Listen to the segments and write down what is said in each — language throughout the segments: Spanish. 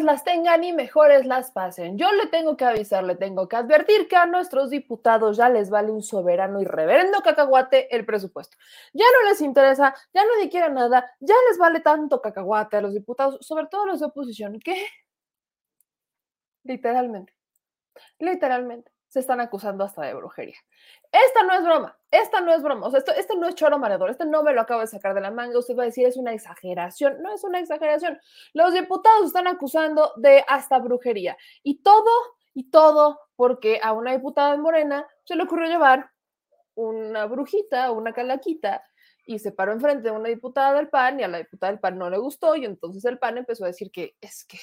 Las tengan y mejores las pasen. Yo le tengo que avisar, le tengo que advertir que a nuestros diputados ya les vale un soberano y reverendo cacahuate el presupuesto. Ya no les interesa, ya no quiera nada, ya les vale tanto cacahuate a los diputados, sobre todo a los de oposición, que literalmente, literalmente se están acusando hasta de brujería. Esta no es broma, esta no es broma, o sea, esto, este no es choro mareador, este no me lo acabo de sacar de la manga, usted va a decir es una exageración, no es una exageración. Los diputados están acusando de hasta brujería y todo, y todo porque a una diputada Morena se le ocurrió llevar una brujita o una calaquita y se paró enfrente de una diputada del PAN y a la diputada del PAN no le gustó y entonces el PAN empezó a decir que es que.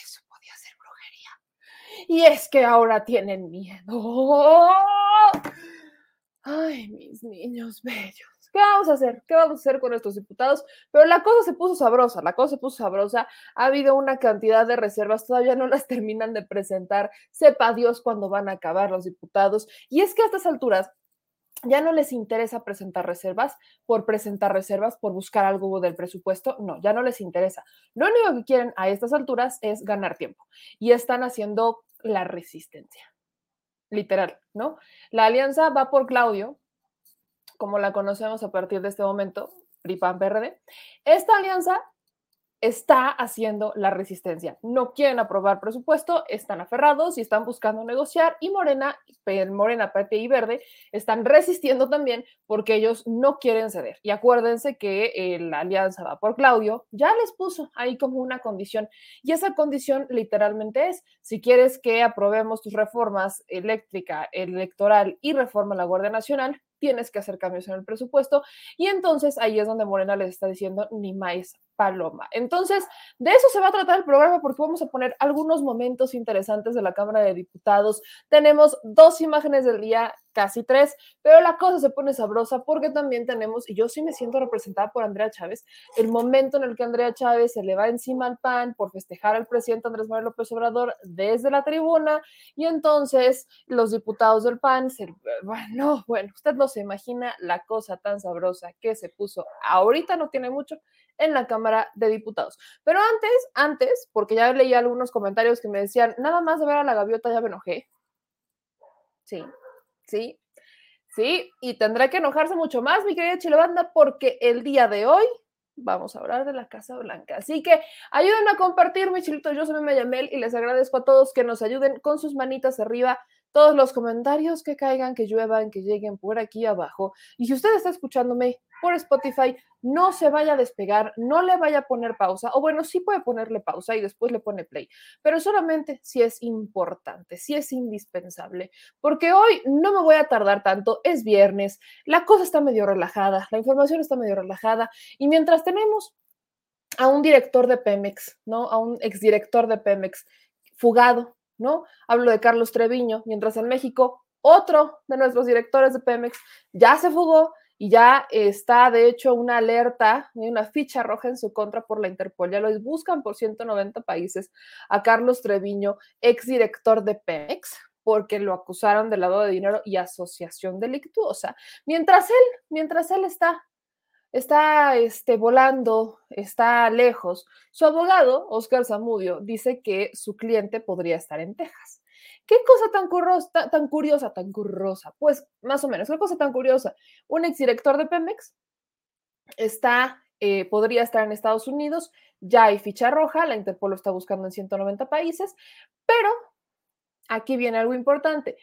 Y es que ahora tienen miedo. Ay, mis niños bellos. ¿Qué vamos a hacer? ¿Qué vamos a hacer con estos diputados? Pero la cosa se puso sabrosa, la cosa se puso sabrosa. Ha habido una cantidad de reservas, todavía no las terminan de presentar. Sepa Dios cuándo van a acabar los diputados. Y es que a estas alturas ya no les interesa presentar reservas por presentar reservas, por buscar algo del presupuesto. No, ya no les interesa. Lo único que quieren a estas alturas es ganar tiempo y están haciendo la resistencia literal, ¿no? La alianza va por Claudio, como la conocemos a partir de este momento, PRI-PAN-PRD. Esta alianza está haciendo la resistencia. No quieren aprobar presupuesto, están aferrados y están buscando negociar y Morena, Morena, y Verde están resistiendo también porque ellos no quieren ceder. Y acuérdense que eh, la alianza va por Claudio, ya les puso ahí como una condición y esa condición literalmente es, si quieres que aprobemos tus reformas eléctrica, electoral y reforma a la Guardia Nacional, tienes que hacer cambios en el presupuesto y entonces ahí es donde Morena les está diciendo ni más paloma. Entonces, de eso se va a tratar el programa porque vamos a poner algunos momentos interesantes de la Cámara de Diputados. Tenemos dos imágenes del día, casi tres, pero la cosa se pone sabrosa porque también tenemos, y yo sí me siento representada por Andrea Chávez, el momento en el que Andrea Chávez se le va encima al PAN por festejar al presidente Andrés Manuel López Obrador desde la tribuna y entonces los diputados del PAN, se, bueno, bueno, usted no se imagina la cosa tan sabrosa que se puso. Ahorita no tiene mucho, en la Cámara de Diputados. Pero antes, antes, porque ya leí algunos comentarios que me decían, nada más de ver a la gaviota ya me enojé. Sí, sí, sí, y tendré que enojarse mucho más, mi querida Chilebanda, porque el día de hoy vamos a hablar de la Casa Blanca. Así que ayúdenme a compartir, mi chilito. Yo soy Mayamel y les agradezco a todos que nos ayuden con sus manitas arriba todos los comentarios que caigan, que lluevan, que lleguen por aquí abajo. Y si usted está escuchándome por Spotify, no se vaya a despegar, no le vaya a poner pausa, o bueno, sí puede ponerle pausa y después le pone play, pero solamente si es importante, si es indispensable, porque hoy no me voy a tardar tanto, es viernes, la cosa está medio relajada, la información está medio relajada, y mientras tenemos a un director de Pemex, ¿no? A un exdirector de Pemex fugado, ¿no? Hablo de Carlos Treviño, mientras en México otro de nuestros directores de Pemex ya se fugó y ya está, de hecho, una alerta, una ficha roja en su contra por la Interpol. Ya lo buscan por 190 países a Carlos Treviño, exdirector de Pemex, porque lo acusaron de lavado de dinero y asociación delictuosa. Mientras él, mientras él está está este, volando, está lejos. Su abogado, Oscar Zamudio, dice que su cliente podría estar en Texas. ¿Qué cosa tan, curiosa, tan curiosa, tan curiosa? Pues más o menos, ¿qué cosa tan curiosa? Un exdirector de Pemex está, eh, podría estar en Estados Unidos, ya hay ficha roja, la Interpol lo está buscando en 190 países, pero aquí viene algo importante.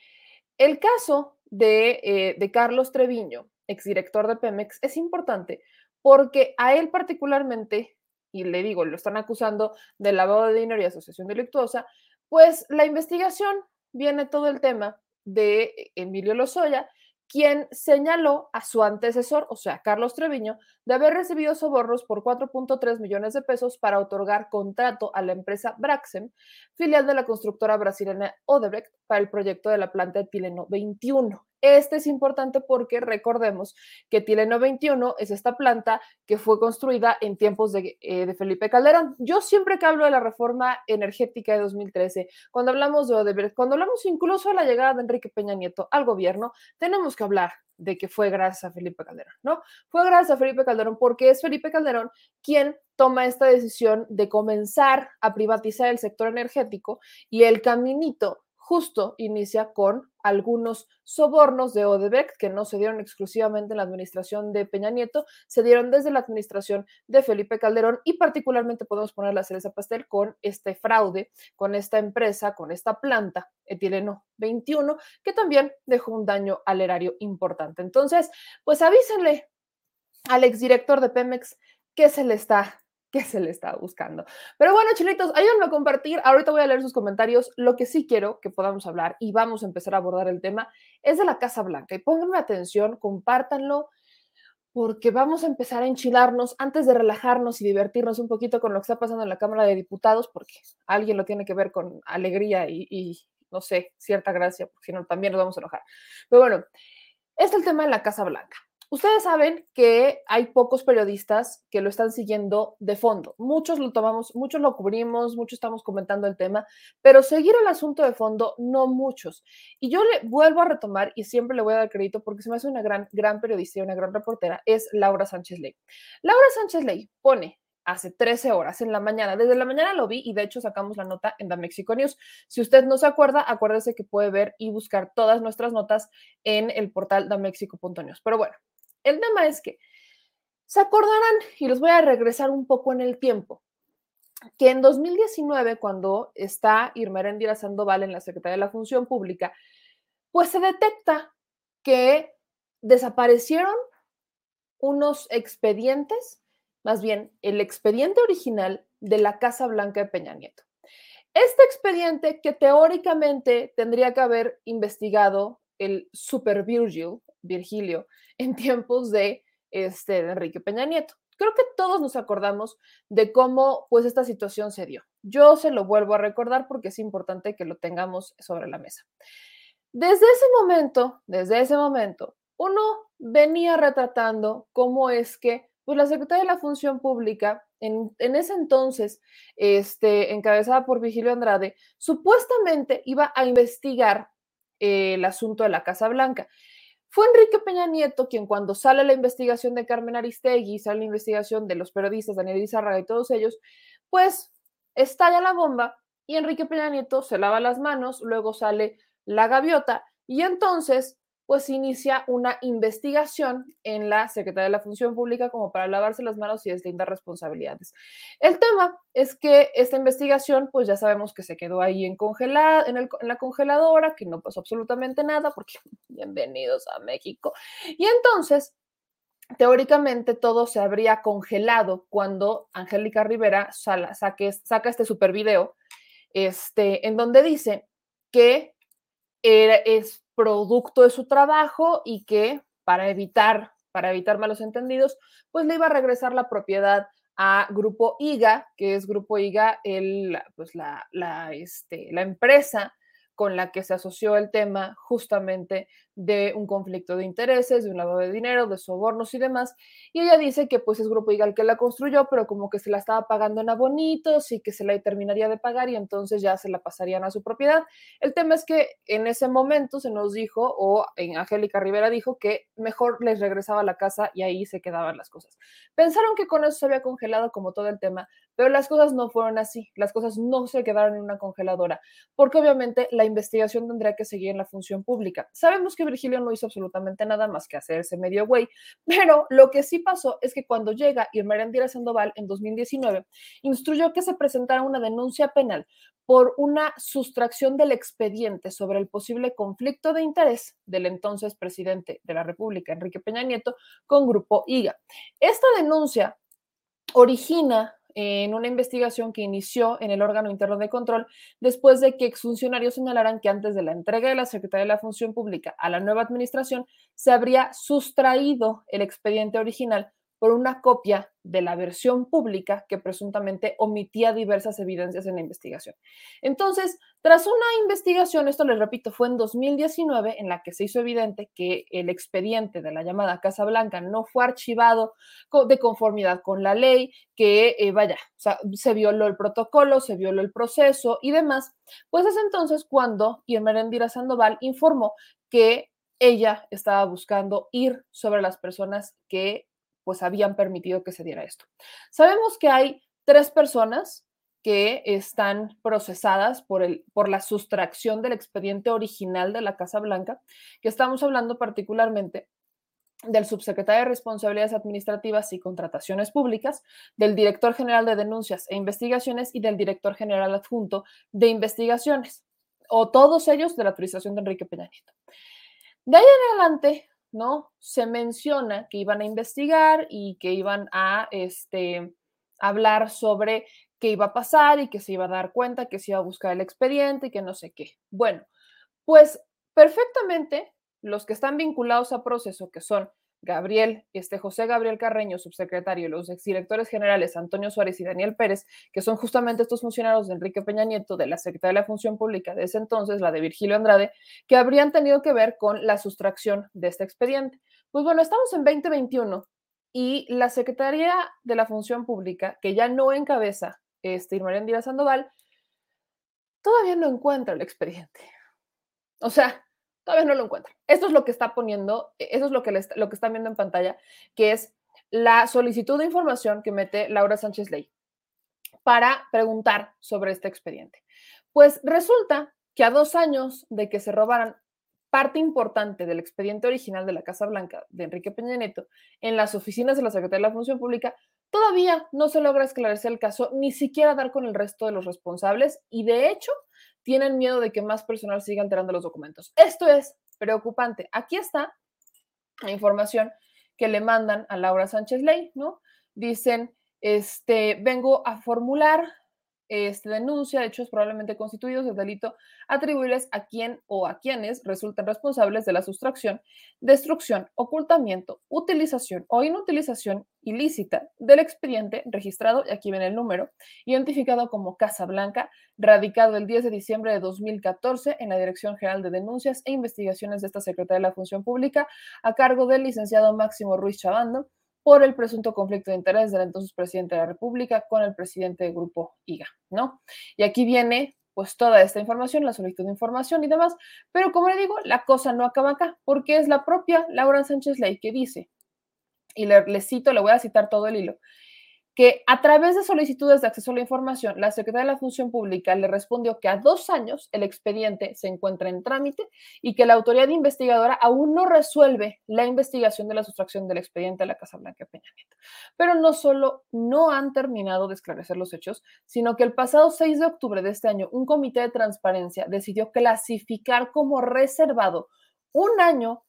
El caso de, eh, de Carlos Treviño, exdirector de Pemex, es importante porque a él particularmente, y le digo, lo están acusando de lavado de dinero y asociación delictuosa, pues la investigación viene todo el tema de Emilio Lozoya, quien señaló a su antecesor, o sea, Carlos Treviño, de haber recibido sobornos por 4.3 millones de pesos para otorgar contrato a la empresa Braxem, filial de la constructora brasileña Odebrecht, para el proyecto de la planta de Tileno 21. Este es importante porque recordemos que Tileno 21 es esta planta que fue construida en tiempos de, eh, de, Felipe Calderón. Yo siempre que hablo de la reforma energética de 2013, cuando hablamos de Odebrecht, cuando hablamos incluso de la llegada de Enrique Peña Nieto al gobierno, tenemos que hablar de que fue gracias a Felipe Calderón, ¿no? Fue gracias a Felipe Calderón porque es Felipe Calderón quien toma esta decisión de comenzar a privatizar el sector energético y el caminito justo inicia con algunos sobornos de Odebrecht que no se dieron exclusivamente en la administración de Peña Nieto, se dieron desde la administración de Felipe Calderón y particularmente podemos poner la cereza pastel con este fraude, con esta empresa, con esta planta etileno 21, que también dejó un daño al erario importante. Entonces, pues avísenle al exdirector de Pemex que se le está que se le está buscando. Pero bueno, chilitos, ayúdenme a compartir. Ahorita voy a leer sus comentarios. Lo que sí quiero que podamos hablar y vamos a empezar a abordar el tema es de la Casa Blanca. Y pónganme atención, compártanlo, porque vamos a empezar a enchilarnos antes de relajarnos y divertirnos un poquito con lo que está pasando en la Cámara de Diputados, porque alguien lo tiene que ver con alegría y, y no sé, cierta gracia, porque si no también nos vamos a enojar. Pero bueno, este es el tema de la Casa Blanca. Ustedes saben que hay pocos periodistas que lo están siguiendo de fondo. Muchos lo tomamos, muchos lo cubrimos, muchos estamos comentando el tema, pero seguir el asunto de fondo, no muchos. Y yo le vuelvo a retomar y siempre le voy a dar crédito porque se me hace una gran, gran periodista y una gran reportera, es Laura Sánchez Ley. Laura Sánchez Ley pone hace 13 horas en la mañana. Desde la mañana lo vi y de hecho sacamos la nota en The Mexico News. Si usted no se acuerda, acuérdese que puede ver y buscar todas nuestras notas en el portal damexico.news. Pero bueno, el tema es que se acordarán, y los voy a regresar un poco en el tiempo, que en 2019, cuando está Irma Erendira Sandoval en la Secretaría de la Función Pública, pues se detecta que desaparecieron unos expedientes, más bien el expediente original de la Casa Blanca de Peña Nieto. Este expediente que teóricamente tendría que haber investigado el Super Virgil, Virgilio, en tiempos de, este, de Enrique Peña Nieto. Creo que todos nos acordamos de cómo pues esta situación se dio. Yo se lo vuelvo a recordar porque es importante que lo tengamos sobre la mesa. Desde ese momento, desde ese momento, uno venía retratando cómo es que pues, la Secretaría de la Función Pública, en, en, ese entonces, este, encabezada por Vigilio Andrade, supuestamente iba a investigar eh, el asunto de la Casa Blanca. Fue Enrique Peña Nieto quien cuando sale la investigación de Carmen Aristegui, sale la investigación de los periodistas Daniel Izarraga y todos ellos, pues estalla la bomba y Enrique Peña Nieto se lava las manos, luego sale la gaviota y entonces pues inicia una investigación en la Secretaría de la Función Pública como para lavarse las manos y deslindar responsabilidades. El tema es que esta investigación, pues ya sabemos que se quedó ahí en, congelada, en, la congeladora, que no pasó absolutamente nada, porque bienvenidos a México. Y entonces, teóricamente todo se habría congelado cuando Angélica Rivera saca este super video, este, en donde dice que era, es producto de su trabajo y que para evitar, para evitar malos entendidos, pues le iba a regresar la propiedad a Grupo IGA, que es Grupo IGA, el, pues la, la, este, la empresa con la que se asoció el tema justamente de un conflicto de intereses, de un lavado de dinero, de sobornos y demás. Y ella dice que pues es Grupo Igal que la construyó, pero como que se la estaba pagando en abonitos y que se la terminaría de pagar y entonces ya se la pasarían a su propiedad. El tema es que en ese momento se nos dijo, o en Angélica Rivera dijo, que mejor les regresaba a la casa y ahí se quedaban las cosas. Pensaron que con eso se había congelado como todo el tema, Pero las cosas no fueron así, las cosas no se quedaron en una congeladora, porque obviamente la investigación tendría que seguir en la función pública. Sabemos que Virgilio no hizo absolutamente nada más que hacerse medio güey, pero lo que sí pasó es que cuando llega Irma Erendira Sandoval en 2019, instruyó que se presentara una denuncia penal por una sustracción del expediente sobre el posible conflicto de interés del entonces presidente de la República, Enrique Peña Nieto, con Grupo IGA. Esta denuncia origina en una investigación que inició en el órgano interno de control después de que exfuncionarios señalaran que antes de la entrega de la Secretaría de la Función Pública a la nueva administración se habría sustraído el expediente original por una copia de la versión pública que presuntamente omitía diversas evidencias en la investigación. Entonces, tras una investigación, esto les repito, fue en 2019 en la que se hizo evidente que el expediente de la llamada Casa Blanca no fue archivado de conformidad con la ley, que eh, vaya, se violó el protocolo, se violó el proceso y demás, pues es entonces cuando Irma Erendira Sandoval informó que ella estaba buscando ir sobre las personas que pues habían permitido que se diera esto. Sabemos que hay tres personas que están procesadas por, el, por la sustracción del expediente original de la Casa Blanca, que estamos hablando particularmente del subsecretario de Responsabilidades Administrativas y Contrataciones Públicas, del director general de Denuncias e Investigaciones y del director general adjunto de Investigaciones, o todos ellos de la autorización de Enrique Peña Nieto. De ahí en adelante, ¿no? Se menciona que iban a investigar y que iban a este, hablar sobre qué iba a pasar y que se iba a dar cuenta, que se iba a buscar el expediente y que no sé qué. Bueno, pues perfectamente los que están vinculados a proceso, que son Gabriel, este José Gabriel Carreño, subsecretario, y los exdirectores generales Antonio Suárez y Daniel Pérez, que son justamente estos funcionarios de Enrique Peña Nieto, de la Secretaría de la Función Pública de ese entonces, la de Virgilio Andrade, que habrían tenido que ver con la sustracción de este expediente. Pues bueno, estamos en 2021 y la Secretaría de la Función Pública, que ya no encabeza este, Irma Díaz Sandoval, todavía no encuentra el expediente. O sea, todavía no lo encuentran. Esto es lo que está poniendo, e, eso es lo que, lo que están viendo en pantalla, que es la solicitud de información que mete Laura Sánchez Ley para preguntar sobre este expediente. Pues resulta que a dos años de que se robaran parte importante del expediente original de la Casa Blanca de Enrique Peña Nieto en las oficinas de la Secretaría de la Función Pública, todavía no se logra esclarecer el caso, ni siquiera dar con el resto de los responsables y de hecho tienen miedo de que más personal siga alterando los documentos. Esto es preocupante. Aquí está la información que le mandan a Laura Sánchez Ley, ¿no? Dicen, este, vengo a formular este, denuncia hechos probablemente constituidos de delito atribuibles a quien o a quienes resultan responsables de la sustracción, destrucción, ocultamiento, utilización o inutilización ilícita del expediente registrado, y aquí viene el número, identificado como Casa Blanca, radicado el 10 de diciembre de 2014 en la Dirección General de Denuncias e Investigaciones de esta Secretaría de la Función Pública, a cargo del licenciado Máximo Ruiz Chabando, por el presunto conflicto de interés del entonces presidente de la República con el presidente del grupo IGA, ¿no? Y aquí viene pues toda esta información, la solicitud de información y demás, pero como le digo, la cosa no acaba acá, porque es la propia Laura Sánchez Ley que dice, y le, cito, le voy a citar todo el hilo, que a través de solicitudes de acceso a la información, la Secretaría de la Función Pública le respondió que a dos años el expediente se encuentra en trámite y que la autoridad investigadora aún no resuelve la investigación de la sustracción del expediente de la Casa Blanca Peña Nieto. Pero no solo no han terminado de esclarecer los hechos, sino que el pasado 6 de octubre de este año, un comité de transparencia decidió clasificar como reservado un año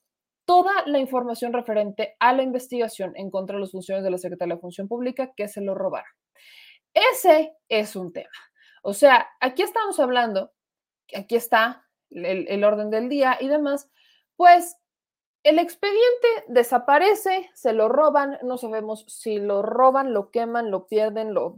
toda la información referente a la investigación en contra de los funcionarios de la Secretaría de Función Pública que se lo robaron. Ese es un tema. O sea, aquí estamos hablando, aquí está el, orden del día y demás, pues el expediente desaparece, se lo roban, no sabemos si lo roban, lo queman, lo pierden, lo,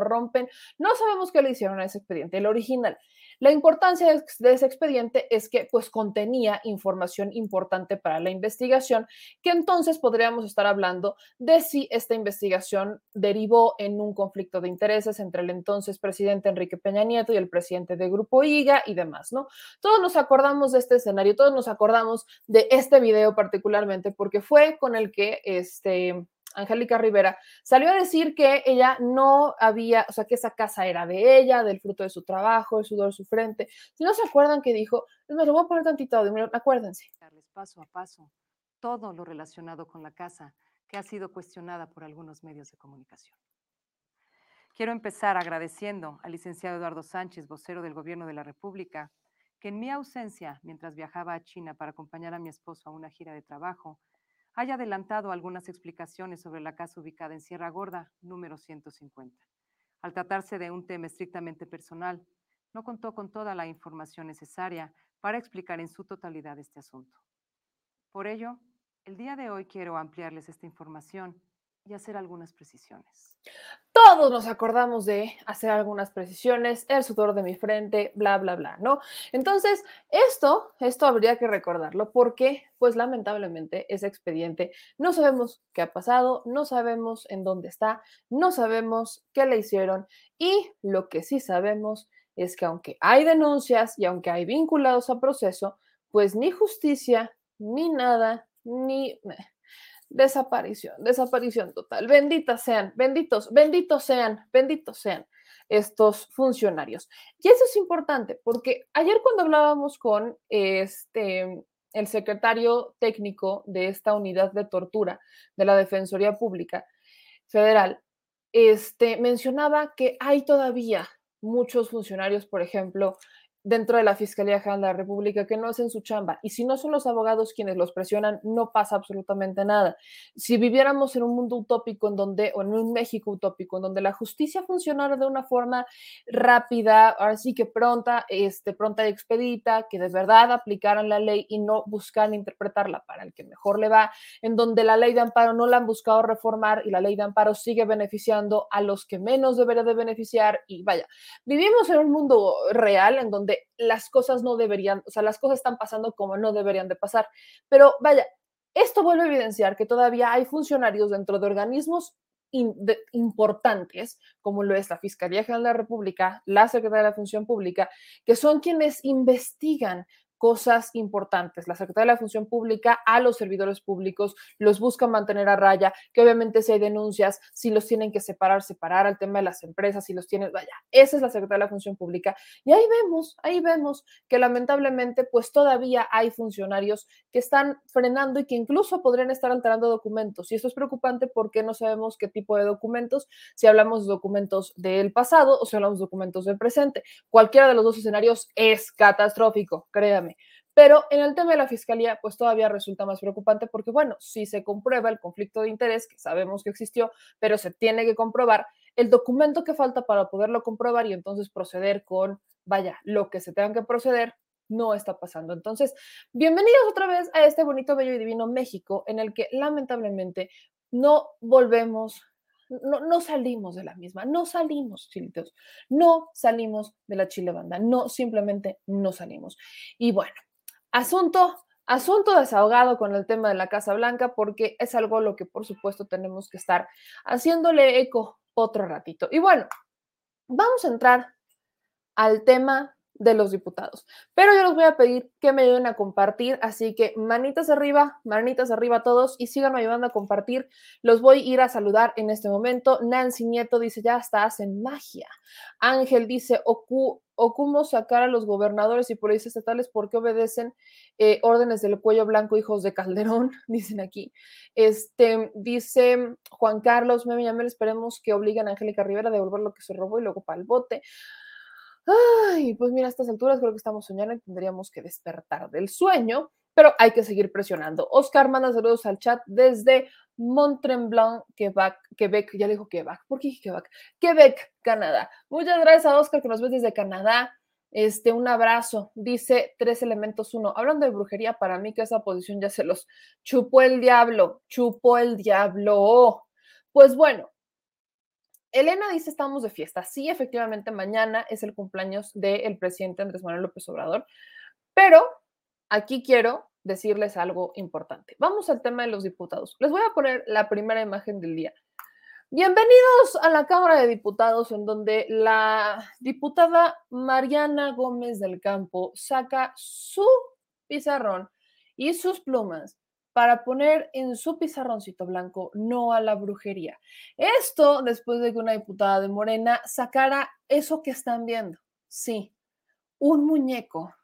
rompen, no sabemos qué le hicieron a ese expediente, el original. La importancia de ese expediente es que pues contenía información importante para la investigación, que entonces podríamos estar hablando de si esta investigación derivó en un conflicto de intereses entre el entonces presidente Enrique Peña Nieto y el presidente de Grupo IGA y demás, ¿no? Todos nos acordamos de este escenario, todos nos acordamos de este video particularmente porque fue con el que este Angélica Rivera, salió a decir que ella no había, o sea, que esa casa era de ella, del fruto de su trabajo, el sudor de su frente. Si no se acuerdan que dijo, me lo voy a poner tantito acuérdense. Darles paso a paso todo lo relacionado con la casa que ha sido cuestionada por algunos medios de comunicación. Quiero empezar agradeciendo al licenciado Eduardo Sánchez, vocero del Gobierno de la República, que en mi ausencia, mientras viajaba a China para acompañar a mi esposo a una gira de trabajo, haya adelantado algunas explicaciones sobre la casa ubicada en Sierra Gorda, número 150. Al tratarse de un tema estrictamente personal, no contó con toda la información necesaria para explicar en su totalidad este asunto. Por ello, el día de hoy quiero ampliarles esta información y hacer algunas precisiones. Todos nos acordamos de hacer algunas precisiones, el sudor de mi frente, bla, bla, bla, ¿no? Entonces, esto, esto habría que recordarlo porque, pues lamentablemente, ese expediente no sabemos qué ha pasado, no sabemos en dónde está, no sabemos qué le hicieron y lo que sí sabemos es que aunque hay denuncias y aunque hay vinculados a proceso, pues ni justicia, ni nada, ni desaparición, desaparición total. Benditas sean, benditos, benditos sean, benditos sean estos funcionarios. Y eso es importante porque ayer cuando hablábamos con este el secretario técnico de esta unidad de tortura de la Defensoría Pública Federal, este mencionaba que hay todavía muchos funcionarios, por ejemplo, dentro de la Fiscalía General de la República que no hacen su chamba. Y si no son los abogados quienes los presionan, no pasa absolutamente nada. Si viviéramos en un mundo utópico en donde, o en un México utópico, en donde la justicia funcionara de una forma rápida, ahora sí que pronta, este, pronta y expedita, que de verdad aplicaran la ley y no buscan interpretarla para el que mejor le va, en donde la ley de amparo no la han buscado reformar y la ley de amparo sigue beneficiando a los que menos debería de beneficiar. Y vaya, vivimos en un mundo real en donde las cosas no deberían, o sea, las cosas están pasando como no deberían de pasar. Pero vaya, esto vuelve a evidenciar que todavía hay funcionarios dentro de organismos importantes, como lo es la Fiscalía General de la República, la Secretaría de la Función Pública, que son quienes investigan cosas importantes. La Secretaría de la Función Pública a los servidores públicos los busca mantener a raya, que obviamente si hay denuncias, si los tienen que separar, separar al tema de las empresas, si los tienen, vaya, esa es la Secretaría de la Función Pública. Y ahí vemos, ahí vemos que lamentablemente pues todavía hay funcionarios que están frenando y que incluso podrían estar alterando documentos. Y esto es preocupante porque no sabemos qué tipo de documentos, si hablamos de documentos del pasado o si hablamos de documentos del presente. Cualquiera de los dos escenarios es catastrófico, créanme pero en el tema de la fiscalía, pues todavía resulta más preocupante porque, bueno, si se comprueba el conflicto de interés, que sabemos que existió, pero se tiene que comprobar, el documento que falta para poderlo comprobar y entonces proceder con, vaya, lo que se tenga que proceder, no está pasando. Entonces, bienvenidos otra vez a este bonito, bello y divino México, en el que lamentablemente no volvemos no, no, salimos de la misma, no salimos, chilitos, no salimos de la chile banda, no, simplemente no salimos. Y bueno, Asunto, asunto desahogado con el tema de la Casa Blanca, porque es algo lo que por supuesto tenemos que estar haciéndole eco otro ratito. Y bueno, vamos a entrar al tema de los diputados. Pero yo les voy a pedir que me ayuden a compartir, así que manitas arriba, manitas arriba a todos y síganme ayudando a compartir. Los voy a ir a saludar en este momento. Nancy Nieto dice, ya hasta hacen magia. Ángel dice, Oku, cómo sacar a los gobernadores y policías estatales porque obedecen eh, órdenes del cuello blanco, hijos de Calderón, dicen aquí. Este, dice Juan Carlos, me llame, esperemos que obliguen a Angélica Rivera a devolver lo que se robó y luego para el bote. Ay, pues mira, a estas alturas creo que estamos soñando y tendríamos que despertar del sueño, pero hay que seguir presionando. Oscar manda saludos al chat desde Mont-Tremblant, Quebec, Quebec, ya le dijo Quebec, ¿por qué Quebec? Quebec, Canadá. Muchas gracias a Oscar que nos ves desde Canadá. Este, un abrazo, dice tres elementos uno. Hablando de brujería, para mí que esa posición ya se los chupó el diablo, chupó el diablo. Pues bueno, Elena dice, estamos de fiesta. Sí, efectivamente, mañana es el cumpleaños del presidente Andrés Manuel López Obrador, pero aquí quiero decirles algo importante. Vamos al tema de los diputados. Les voy a poner la primera imagen del día. Bienvenidos a la Cámara de Diputados, en donde la diputada Mariana Gómez del Campo saca su pizarrón y sus plumas para poner en su pizarroncito blanco no a la brujería. Esto después de que una diputada de Morena sacara eso que están viendo. Sí, un muñeco,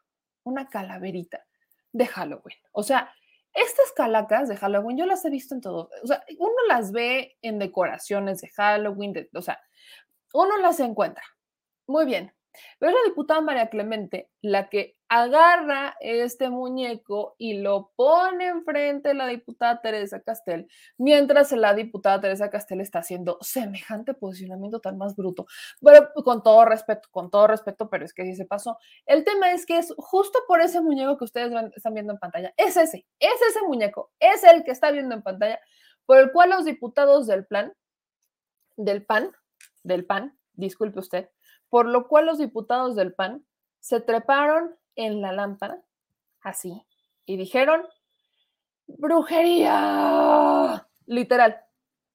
una calaverita de Halloween. O sea, estas calacas de Halloween yo las he visto en todo. O sea, uno las ve en decoraciones de Halloween, de, o sea, uno las encuentra. Muy bien. Pero es la diputada María Clemente la que agarra este muñeco y lo pone enfrente de la diputada Teresa Castel, mientras la diputada Teresa Castel está haciendo semejante posicionamiento tan más bruto. Pero con todo respeto, con todo respeto, pero es que sí se pasó. El tema es que es justo por ese muñeco que ustedes están viendo en pantalla. Es ese, es ese muñeco, es el que está viendo en pantalla, por el cual los diputados del plan, del PAN, del PAN, disculpe usted, por lo cual los diputados del PAN se treparon en la lámpara, así, y dijeron, brujería, literal,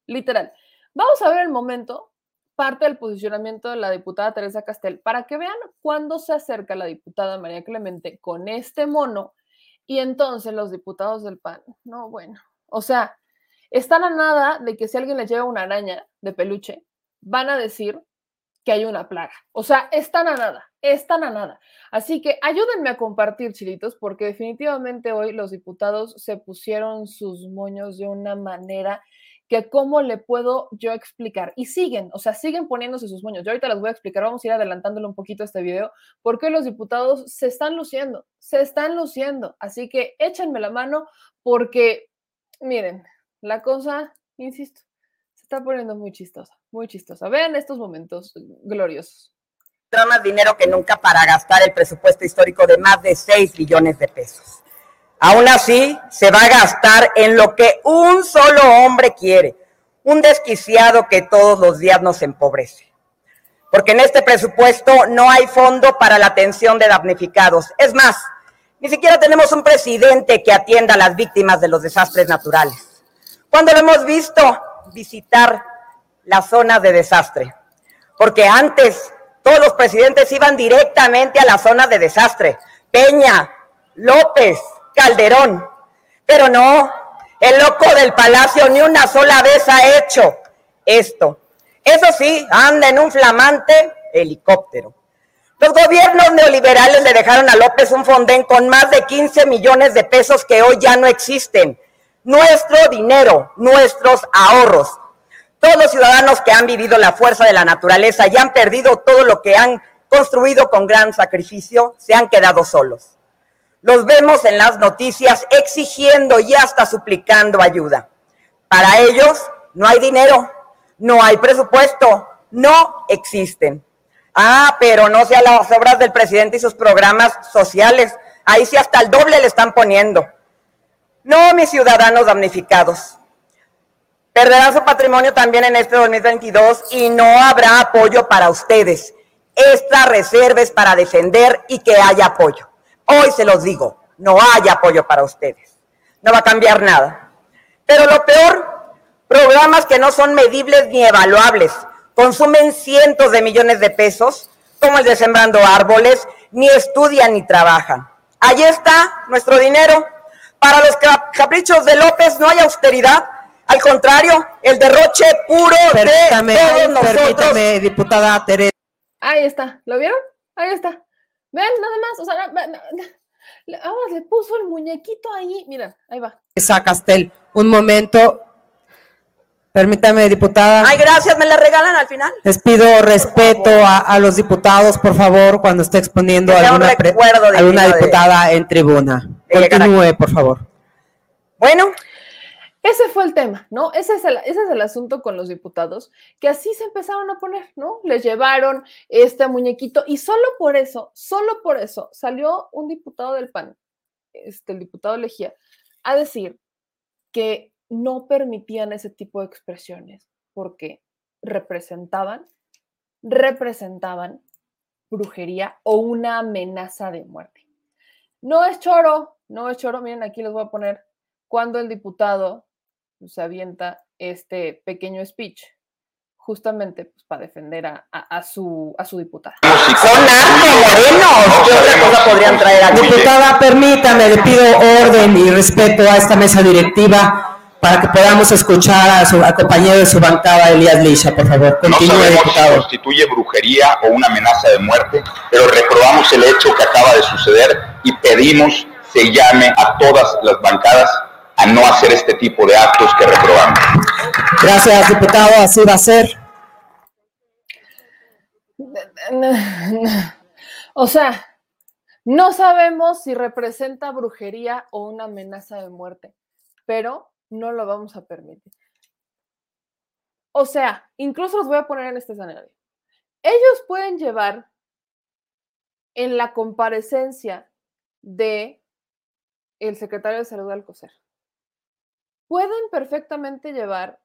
literal. Vamos a ver el momento, parte del posicionamiento de la diputada Teresa Castel, para que vean cuándo se acerca la diputada María Clemente con este mono y entonces los diputados del PAN, no, bueno, o sea, están a nada de que si alguien les lleva una araña de peluche, van a decir que hay una plaga. O sea, están a nada, están a nada. Así que ayúdenme a compartir, chilitos, porque definitivamente hoy los diputados se pusieron sus moños de una manera que cómo le puedo yo explicar. Y siguen, o sea, siguen poniéndose sus moños. Yo ahorita les voy a explicar, vamos a ir adelantándole un poquito este video, porque los diputados se están luciendo, se están luciendo. Así que échenme la mano porque, miren, la cosa, insisto, está poniendo muy chistosa muy chistosa. Vean estos momentos gloriosos. más dinero que nunca para gastar el presupuesto histórico de más de 6 billones de pesos. Aún así, se va a gastar en lo que un solo hombre quiere, un desquiciado que todos los días nos empobrece. Porque en este presupuesto no hay fondo para la atención de damnificados. Es más, ni siquiera tenemos un presidente que atienda a las víctimas de los desastres naturales. Cuando lo hemos visto visitar las zonas de desastre. Porque antes todos los presidentes iban directamente a las zonas de desastre. Peña, López, Calderón. Pero no, el loco del palacio ni una sola vez ha hecho esto. Eso sí, anda en un flamante helicóptero. Los gobiernos neoliberales le dejaron a López un fondén con más de 15 millones de pesos que hoy ya no existen. Nuestro dinero, nuestros ahorros. Todos los ciudadanos que han vivido la fuerza de la naturaleza y han perdido todo lo que han construido con gran sacrificio, se han quedado solos. Los vemos en las noticias exigiendo y hasta suplicando ayuda. Para ellos no hay dinero, no hay presupuesto, no existen. Ah, pero no sea las obras del presidente y sus programas sociales. Ahí sí hasta el doble le están poniendo. No, mis ciudadanos damnificados. Perderán su patrimonio también en este 2022 y no habrá apoyo para ustedes. Esta reserva es para defender y que haya apoyo. Hoy se los digo, no hay apoyo para ustedes. No va a cambiar nada. Pero lo peor, programas que no son medibles ni evaluables, consumen cientos de millones de pesos, como el de Sembrando Árboles, ni estudian ni trabajan. Ahí está nuestro dinero. Para los caprichos de López no hay austeridad, al contrario, el derroche puro permítame, de todos nosotros. Permítame, diputada Teresa. Ahí está, ¿lo vieron? Ahí está. Ven, nada más, o sea, ahora le puso el muñequito ahí, mira, ahí va. Esa Castel, un momento. Permítame, diputada. Ay, gracias, me la regalan al final. Les pido respeto a, a, los diputados, por favor, cuando esté exponiendo a alguna, pre, alguna diputada de, en tribuna. Continúe, por favor. Bueno, ese fue el tema, ¿no? Ese es, el, ese es el asunto con los diputados, que así se empezaron a poner, ¿no? Les llevaron este muñequito y solo por eso, solo por eso salió un diputado del PAN, este, el diputado Lejía, a decir que no permitían ese tipo de expresiones porque representaban, representaban brujería o una amenaza de muerte. No es choro, no es choro, miren, aquí les voy a poner cuando el diputado se avienta este pequeño speech justamente pues, para defender a, a, su, a su diputada. Son morenos. ¿Qué otra cosa podrían traer aquí? Diputada, permítame, le pido orden y respeto a esta mesa directiva para que podamos escuchar a su compañero de su bancada, Elías Lisha, por favor. Continúe, no sabemos diputado. si constituye brujería o una amenaza de muerte, pero reprobamos el hecho que acaba de suceder y pedimos se llame a todas las bancadas a no hacer este tipo de actos que reprobamos. Gracias, diputado, así va a ser. O sea, no sabemos si representa brujería o una amenaza de muerte, pero no lo vamos a permitir. O sea, incluso los voy a poner en este escenario. Ellos pueden llevar en la comparecencia de el secretario de Salud Alcocer pueden perfectamente llevar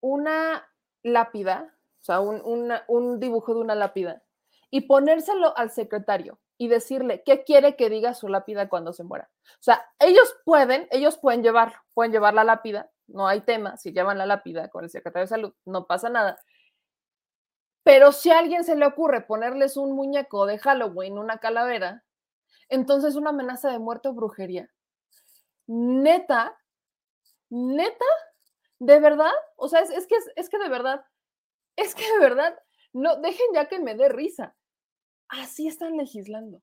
una lápida, o sea, un, dibujo de una lápida, y ponérselo al secretario y decirle qué quiere que diga su lápida cuando se muera. O sea, ellos pueden, ellos pueden llevarlo, pueden llevar la lápida, no hay tema, si llevan la lápida con el secretario de salud, no pasa nada. Pero si a alguien se le ocurre ponerles un muñeco de Halloween, una calavera, entonces una amenaza de muerte o brujería. Neta, neta, de verdad, o sea, es, que es, que de verdad, es que de verdad, no, dejen ya que me dé risa. Así están legislando,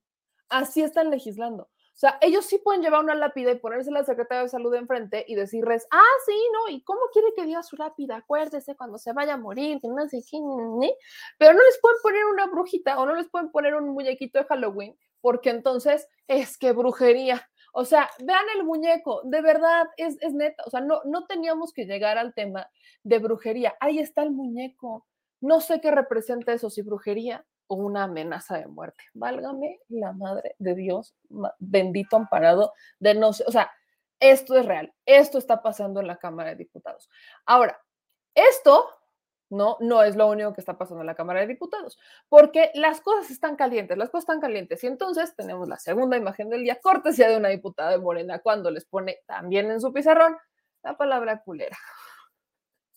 así están legislando. O sea, ellos sí pueden llevar una lápida y ponerse la secretaria de salud enfrente y decirles, ah, sí, no, ¿y cómo quiere que diga su lápida? Acuérdese cuando se vaya a morir, que no sé qué, pero no les pueden poner una brujita o no les pueden poner un muñequito de Halloween, porque entonces es que brujería. O sea, vean el muñeco, de verdad, es, es neta. O sea, no, no teníamos que llegar al tema de brujería. Ahí está el muñeco. No sé qué representa eso, si brujería o una amenaza de muerte. Válgame la madre de Dios, bendito amparado de no. O sea, esto es real. Esto está pasando en la Cámara de Diputados. Ahora, esto ¿no? No es lo único que está pasando en la Cámara de Diputados, porque las cosas están calientes, las cosas están calientes. Y entonces tenemos la segunda imagen del día, cortesía de una diputada de Morena, cuando les pone también en su pizarrón la palabra culera.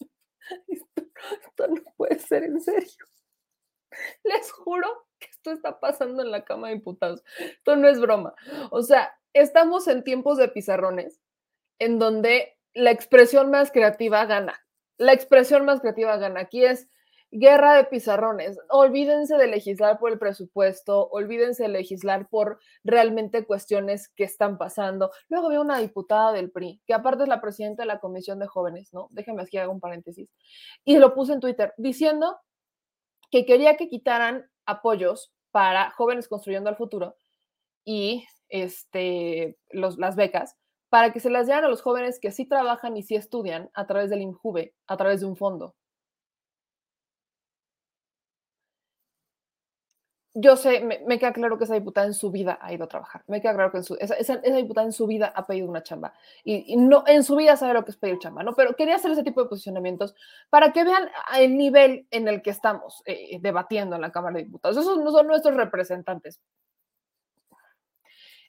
Esto, no puede ser en serio. Les juro que esto está pasando en la Cámara de Diputados. Esto no es broma. O sea, estamos en tiempos de pizarrones en donde la expresión más creativa gana la expresión más creativa gana. Aquí es guerra de pizarrones. Olvídense de legislar por el presupuesto, olvídense de legislar por realmente cuestiones que están pasando. Luego veo una diputada del PRI, que aparte es la presidenta de la Comisión de Jóvenes, ¿no? Déjenme aquí hago un paréntesis. Y lo puse en Twitter diciendo que quería que quitaran apoyos para jóvenes construyendo el futuro y este, los, las becas para que se las dieran a los jóvenes que sí trabajan y sí estudian a través del INJUVE, a través de un fondo. Yo sé, me, queda claro que esa diputada en su vida ha ido a trabajar. Me queda claro que esa, diputada en su vida ha pedido una chamba. Y, no en su vida sabe lo que es pedir chamba, ¿no? Pero quería hacer ese tipo de posicionamientos para que vean el nivel en el que estamos eh, debatiendo en la Cámara de Diputados. Esos no son nuestros representantes.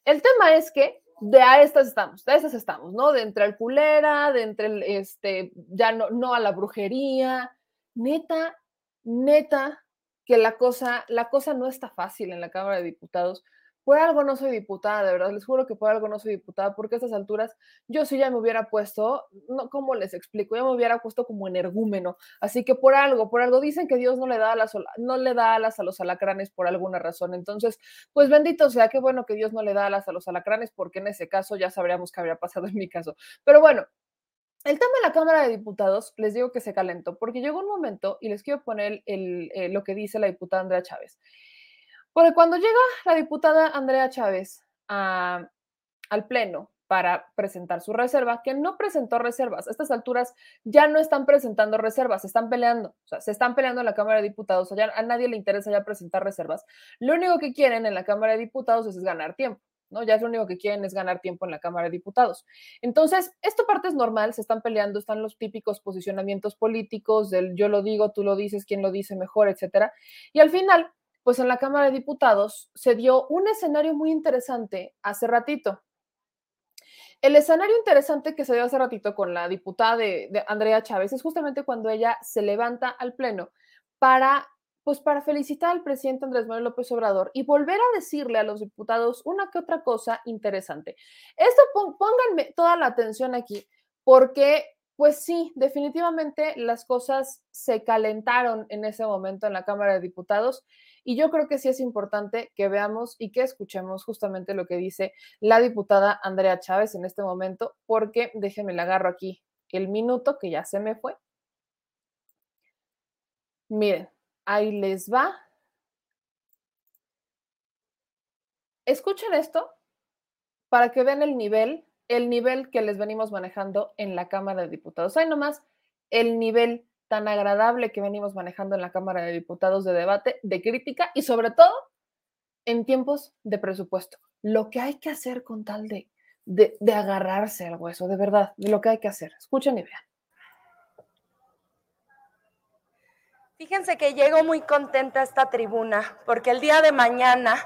El tema es que de a estas estamos, de estas estamos, ¿no? De entre el culera, de entre el, este, ya no, no a la brujería. Neta, neta, que la cosa, la cosa no está fácil en la Cámara de Diputados por algo no soy diputada, de verdad, les juro que por algo no soy diputada, porque a estas alturas yo sí ya me hubiera puesto, no, ¿cómo les explico? Ya me hubiera puesto como energúmeno, así que por algo, por algo dicen que Dios no le da alas, no le da alas a los alacranes por alguna razón, entonces, pues bendito sea, qué bueno que Dios no le da alas a los alacranes, porque en ese caso ya sabríamos qué habría pasado en mi caso, pero bueno. El tema de la Cámara de Diputados, les digo que se calentó, porque llegó un momento, y les quiero poner el, eh, lo que dice la diputada Andrea Chávez. Porque cuando llega la diputada Andrea Chávez al Pleno para presentar su reserva, que no presentó reservas, a estas alturas ya no están presentando reservas, se están peleando, o sea, se están peleando en la Cámara de Diputados, o a nadie le interesa ya presentar reservas. Lo único que quieren en la Cámara de Diputados es, ganar tiempo. ¿no? Ya es lo único que quieren es ganar tiempo en la Cámara de Diputados. Entonces, esto parte es normal, se están peleando, están los típicos posicionamientos políticos del yo lo digo, tú lo dices, quién lo dice mejor, etcétera. Y al final, pues en la Cámara de Diputados se dio un escenario muy interesante hace ratito. El escenario interesante que se dio hace ratito con la diputada de, Andrea Chávez es justamente cuando ella se levanta al Pleno para pues para felicitar al presidente Andrés Manuel López Obrador y volver a decirle a los diputados una que otra cosa interesante. Esto pónganme toda la atención aquí, porque pues sí, definitivamente las cosas se calentaron en ese momento en la Cámara de Diputados y yo creo que sí es importante que veamos y que escuchemos justamente lo que dice la diputada Andrea Chávez en este momento, porque déjenme le agarro aquí el minuto que ya se me fue. Miren, ahí les va. Escuchen esto para que vean el nivel el nivel que les venimos manejando en la Cámara de Diputados. Hay nomás el nivel tan agradable que venimos manejando en la Cámara de Diputados de debate, de crítica y sobre todo en tiempos de presupuesto. Lo que hay que hacer con tal de, de, agarrarse al hueso, de verdad, de lo que hay que hacer. Escuchen y vean. Fíjense que llego muy contenta a esta tribuna porque el día de mañana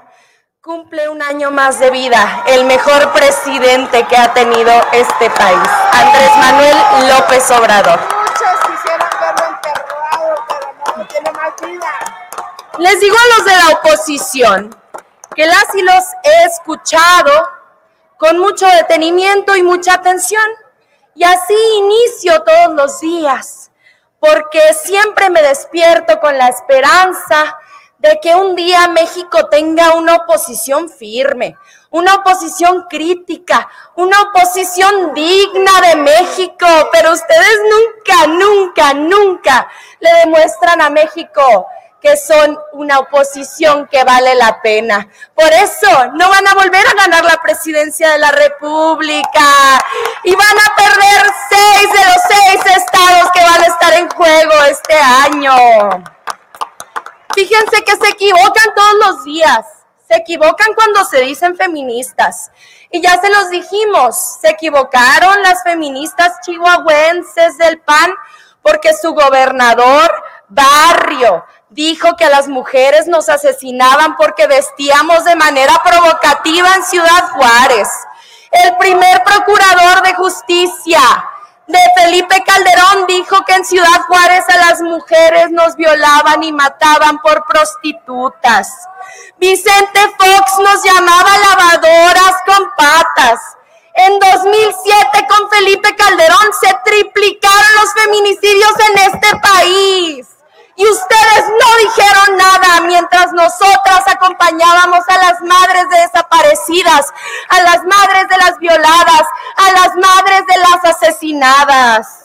Cumple un año más de vida el mejor presidente que ha tenido este país, Andrés Manuel López Obrador. Les digo a los de la oposición que las y los he escuchado con mucho detenimiento y mucha atención. Y así inicio todos los días, porque siempre me despierto con la esperanza de que un día México tenga una oposición firme, una oposición crítica, una oposición digna de México, pero ustedes nunca, nunca, nunca le demuestran a México que son una oposición que vale la pena. Por eso no van a volver a ganar la presidencia de la República y van a perder seis de los seis estados que van a estar en juego este año. Fíjense que se equivocan todos los días. Se equivocan cuando se dicen feministas. Y ya se los dijimos, se equivocaron las feministas chihuahuenses del PAN porque su gobernador Barrio dijo que las mujeres nos asesinaban porque vestíamos de manera provocativa en Ciudad Juárez. El primer procurador de justicia de Felipe Calderón dijo que en Ciudad Juárez a las mujeres nos violaban y mataban por prostitutas. Vicente Fox nos llamaba lavadoras con patas. En 2007 con Felipe Calderón se triplicaron los feminicidios en este país. Y ustedes no dijeron nada mientras nosotras acompañábamos a las madres de desaparecidas, a las madres de las violadas, a las madres de las asesinadas.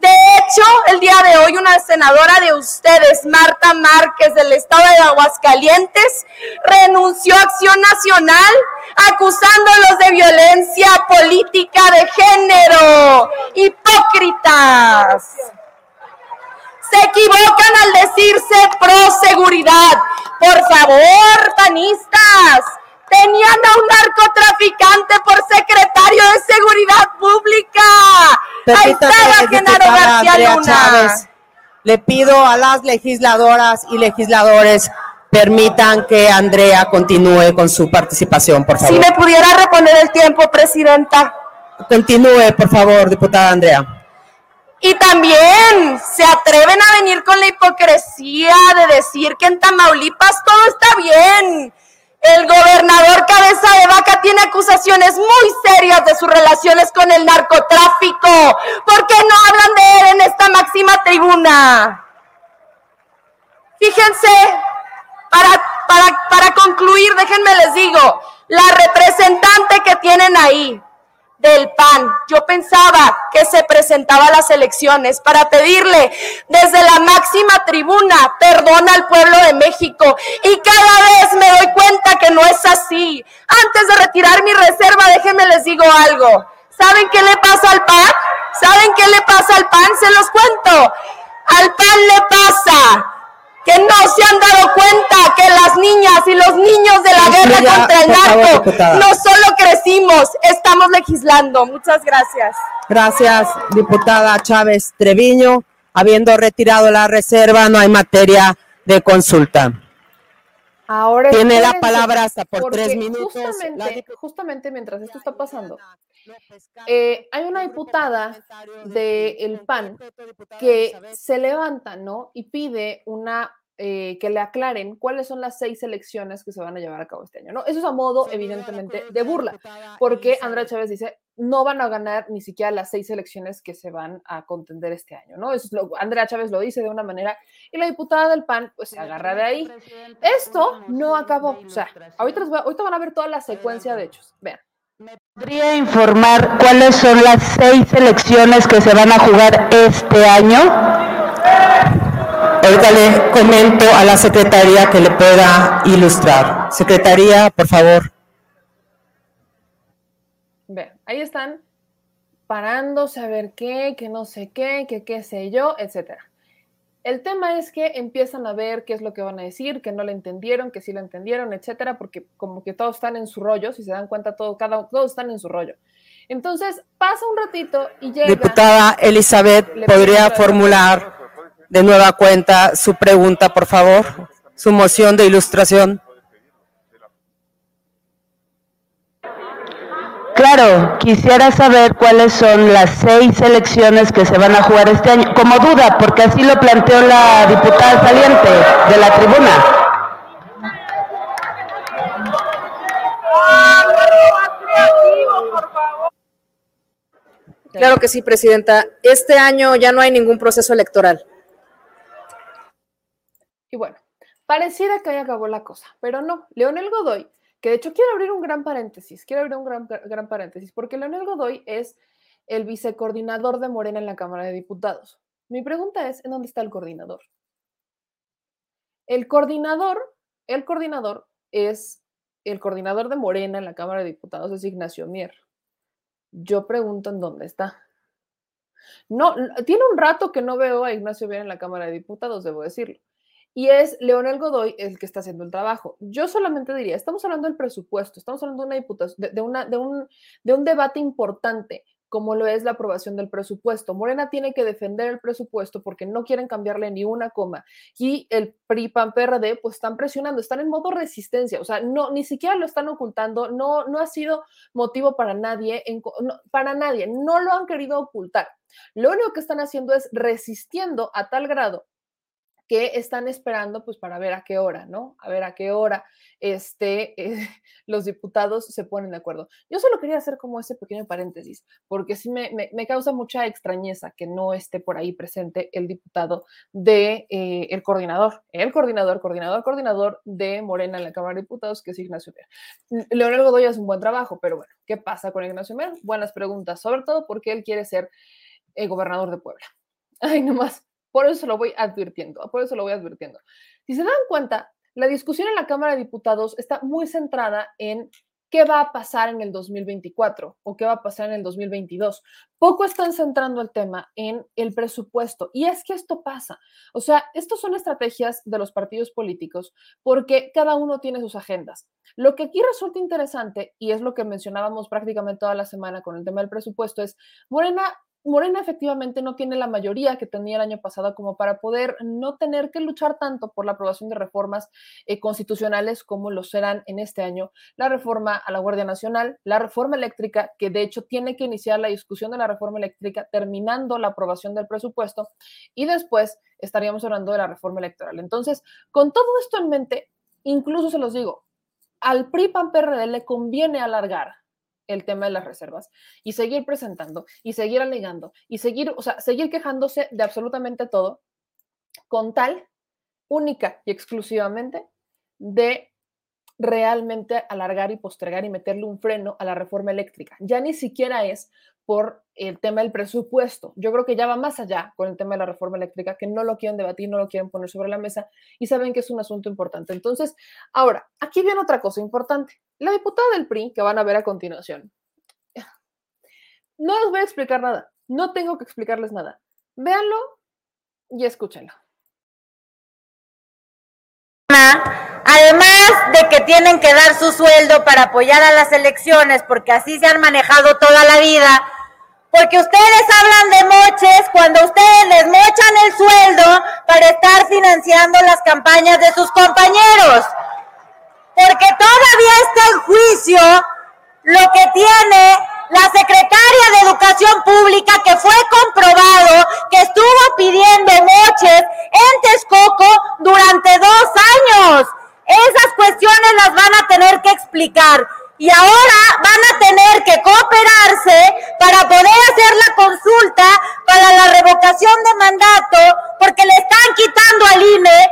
De hecho, el día de hoy una senadora de ustedes, Marta Márquez del estado de Aguascalientes, renunció a Acción Nacional acusándolos de violencia política de género. Hipócritas se equivocan al decirse pro seguridad. Por favor, panistas, tenían a un narcotraficante por secretario de Seguridad Pública. Ahí estaba Genaro García Luna. Le pido a las legisladoras y legisladores permitan que Andrea continúe con su participación, por favor. Si me pudiera reponer el tiempo, presidenta. Continúe, por favor, diputada Andrea. Y también se atreven a venir con la hipocresía de decir que en Tamaulipas todo está bien. El gobernador Cabeza de Vaca tiene acusaciones muy serias de sus relaciones con el narcotráfico. ¿Por qué no hablan de él en esta máxima tribuna? Fíjense, para, para, para concluir, déjenme les digo, la representante que tienen ahí, del PAN. Yo pensaba que se presentaba a las elecciones para pedirle desde la máxima tribuna perdón al pueblo de México y cada vez me doy cuenta que no es así. Antes de retirar mi reserva, déjenme les digo algo. ¿Saben qué le pasa al PAN? ¿Saben qué le pasa al PAN? Se los cuento. Al PAN le pasa que no se han dado cuenta que las niñas y los niños de la guerra contra el narco no solo crecimos, estamos legislando. Muchas gracias. Gracias, diputada Chávez Treviño. Habiendo retirado la reserva, no hay materia de consulta. Ahora tiene la palabra hasta por tres minutos. Justamente, justamente mientras esto está pasando, eh, hay una diputada del PAN que se levanta, ¿no? Y pide una eh, que le aclaren cuáles son las seis elecciones que se van a llevar a cabo este año, ¿no? Eso es a modo, evidentemente, de burla, porque Andrea Chávez dice, no van a ganar ni siquiera las seis elecciones que se van a contender este año, ¿no? Eso lo, Andrea Chávez lo dice de una manera y la diputada del PAN, pues se agarra de ahí. Esto no acabó, o sea, ahorita, ahorita van a ver toda la secuencia de hechos, vean. ¿Me podría informar cuáles son las seis elecciones que se van a jugar este año? Ahorita le comento a la secretaría que le pueda ilustrar. Secretaría, por favor. Vean, ahí están parándose a ver qué, que no sé qué, que qué sé yo, etcétera. El tema es que empiezan a ver qué es lo que van a decir, que no le entendieron, que sí lo entendieron, etcétera, porque como que todos están en su rollo, si se dan cuenta, todo, cada, todos están en su rollo. Entonces pasa un ratito y llega. Diputada Elizabeth, ¿podría formular de nueva cuenta su pregunta, por favor, su moción de ilustración. Claro, quisiera saber cuáles son las seis elecciones que se van a jugar este año, como duda, porque así lo planteó la diputada saliente de la tribuna. Claro que sí, Presidenta. Este año ya no hay ningún proceso electoral. Y bueno, pareciera que ahí acabó la cosa, pero no. Leonel Godoy, que de hecho quiero abrir un gran paréntesis, quiero abrir un gran, gran paréntesis, porque Leonel Godoy es el vicecoordinador de Morena en la Cámara de Diputados. Mi pregunta es, ¿en dónde está el coordinador? El coordinador, el coordinador es el coordinador de Morena en la Cámara de Diputados es Ignacio Mier. Yo pregunto en dónde está. No, tiene un rato que no veo a Ignacio Mier en la Cámara de Diputados, debo decirlo y es Leonel Godoy el que está haciendo el trabajo. Yo solamente diría, estamos hablando del presupuesto, estamos hablando de una diputación, de, una, de, un, de un debate importante como lo es la aprobación del presupuesto. Morena tiene que defender el presupuesto porque no quieren cambiarle ni una coma y el PRI, PAN, PRD pues están presionando, están en modo resistencia, o sea, no ni siquiera lo están ocultando, no no ha sido motivo para nadie, para nadie, no lo han querido ocultar. Lo único que están haciendo es resistiendo a tal grado que están esperando pues para ver a qué hora, ¿no? A ver a qué hora este, eh, los diputados se ponen de acuerdo. Yo solo quería hacer como ese pequeño paréntesis, porque sí me, me, causa mucha extrañeza que no esté por ahí presente el diputado de, eh, el coordinador, el coordinador, coordinador, coordinador de Morena en la Cámara de Diputados, que es Ignacio Mer. Leonel Godoy hace un buen trabajo, pero bueno, ¿qué pasa con Ignacio Mer? Buenas preguntas, sobre todo porque él quiere ser el eh, gobernador de Puebla. Ay, nomás por eso lo voy advirtiendo, por eso lo voy advirtiendo. Si se dan cuenta, la discusión en la Cámara de Diputados está muy centrada en qué va a pasar en el 2024 o qué va a pasar en el 2022. Poco están centrando el tema en el presupuesto. Y es que esto pasa. O sea, estas son estrategias de los partidos políticos porque cada uno tiene sus agendas. Lo que aquí resulta interesante, y es lo que mencionábamos prácticamente toda la semana con el tema del presupuesto, es Morena Morena efectivamente no tiene la mayoría que tenía el año pasado como para poder no tener que luchar tanto por la aprobación de reformas eh, constitucionales como lo serán en este año, la reforma a la Guardia Nacional, la reforma eléctrica, que de hecho tiene que iniciar la discusión de la reforma eléctrica terminando la aprobación del presupuesto y después estaríamos hablando de la reforma electoral. Entonces, con todo esto en mente, incluso se los digo, al PRI PAN PRD le conviene alargar el tema de las reservas y seguir presentando y seguir alegando y seguir, o sea, seguir quejándose de absolutamente todo con tal única y exclusivamente de realmente alargar y postergar y meterle un freno a la reforma eléctrica. Ya ni siquiera es por el tema del presupuesto. Yo creo que ya va más allá con el tema de la reforma eléctrica, que no lo quieren debatir, no lo quieren poner sobre la mesa y saben que es un asunto importante. Entonces, ahora, aquí viene otra cosa importante. La diputada del PRI, que van a ver a continuación, no les voy a explicar nada, no tengo que explicarles nada. Véanlo y escúchenlo. Además de que tienen que dar su sueldo para apoyar a las elecciones, porque así se han manejado toda la vida, porque ustedes hablan de moches cuando ustedes les mochan el sueldo para estar financiando las campañas de sus compañeros. juicio lo que tiene la secretaria de Educación Pública que fue comprobado que estuvo pidiendo moches en Texcoco durante dos años. Esas cuestiones las van a tener que explicar y ahora van a tener que cooperarse para poder hacer la consulta para la revocación de mandato porque le están quitando al INE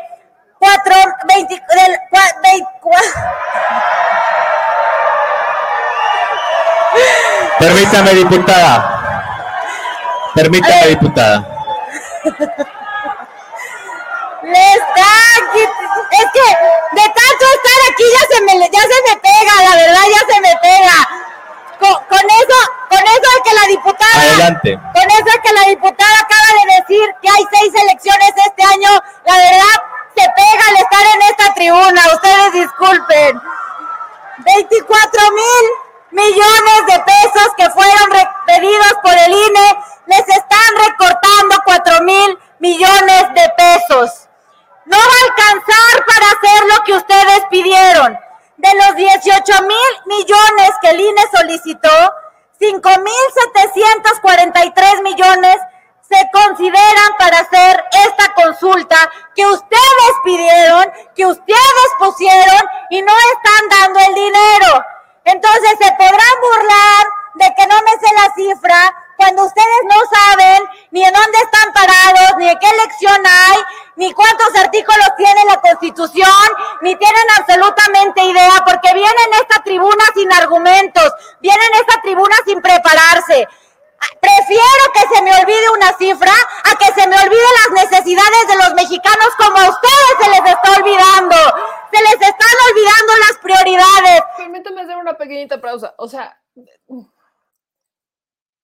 cuatro, 20, del, 24. Permítame, diputada. Permítame, diputada. Es que de tanto estar aquí ya se me, ya se me pega, la verdad ya se me pega. Con, eso, con eso que la diputada. Adelante. Con eso que la diputada acaba de decir que hay seis elecciones este año, la verdad se pega al estar en esta tribuna. Ustedes disculpen. 24 mil millones de pesos que fueron pedidos por el INE, les están recortando 4 mil millones de pesos. No va a alcanzar para hacer lo que ustedes pidieron. De los 18 mil millones que el INE solicitó, 5 mil 743 millones se consideran para hacer esta consulta que ustedes pidieron, que ustedes pusieron y no están dando el dinero. Entonces se podrán burlar de que no me sé la cifra cuando ustedes no saben ni en dónde están parados, ni de qué elección hay, ni cuántos artículos tiene la Constitución, ni tienen absolutamente idea, porque vienen a esta tribuna sin argumentos, vienen a esta tribuna sin prepararse. Prefiero que se me olvide una cifra a que se me olvide las necesidades de los mexicanos como a ustedes se les está olvidando. Se les están olvidando las prioridades. Permítame hacer una pequeñita pausa. O sea,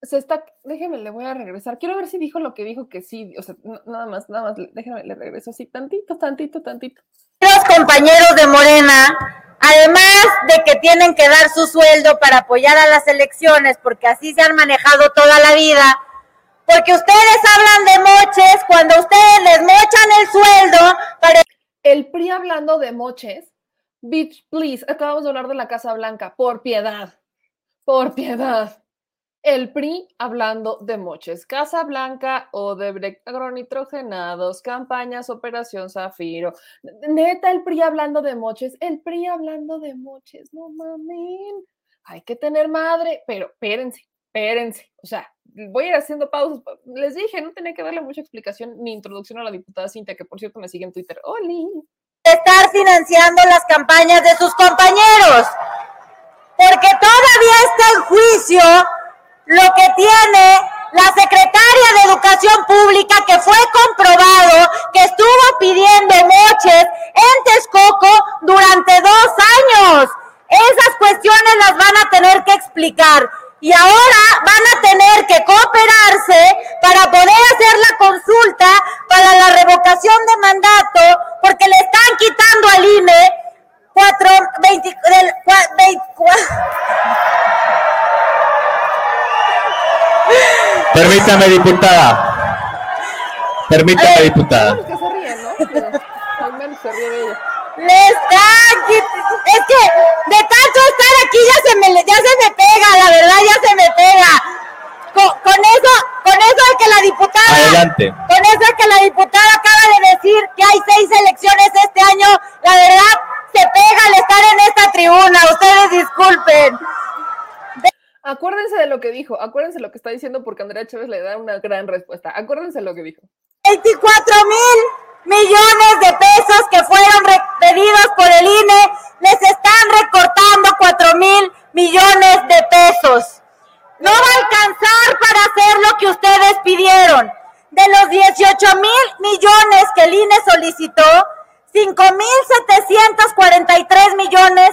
se está, déjeme, le voy a regresar. Quiero ver si dijo lo que dijo que sí. O sea, nada más, nada más, déjeme, le regreso así, tantito, tantito, tantito. Los compañeros de Morena Además de que tienen que dar su sueldo para apoyar a las elecciones, porque así se han manejado toda la vida, porque ustedes hablan de moches cuando ustedes les mochan el sueldo para... El PRI hablando de moches, bitch, please, acabamos de hablar de la Casa Blanca, por piedad, por piedad el PRI hablando de moches, Casa Blanca, de agronitrogenados, campañas, Operación Zafiro. Neta, el PRI hablando de moches, el PRI hablando de moches, no mames. Hay que tener madre, pero espérense, espérense. O sea, voy a ir haciendo pausas. Les dije, no tenía que darle mucha explicación ni introducción a la diputada Cintia, que por cierto me sigue en Twitter. ¡Oli! Estar financiando las campañas de sus compañeros. Porque todavía está en juicio lo que tiene la secretaria de Educación Pública que fue comprobado que estuvo pidiendo moches en Texcoco durante dos años. Esas cuestiones las van a tener que explicar y ahora van a tener que cooperarse para poder hacer la consulta para la revocación de mandato porque le están quitando al INE cuatro, 20, del, 24. Permítame, diputada. Permítame, diputada. Que se ríe, ¿no? Al menos se ríe de ella. Le está es que de tanto estar aquí ya se me ya se me pega, la verdad ya se me pega. Con, con eso, con eso de que la diputada Adelante. Con eso de que la diputada acaba de decir que hay seis elecciones este año, la verdad se pega al estar en esta tribuna. Ustedes disculpen. Acuérdense de lo que dijo, acuérdense lo que está diciendo porque Andrea Chávez le da una gran respuesta. Acuérdense lo que dijo. 24 mil millones de pesos que fueron pedidos por el INE, les están recortando 4 mil millones de pesos. No va a alcanzar para hacer lo que ustedes pidieron. De los 18 mil millones que el INE solicitó, 5 mil 743 millones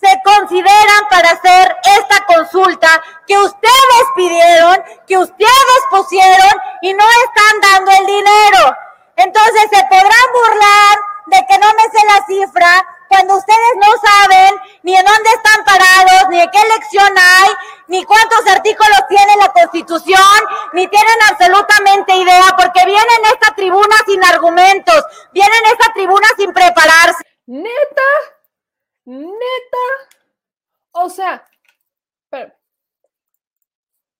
se consideran para hacer esta consulta que ustedes pidieron, que ustedes pusieron y no están dando el dinero. Entonces se podrán burlar de que no me sé la cifra cuando ustedes no saben ni en dónde están parados, ni de qué elección hay, ni cuántos artículos tiene la Constitución, ni tienen absolutamente idea, porque vienen a esta tribuna sin argumentos, vienen a esta tribuna sin prepararse. Neta, neta. O sea, pero,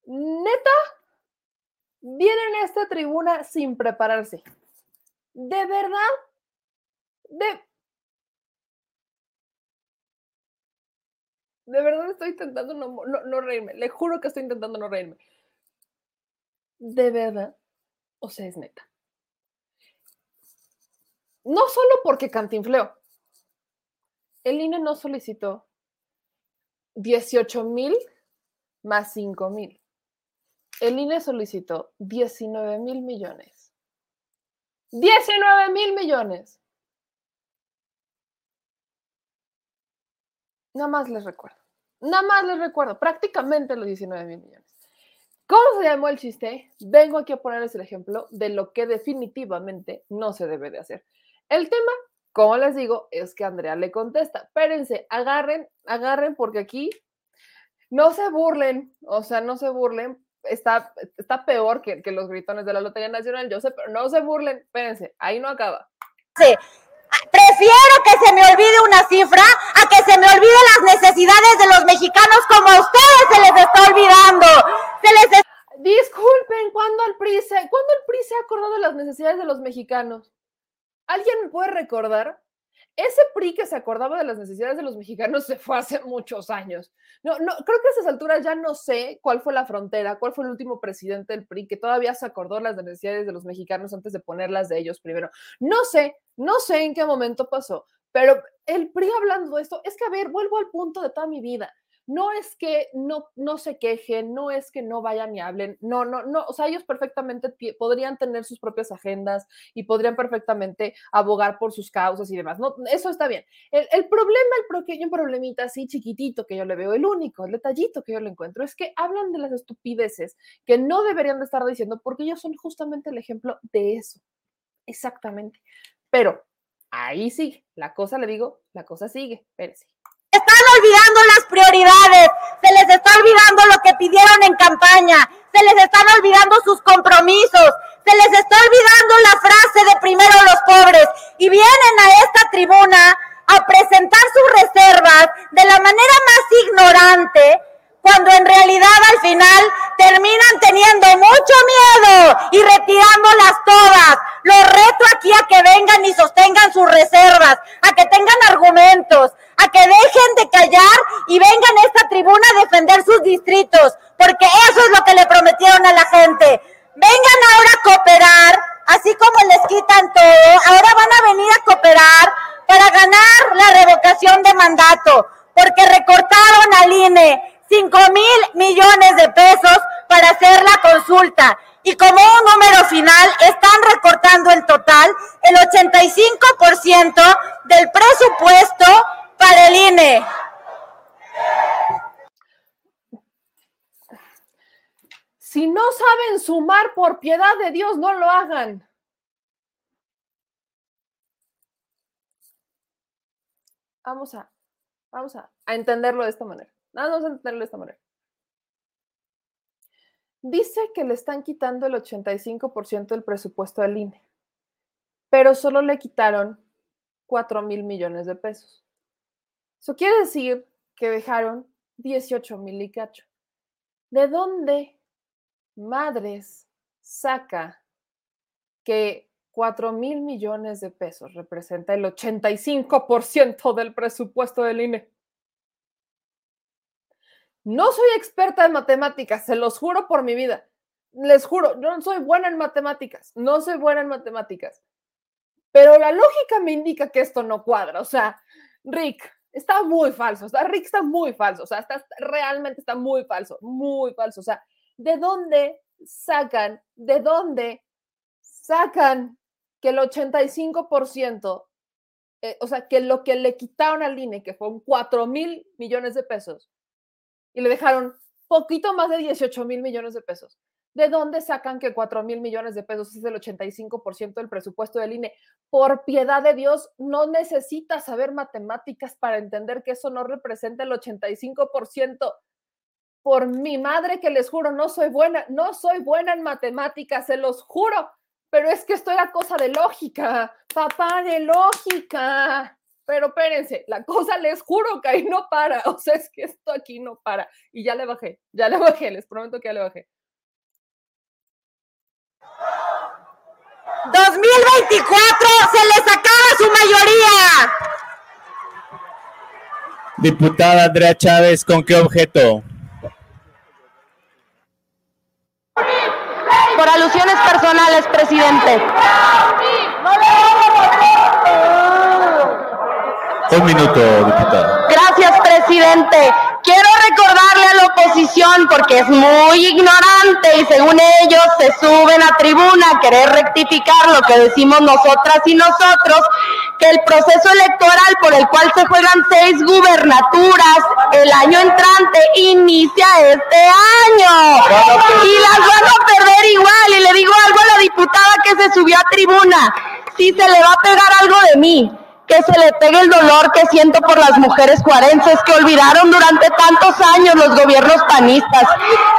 neta, vienen a esta tribuna sin prepararse. De verdad, de, de verdad estoy intentando no, no, reírme. Le juro que estoy intentando no reírme. De verdad. O sea, es neta. No solo porque cantinfleo. El INE no solicitó 18 mil más 5 mil. El INE solicitó 19 mil millones. 19 mil millones. Nada más les recuerdo. Nada más les recuerdo. Prácticamente los 19 mil millones. ¿Cómo se llamó el chiste? Vengo aquí a ponerles el ejemplo de lo que definitivamente no se debe de hacer. El tema, como les digo, es que Andrea le contesta. Espérense, agarren, agarren, porque aquí no se burlen, o sea, no se burlen. Está, está peor que, que los gritones de la Lotería Nacional, yo sé, pero no se burlen. Espérense, ahí no acaba. Sí. Prefiero que se me olvide una cifra a que se me olvide las necesidades de los mexicanos como a ustedes se les está olvidando. Se les Disculpen, ¿cuándo el PRI se, ¿cuándo el PRI se ha acordado de las necesidades de los mexicanos? ¿Alguien puede recordar? Ese PRI que se acordaba de las necesidades de los mexicanos se fue hace muchos años. No, no, creo que a esas alturas ya no sé cuál fue la frontera, cuál fue el último presidente del PRI que todavía se acordó las necesidades de los mexicanos antes de ponerlas de ellos primero. No sé, no sé en qué momento pasó, pero el PRI hablando de esto, es que a ver, vuelvo al punto de toda mi vida no es que no, no se quejen, no es que no vayan y hablen, no, no, no, o sea, ellos perfectamente podrían tener sus propias agendas y podrían perfectamente abogar por sus causas y demás, no, eso está bien. El, el problema, el pequeño problemita así chiquitito que yo le veo, el único, el detallito que yo le encuentro, es que hablan de las estupideces que no deberían de estar diciendo porque ellos son justamente el ejemplo de eso, exactamente. Pero ahí sí, la cosa, le digo, la cosa sigue, espérese están olvidando las prioridades, se les está olvidando lo que pidieron en campaña, se les están olvidando sus compromisos, se les está olvidando la frase de primero los pobres y vienen a esta tribuna a presentar sus reservas de la manera más ignorante, cuando en realidad al final terminan teniendo mucho miedo y retirándolas todas. Los reto aquí a que vengan y sostengan sus reservas, a que tengan argumentos, a que dejen de callar y vengan a esta tribuna a defender sus distritos, porque eso es lo que le prometieron a la gente. Vengan ahora a cooperar, así como les quitan todo, ahora van a venir a cooperar para ganar la revocación de mandato, porque recortaron al INE 5 mil millones de pesos para hacer la consulta. Y como un número final, están recortando el total, el 85% del presupuesto para el INE. Si no saben sumar por piedad de Dios, no lo hagan. Vamos a, vamos a, entenderlo de esta manera. Vamos a entenderlo de esta manera. Dice que le están quitando el 85% del presupuesto al INE, pero solo le quitaron 4 mil millones de pesos. Eso quiere decir que dejaron 18 mil y. ¿De dónde madres saca que 4 mil millones de pesos representa el 85% del presupuesto del INE? No soy experta en matemáticas, se los juro por mi vida. Les juro, yo no soy buena en matemáticas, no soy buena en matemáticas. Pero la lógica me indica que esto no cuadra. O sea, Rick, está muy falso, o Rick está muy falso, o sea, está, realmente está muy falso, muy falso, o sea, ¿de dónde sacan, de dónde sacan que el 85%, eh, o sea, que lo que le quitaron al INE, que fueron 4 mil millones de pesos, y le dejaron poquito más de 18 mil millones de pesos, ¿De dónde sacan que 4 mil millones de pesos es el 85% del presupuesto del INE? Por piedad de Dios, no necesitas saber matemáticas para entender que eso no representa el 85%. Por mi madre que les juro, no soy buena, no soy buena en matemáticas, se los juro, pero es que esto era cosa de lógica, papá, de lógica. pero espérense, la cosa les juro que ahí no para, o sea, es que esto aquí no para. Y ya le bajé, ya le bajé, les prometo que ya le bajé. 2024 se les acaba su mayoría. Diputada Andrea Chávez, ¿con qué objeto? Por alusiones personales, presidente. Un minuto, diputada. Gracias, presidente. Quiero recordarle a la oposición, porque es muy ignorante y según ellos se suben a tribuna a querer rectificar lo que decimos nosotras y nosotros, que el proceso electoral por el cual se juegan seis gubernaturas el año entrante inicia este año. Y las van a perder igual. Y le digo algo a la diputada que se subió a tribuna. Si se le va a pegar algo de mí, que se le pegue el dolor que siento por las mujeres cuarenses que olvidaron durante tantos años los gobiernos panistas.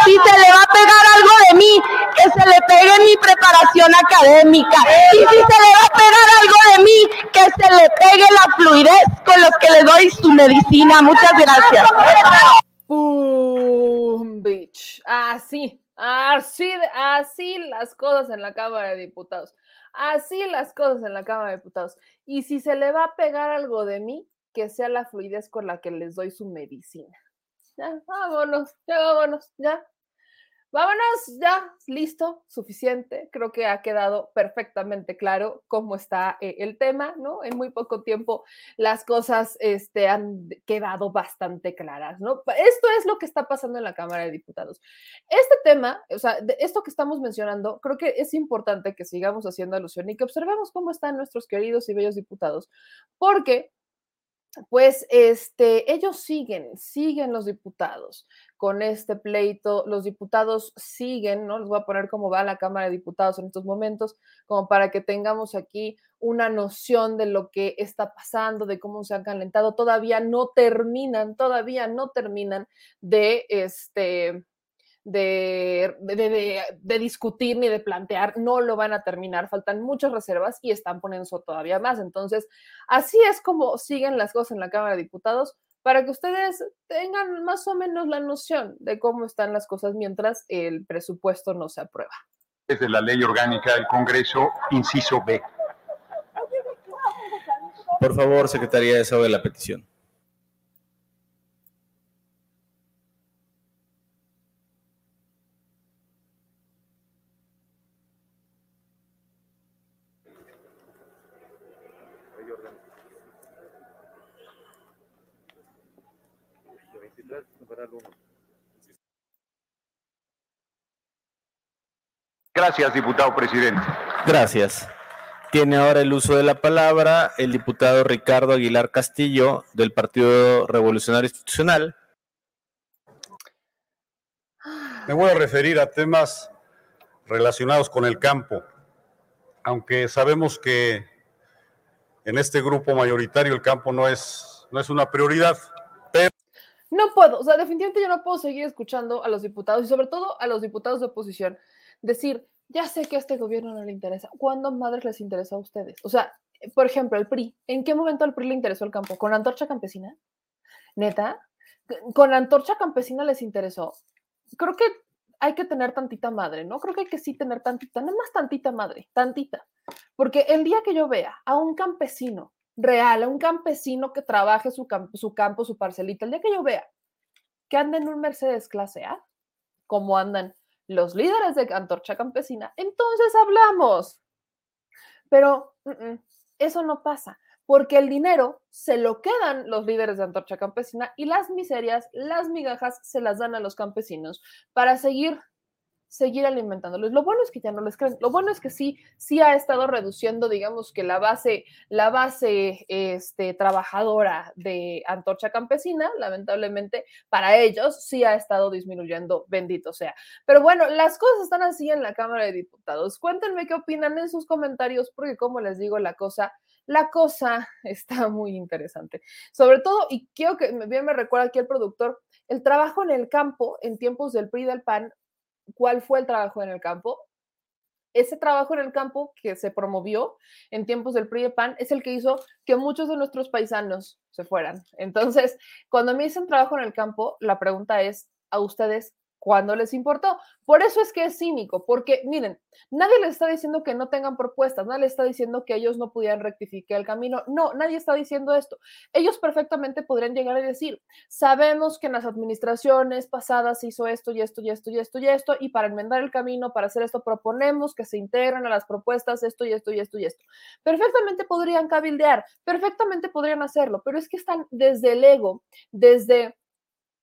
Si se le va a pegar algo de mí, que se le pegue mi preparación académica. Y si se le va a pegar algo de mí, que se le pegue la fluidez con los que le doy su medicina. Muchas gracias. Boom, bitch. Así, así, así las cosas en la Cámara de Diputados. Así las cosas en la Cámara de Diputados. Y si se le va a pegar algo de mí, que sea la fluidez con la que les doy su medicina. Ya, vámonos, ya vámonos, ya. Vámonos, ya, listo, suficiente. Creo que ha quedado perfectamente claro cómo está eh, el tema, ¿no? En muy poco tiempo las cosas este, han quedado bastante claras, ¿no? Esto es lo que está pasando en la Cámara de Diputados. Este tema, o sea, esto que estamos mencionando, creo que es importante que sigamos haciendo alusión y que observemos cómo están nuestros queridos y bellos diputados, porque pues este, ellos siguen, siguen los diputados con este pleito, los diputados siguen, ¿no? Les voy a poner cómo va la Cámara de Diputados en estos momentos, como para que tengamos aquí una noción de lo que está pasando, de cómo se han calentado, todavía no terminan, todavía no terminan de este de, de, discutir ni de plantear, no lo van a terminar, faltan muchas reservas y están poniendo todavía más. Entonces, así es como siguen las cosas en la Cámara de Diputados para que ustedes tengan más o menos la noción de cómo están las cosas mientras el presupuesto no se aprueba. Desde la ley orgánica del Congreso, inciso B. Por favor, Secretaría de Salud de la petición. Gracias, diputado presidente. Gracias. Tiene ahora el uso de la palabra el diputado Ricardo Aguilar Castillo del Partido Revolucionario Institucional. Me voy a referir a temas relacionados con el campo, aunque sabemos que en este grupo mayoritario el campo no es, no es una prioridad. No puedo, o sea, definitivamente yo no puedo seguir escuchando a los diputados y sobre todo a los diputados de oposición decir, ya sé que a este gobierno no le interesa. ¿Cuándo madres les interesa a ustedes? O sea, por ejemplo, el PRI. ¿En qué momento al PRI le interesó el campo? ¿Con antorcha campesina? ¿Neta? ¿Con antorcha campesina les interesó? Creo que hay que tener tantita madre, ¿no? Creo que hay que sí tener tantita, no más tantita madre, tantita. Porque el día que yo vea a un campesino real, a un campesino que trabaje su campo, su parcelita, el día que yo vea que anda en un Mercedes clase A, como andan los líderes de Antorcha Campesina, entonces hablamos. Pero eso no pasa, porque el dinero se lo quedan los líderes de Antorcha Campesina y las miserias, las migajas se las dan a los campesinos para seguir seguir alimentándolos. Lo bueno es que ya no les creen. Lo bueno es que sí, sí ha estado reduciendo, digamos que la base, la base este, trabajadora de Antorcha Campesina, lamentablemente para ellos sí ha estado disminuyendo, bendito sea. Pero bueno, las cosas están así en la Cámara de Diputados. Cuéntenme qué opinan en sus comentarios, porque como les digo, la cosa la cosa está muy interesante. Sobre todo, y quiero que bien me recuerda aquí el productor, el trabajo en el campo en tiempos del PRI del PAN ¿Cuál fue el trabajo en el campo? ese trabajo en el campo que se promovió en tiempos del PRI y PAN es el que hizo que muchos de nuestros paisanos se fueran. Entonces, cuando me dicen trabajo en el campo, la pregunta es a ustedes cuando les importó. Por eso es que es cínico, porque miren, nadie les está diciendo que no tengan propuestas, nadie les está diciendo que ellos no pudieran rectificar el camino. No, nadie está diciendo esto. Ellos perfectamente podrían llegar a decir, sabemos que en las administraciones pasadas hizo esto y esto y esto y esto y esto, y para enmendar el camino, para hacer esto, proponemos que se integren a las propuestas esto y esto y esto y esto. Perfectamente podrían cabildear, perfectamente podrían hacerlo, pero es que están desde el ego, desde,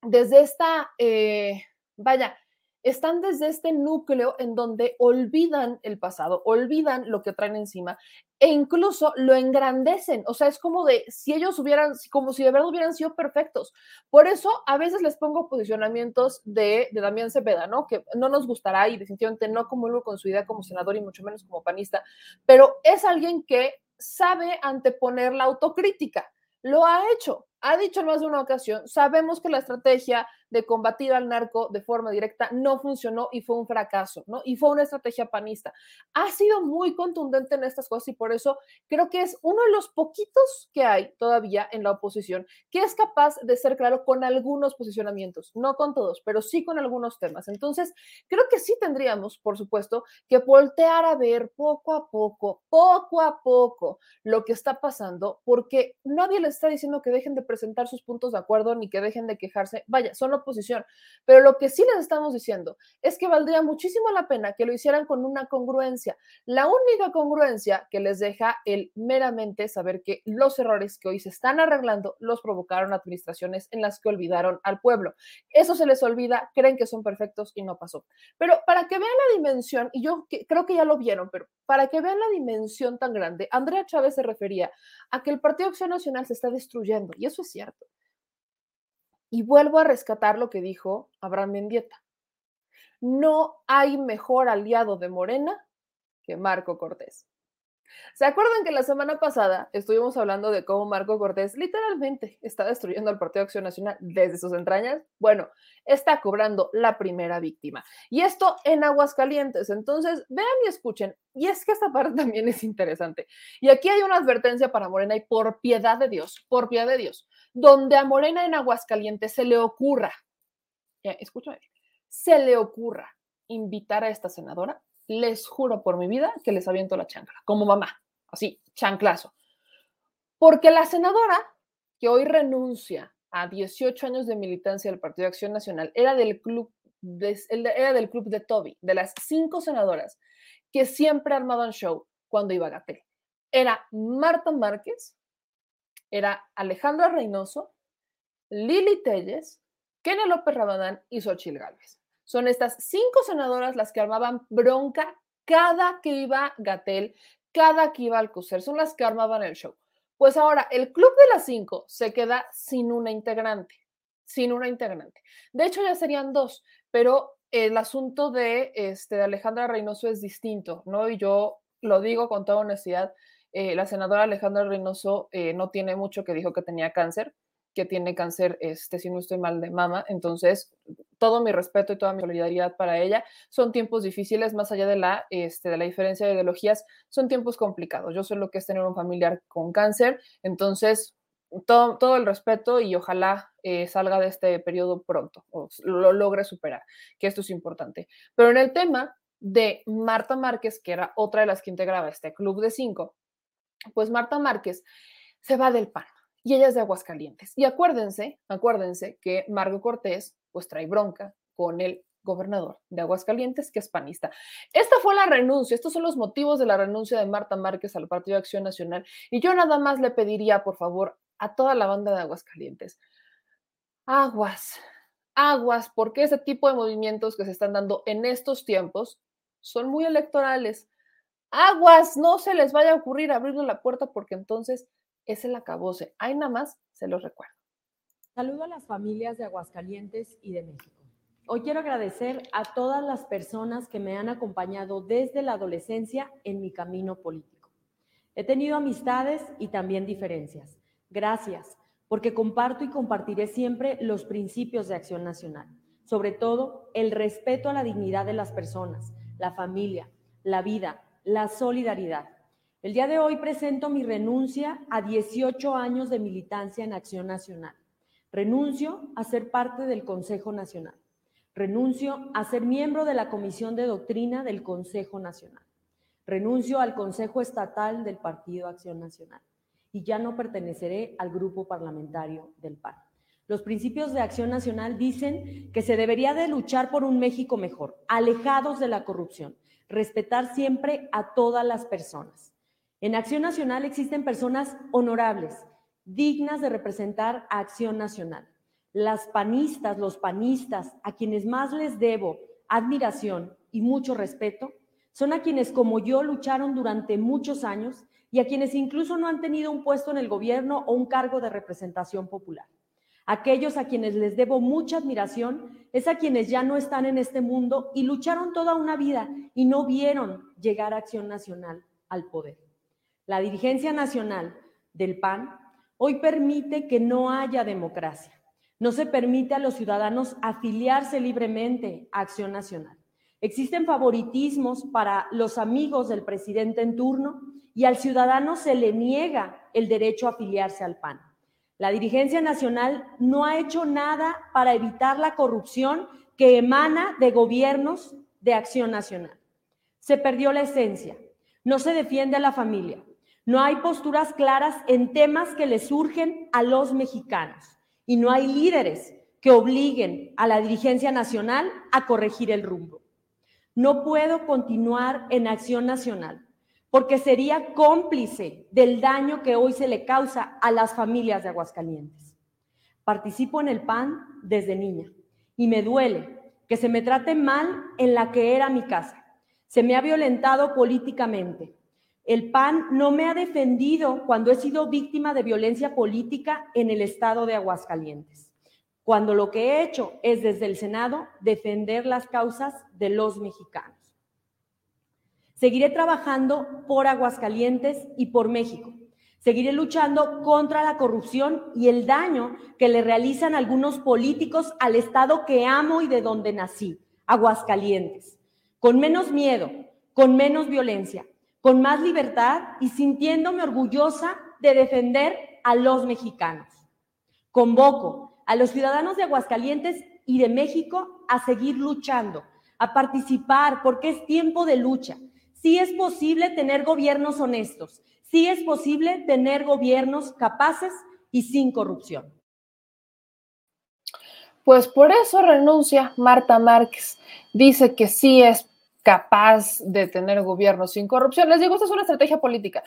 desde esta... Eh, vaya, están desde este núcleo en donde olvidan el pasado, olvidan lo que traen encima e incluso lo engrandecen. O sea, es como de si ellos hubieran, como si de verdad hubieran sido perfectos. Por eso a veces les pongo posicionamientos de, de Damián Cepeda, ¿no? Que no nos gustará y definitivamente no como con su idea como senador y mucho menos como panista, pero es alguien que sabe anteponer la autocrítica. Lo ha hecho, ha dicho en más de una ocasión, sabemos que la estrategia de combatir al narco de forma directa no funcionó y fue un fracaso, ¿no? Y fue una estrategia panista. Ha sido muy contundente en estas cosas y por eso creo que es uno de los poquitos que hay todavía en la oposición que es capaz de ser claro con algunos posicionamientos, no con todos, pero sí con algunos temas. Entonces, creo que sí tendríamos, por supuesto, que voltear a ver poco a poco, poco a poco lo que está pasando, porque nadie les está diciendo que dejen de presentar sus puntos de acuerdo ni que dejen de quejarse. Vaya, son oposición. Pero lo que sí les estamos diciendo es que valdría muchísimo la pena que lo hicieran con una congruencia. La única congruencia que les deja el meramente saber que los errores que hoy se están arreglando los provocaron administraciones en las que olvidaron al pueblo. Eso se les olvida, creen que son perfectos y no pasó. Pero para que vean la dimensión, y yo creo que ya lo vieron, pero para que vean la dimensión tan grande, Andrea Chávez se refería a que el Partido Acción Nacional se está destruyendo, y eso es cierto. Y vuelvo a rescatar lo que dijo Abraham Mendieta. No hay mejor aliado de Morena que Marco Cortés. ¿Se acuerdan que la semana pasada estuvimos hablando de cómo Marco Cortés literalmente está destruyendo al Partido Acción Nacional desde sus entrañas? Bueno, está cobrando la primera víctima. Y esto en Aguascalientes. Entonces, vean y escuchen. Y es que esta parte también es interesante. Y aquí hay una advertencia para Morena y por piedad de Dios, por piedad de Dios, donde a Morena en Aguascalientes se le ocurra, escúchame, se le ocurra invitar a esta senadora, les juro por mi vida que les aviento la chancla, como mamá, así, chanclazo. Porque la senadora que hoy renuncia a 18 años de militancia del Partido de Acción Nacional era del club de, era del club de Toby, de las cinco senadoras que siempre armaban show cuando iba a Gatel. Era Marta Márquez, era Alejandra Reynoso, Lili Telles, Kenia López Rabadán y Xochil Gálvez. Son estas cinco senadoras las que armaban bronca cada que iba Gatel, cada que iba al CUSER, son las que armaban el show. Pues ahora el club de las cinco se queda sin una integrante, sin una integrante. De hecho ya serían dos, pero el asunto de, este, de Alejandra Reynoso es distinto, ¿no? Y yo lo digo con toda honestidad, eh, la senadora Alejandra Reynoso eh, no tiene mucho que dijo que tenía cáncer, que tiene cáncer, este, si no estoy mal, de mama. Entonces, todo mi respeto y toda mi solidaridad para ella. Son tiempos difíciles, más allá de la, este, de la diferencia de ideologías, son tiempos complicados. Yo sé lo que es tener un familiar con cáncer, entonces, todo, todo el respeto y ojalá eh, salga de este periodo pronto o lo logre superar, que esto es importante. Pero en el tema de Marta Márquez, que era otra de las que integraba este club de cinco, pues Marta Márquez se va del PAN y ella es de Aguascalientes. Y acuérdense, acuérdense que Margo Cortés pues trae bronca con el gobernador de Aguascalientes, que es panista. Esta fue la renuncia, estos son los motivos de la renuncia de Marta Márquez al Partido de Acción Nacional. Y yo nada más le pediría, por favor, a toda la banda de Aguascalientes, aguas, aguas, porque ese tipo de movimientos que se están dando en estos tiempos son muy electorales aguas, no se les vaya a ocurrir abrirle la puerta porque entonces es el acabose. Ahí nada más se los recuerdo. Saludo a las familias de Aguascalientes y de México. Hoy quiero agradecer a todas las personas que me han acompañado desde la adolescencia en mi camino político. He tenido amistades y también diferencias. Gracias, porque comparto y compartiré siempre los principios de acción nacional, sobre todo el respeto a la dignidad de las personas, la familia, la vida, la solidaridad. El día de hoy presento mi renuncia a 18 años de militancia en Acción Nacional. Renuncio a ser parte del Consejo Nacional. Renuncio a ser miembro de la Comisión de Doctrina del Consejo Nacional. Renuncio al Consejo Estatal del Partido Acción Nacional y ya no perteneceré al grupo parlamentario del PAN. Los principios de Acción Nacional dicen que se debería de luchar por un México mejor, alejados de la corrupción, respetar siempre a todas las personas. En Acción Nacional existen personas honorables, dignas de representar a Acción Nacional. Las panistas, los panistas, a quienes más les debo admiración y mucho respeto, son a quienes como yo lucharon durante muchos años y a quienes incluso no han tenido un puesto en el gobierno o un cargo de representación popular. Aquellos a quienes les debo mucha admiración es a quienes ya no están en este mundo y lucharon toda una vida y no vieron llegar Acción Nacional al poder. La dirigencia nacional del PAN hoy permite que no haya democracia. No se permite a los ciudadanos afiliarse libremente a Acción Nacional. Existen favoritismos para los amigos del presidente en turno y al ciudadano se le niega el derecho a afiliarse al PAN. La dirigencia nacional no ha hecho nada para evitar la corrupción que emana de gobiernos de acción nacional. Se perdió la esencia, no se defiende a la familia, no hay posturas claras en temas que le surgen a los mexicanos y no hay líderes que obliguen a la dirigencia nacional a corregir el rumbo. No puedo continuar en acción nacional porque sería cómplice del daño que hoy se le causa a las familias de Aguascalientes. Participo en el PAN desde niña y me duele que se me trate mal en la que era mi casa. Se me ha violentado políticamente. El PAN no me ha defendido cuando he sido víctima de violencia política en el estado de Aguascalientes, cuando lo que he hecho es desde el Senado defender las causas de los mexicanos. Seguiré trabajando por Aguascalientes y por México. Seguiré luchando contra la corrupción y el daño que le realizan algunos políticos al Estado que amo y de donde nací, Aguascalientes. Con menos miedo, con menos violencia, con más libertad y sintiéndome orgullosa de defender a los mexicanos. Convoco a los ciudadanos de Aguascalientes y de México a seguir luchando, a participar, porque es tiempo de lucha Sí es posible tener gobiernos honestos, sí es posible tener gobiernos capaces y sin corrupción. Pues por eso renuncia Marta Márquez. Dice que sí es capaz de tener gobierno sin corrupción. Les digo, esta es una estrategia política.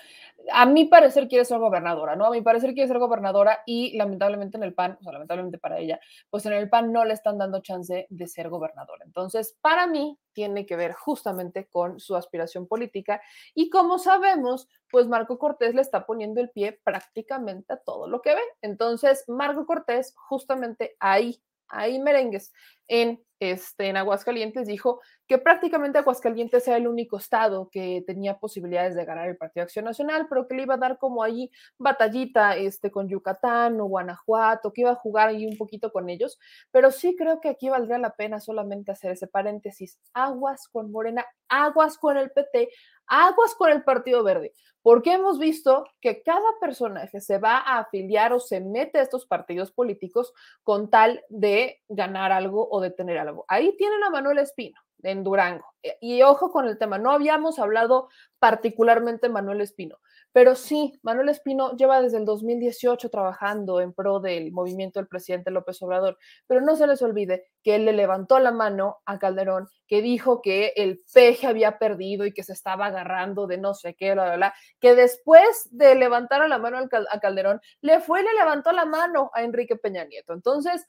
A mi parecer quiere ser gobernadora, ¿no? A mi parecer quiere ser gobernadora y lamentablemente en el PAN, o lamentablemente para ella, pues en el PAN no le están dando chance de ser gobernadora. Entonces, para mí tiene que ver justamente con su aspiración política y como sabemos, pues Marco Cortés le está poniendo el pie prácticamente a todo lo que ve. Entonces, Marco Cortés justamente ahí ahí merengues en, este, en Aguascalientes, dijo que prácticamente Aguascalientes era el único estado que tenía posibilidades de ganar el Partido Acción Nacional, pero que le iba a dar como ahí batallita este, con Yucatán o Guanajuato, que iba a jugar ahí un poquito con ellos, pero sí creo que aquí valdría la pena solamente hacer ese paréntesis, aguas con Morena, aguas con el PT, aguas con el Partido Verde, porque hemos visto que cada personaje se va a afiliar o se mete a estos partidos políticos con tal de ganar algo de tener algo. Ahí tienen a Manuel Espino en Durango. Eh, y ojo con el tema, no habíamos hablado particularmente Manuel Espino, pero sí, Manuel Espino lleva desde el 2018 trabajando en pro del movimiento del presidente López Obrador, pero no se les olvide que él le levantó la mano a Calderón, que dijo que el peje había perdido y que se estaba agarrando de no sé qué, bla, bla, bla, que después de levantar la mano a Calderón, le fue y le levantó la mano a Enrique Peña Nieto. Entonces,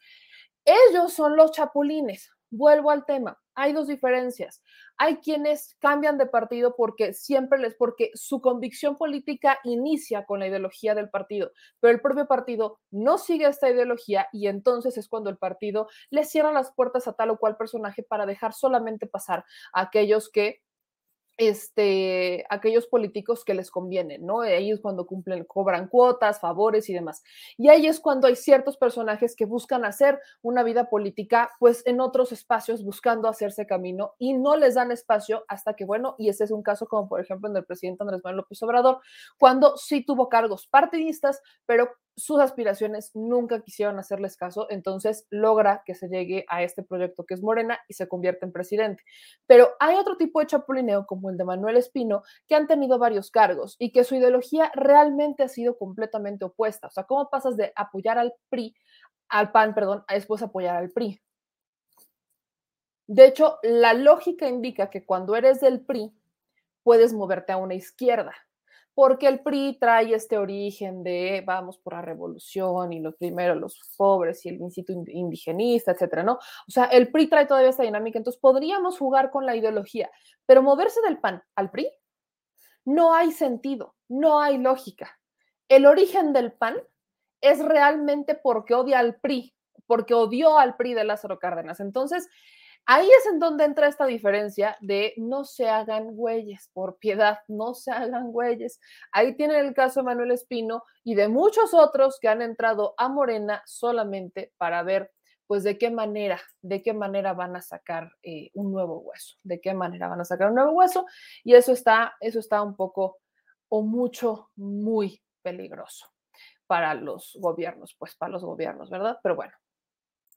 ellos son los chapulines. Vuelvo al tema hay dos diferencias. Hay quienes cambian de partido porque siempre les, porque su convicción política inicia con la ideología del partido, pero el propio partido no sigue esta ideología y entonces es cuando el partido le cierra las puertas a tal o cual personaje para dejar solamente pasar a aquellos que este, aquellos políticos que les convienen, ¿no? Ahí cuando cumplen, cobran cuotas, favores y demás. Y ahí es cuando hay ciertos personajes que buscan hacer una vida política, pues en otros espacios, buscando hacerse camino y no les dan espacio hasta que, bueno, y ese es un caso como por ejemplo en el presidente Andrés Manuel López Obrador, cuando sí tuvo cargos partidistas, pero sus aspiraciones nunca quisieron hacerles caso, entonces logra que se llegue a este proyecto que es Morena y se convierte en presidente. Pero hay otro tipo de chapulineo, como el de Manuel Espino, que han tenido varios cargos y que su ideología realmente ha sido completamente opuesta. O sea, ¿cómo pasas de apoyar al PRI, al PAN, perdón, a después apoyar al PRI? De hecho, la lógica indica que cuando eres del PRI, puedes moverte a una izquierda porque el PRI trae este origen de vamos por la revolución y los primeros los pobres y el instituto indigenista, etcétera, ¿no? O sea, el PRI trae todavía esta dinámica, entonces podríamos jugar con la ideología, pero moverse del PAN al PRI no hay sentido, no hay lógica. El origen del PAN es realmente porque odia al PRI, porque odió al PRI de Lázaro Cárdenas. Entonces, Ahí es en donde entra esta diferencia de no se hagan güeyes, por piedad, no se hagan güeyes. Ahí tienen el caso de Manuel Espino y de muchos otros que han entrado a Morena solamente para ver, pues, de qué manera, de qué manera van a sacar eh, un nuevo hueso, de qué manera van a sacar un nuevo hueso. Y eso está, eso está un poco o mucho, muy peligroso para los gobiernos, pues, para los gobiernos, ¿verdad? Pero bueno.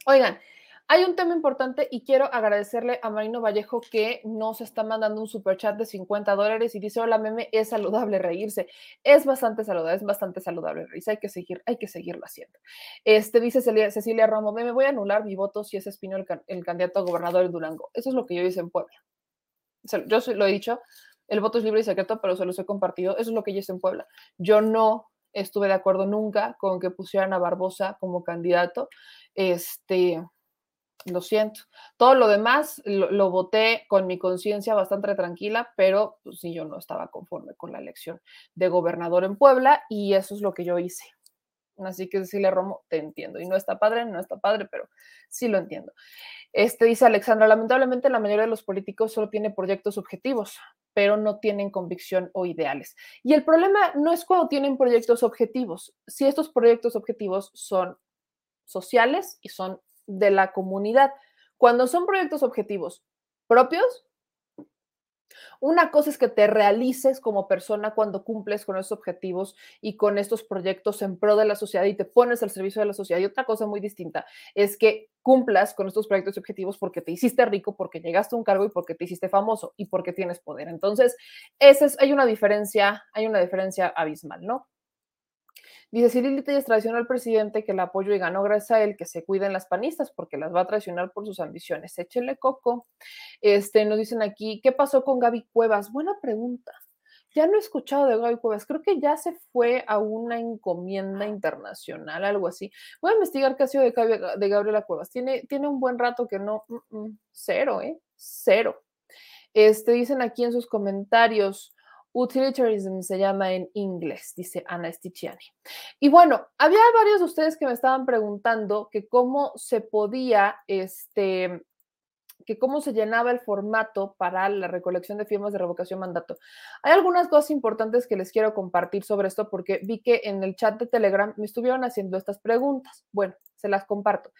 Oigan, hay un tema importante y quiero agradecerle a Marino Vallejo que nos está mandando un super chat de 50 dólares y dice, hola meme, es saludable reírse. Es bastante saludable, es bastante saludable reírse. Hay que seguir, hay que seguirlo haciendo. Este dice Cecilia, Romo, meme, voy a anular mi voto si es Espino el, candidato a gobernador de Durango. Eso es lo que yo hice en Puebla. yo lo he dicho, el voto es libre y secreto, pero se los he compartido. Eso es lo que yo hice en Puebla. Yo no estuve de acuerdo nunca con que pusieran a Barbosa como candidato. Este, lo siento. Todo lo demás lo, voté con mi conciencia bastante tranquila, pero pues, sí, yo no estaba conforme con la elección de gobernador en Puebla y eso es lo que yo hice. Así que le Romo, te entiendo. Y no está padre, no está padre, pero sí lo entiendo. Este dice Alexandra, lamentablemente la mayoría de los políticos solo tienen proyectos objetivos, pero no tienen convicción o ideales. Y el problema no es cuando tienen proyectos objetivos, si estos proyectos objetivos son sociales y son de la comunidad. Cuando son proyectos objetivos propios, una cosa es que te realices como persona cuando cumples con esos objetivos y con estos proyectos en pro de la sociedad y te pones al servicio de la sociedad. Y otra cosa muy distinta es que cumplas con estos proyectos y objetivos porque te hiciste rico, porque llegaste a un cargo y porque te hiciste famoso y porque tienes poder. Entonces, ese es, hay una diferencia, hay una diferencia abismal, ¿no? Dice, si Lili Telles traicionó al presidente que la apoyo y ganó gracias a él, que se cuiden las panistas porque las va a traicionar por sus ambiciones. Échenle coco. Este, nos dicen aquí, ¿qué pasó con Gaby Cuevas? Buena pregunta. Ya no he escuchado de Gaby Cuevas. Creo que ya se fue a una encomienda internacional, algo así. Voy a investigar qué ha sido de, de Gabriela Cuevas. Tiene, tiene un buen rato que no. Mm, mm, cero, ¿eh? Cero. Este, dicen aquí en sus comentarios. Utilitarianism se llama en inglés, dice Ana Sticiani. Y bueno, había varios de ustedes que me estaban preguntando que cómo se podía, este, que cómo se llenaba el formato para la recolección de firmas de revocación mandato. Hay algunas cosas importantes que les quiero compartir sobre esto porque vi que en el chat de Telegram me estuvieron haciendo estas preguntas. Bueno, se las comparto.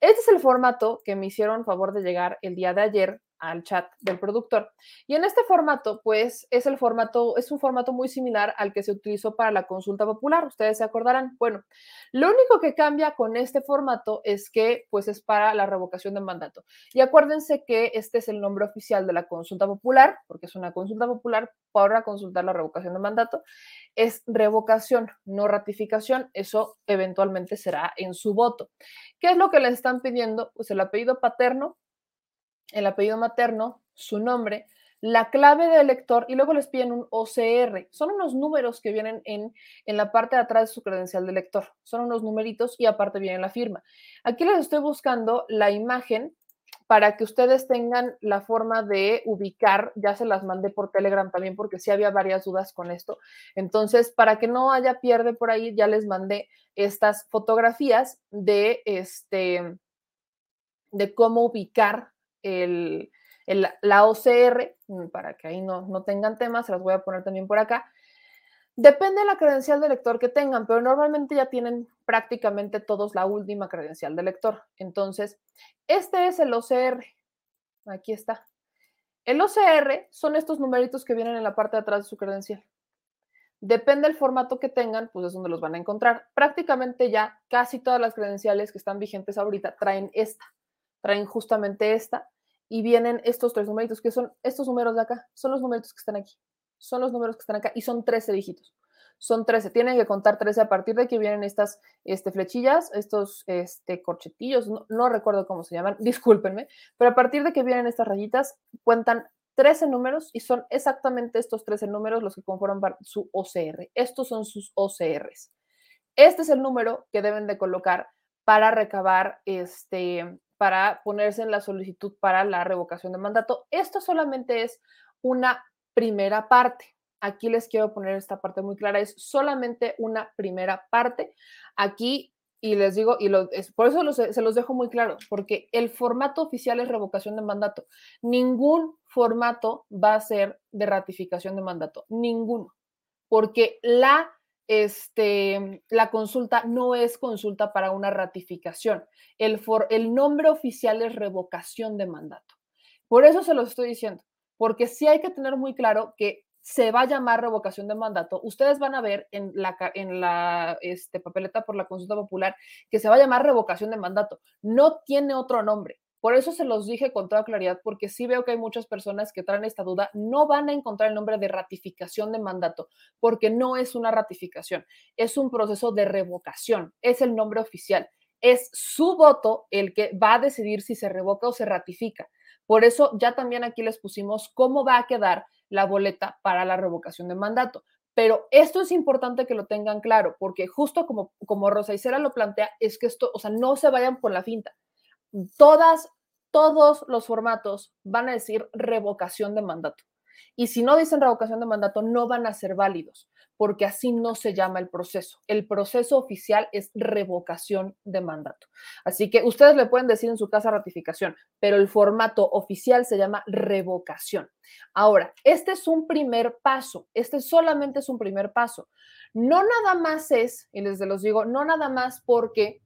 Este es el formato que me hicieron favor de llegar el día de ayer al chat del productor. Y en este formato, pues es el formato, es un formato muy similar al que se utilizó para la consulta popular, ustedes se acordarán. Bueno, lo único que cambia con este formato es que pues es para la revocación de mandato. Y acuérdense que este es el nombre oficial de la consulta popular, porque es una consulta popular para consultar la revocación de mandato. Es revocación, no ratificación. Eso eventualmente será en su voto. ¿Qué es lo que les están pidiendo? Pues el apellido paterno, el apellido materno, su nombre, la clave del elector y luego les piden un OCR. Son unos números que vienen en, en, la parte de atrás de su credencial de lector. Son unos numeritos y aparte viene la firma. Aquí les estoy buscando la imagen para que ustedes tengan la forma de ubicar, ya se las mandé por Telegram también porque sí había varias dudas con esto. Entonces, para que no haya pierde por ahí, ya les mandé estas fotografías de este de cómo ubicar el, la OCR, mm, para que ahí no, no tengan temas, se las voy a poner también por acá. Depende de la credencial de lector que tengan, pero normalmente ya tienen prácticamente todos la última credencial de lector. Entonces, este es el OCR. Aquí está. El OCR son estos numeritos que vienen en la parte de atrás de su credencial. Depende del formato que tengan, pues es donde los van a encontrar. Prácticamente ya casi todas las credenciales que están vigentes ahorita traen esta, traen justamente esta y vienen estos tres numeritos, que son estos números de acá, son los numeritos que están aquí, son los números que están acá y son 13 dígitos. Son 13, tienen que contar 13 a partir de que vienen estas este, flechillas, estos este, corchetillos, no, no recuerdo cómo se llaman, discúlpenme, pero a partir de que vienen estas rayitas, cuentan 13 números y son exactamente estos 13 números los que conforman su OCR. Estos son sus OCRs. Este es el número que deben de colocar para recabar, este, para ponerse en la solicitud para la revocación de mandato. Esto solamente es una primera parte. Aquí les quiero poner esta parte muy clara, es solamente una primera parte. Aquí y les digo, y lo, por eso se los dejo muy claro, porque el formato oficial es revocación de mandato. Ningún formato va a ser de ratificación de mandato, ninguno, porque la, este, la consulta no es consulta para una ratificación. El, for, el nombre oficial es revocación de mandato. Por eso se los estoy diciendo, porque sí hay que tener muy claro que se va a llamar revocación de mandato. Ustedes van a ver en la, en la este, papeleta por la consulta popular que se va a llamar revocación de mandato. No tiene otro nombre. Por eso se los dije con toda claridad, porque sí veo que hay muchas personas que traen esta duda, no van a encontrar el nombre de ratificación de mandato, porque no es una ratificación, es un proceso de revocación, es el nombre oficial, es su voto el que va a decidir si se revoca o se ratifica. Por eso ya también aquí les pusimos cómo va a quedar la boleta para la revocación de mandato. Pero esto es importante que lo tengan claro, porque justo como, como Rosa Isera lo plantea, es que esto, o sea, no se vayan por la finta. Todas, todos los formatos van a decir revocación de mandato. Y si no dicen revocación de mandato, no van a ser válidos porque así no se llama el proceso. El proceso oficial es revocación de mandato. Así que ustedes le pueden decir en su casa ratificación, pero el formato oficial se llama revocación. Ahora, este es un primer paso, este solamente es un primer paso. No nada más es, y les los digo, no nada más porque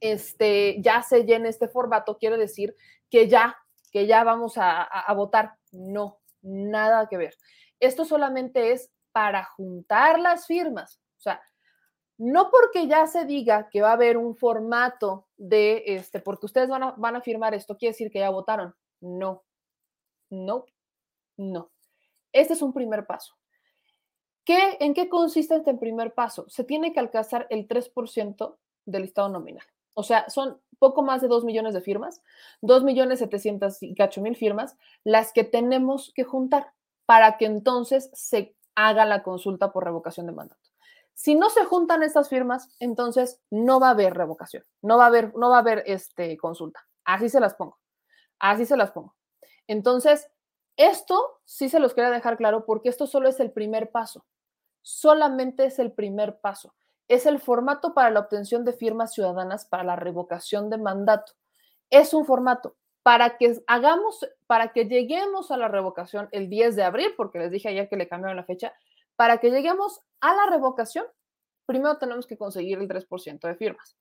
este, ya se llene este formato, quiere decir que ya, que ya vamos a, votar. No, nada que ver. Esto solamente es para juntar las firmas. O sea, no porque ya se diga que va a haber un formato de, este, porque ustedes van a, van a firmar esto, quiere decir que ya votaron. No, no, no. Este es un primer paso. ¿Qué, ¿En qué consiste este primer paso? Se tiene que alcanzar el 3% del listado nominal. O sea, son poco más de 2 millones de firmas, 2 millones 700 y mil firmas, las que tenemos que juntar para que entonces se haga la consulta por revocación de mandato. Si no se juntan estas firmas, entonces no va a haber revocación, no va a haber, no va a haber este, consulta. Así se las pongo, así se las pongo. Entonces, esto sí se los quería dejar claro porque esto solo es el primer paso, solamente es el primer paso. Es el formato para la obtención de firmas ciudadanas para la revocación de mandato. Es un formato, para que hagamos, para que lleguemos a la revocación el 10 de abril, porque les dije ayer que le cambiaron la fecha, para que lleguemos a la revocación, primero tenemos que conseguir el 3% de firmas.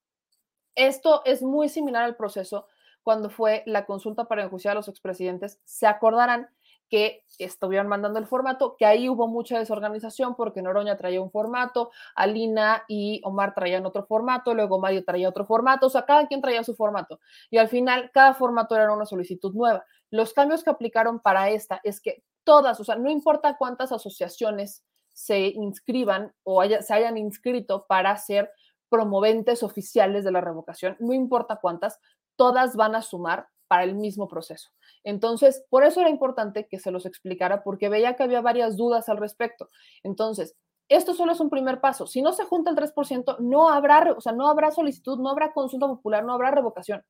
Esto es muy similar al proceso cuando fue la consulta para enjuiciar a los expresidentes. Se acordarán que estuvieron mandando el formato, que ahí hubo mucha desorganización porque Noroña traía un formato, Alina y Omar traían otro formato, luego Mario traía otro formato, o sea, cada quien traía su formato. Y al final, cada formato era una solicitud nueva. Los cambios que aplicaron para esta es que todas, o sea, no importa cuántas asociaciones se inscriban o se hayan inscrito para ser promoventes oficiales de la revocación, no importa cuántas, todas van a sumar para el mismo proceso. Entonces, por eso era importante que se los explicara, porque veía que había varias dudas al respecto. Entonces, esto solo es un primer paso. Si no se junta el 3%, no habrá, o sea, no habrá solicitud, no habrá consulta popular, no habrá revocación.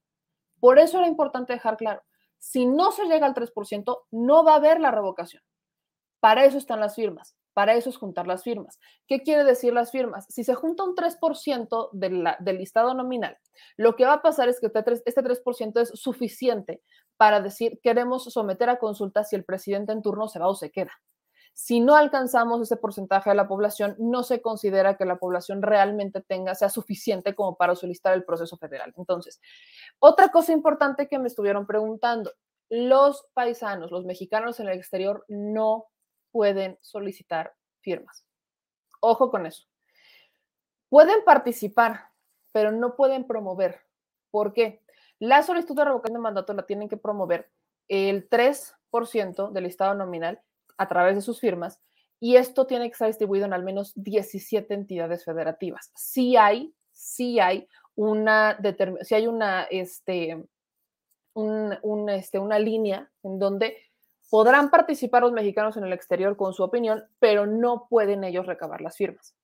Por eso era importante dejar claro, si no se llega al 3%, no va a haber la revocación. Para eso están las firmas, Para eso es juntar las firmas. ¿Qué quiere decir las firmas? Si se junta un 3% del listado nominal, lo que va a pasar es que este 3% es suficiente para decir queremos someter a consulta si el presidente en turno se va o se queda. Si no alcanzamos ese porcentaje de la población, no se considera que la población realmente tenga, sea suficiente como para solicitar el proceso federal. Entonces, otra cosa importante que me estuvieron preguntando, los paisanos, los mexicanos en el exterior no pueden solicitar firmas. Ojo con eso. Pueden participar, pero no pueden promover. ¿Por qué? La solicitud de revocación de mandato la tienen que promover el 3% del estado nominal a través de sus firmas y esto tiene que estar distribuido en al menos 17 entidades federativas. Si hay, hay una, si hay una, este, un, este, una línea en donde podrán participar los mexicanos en el exterior con su opinión, pero no pueden ellos recabar las firmas.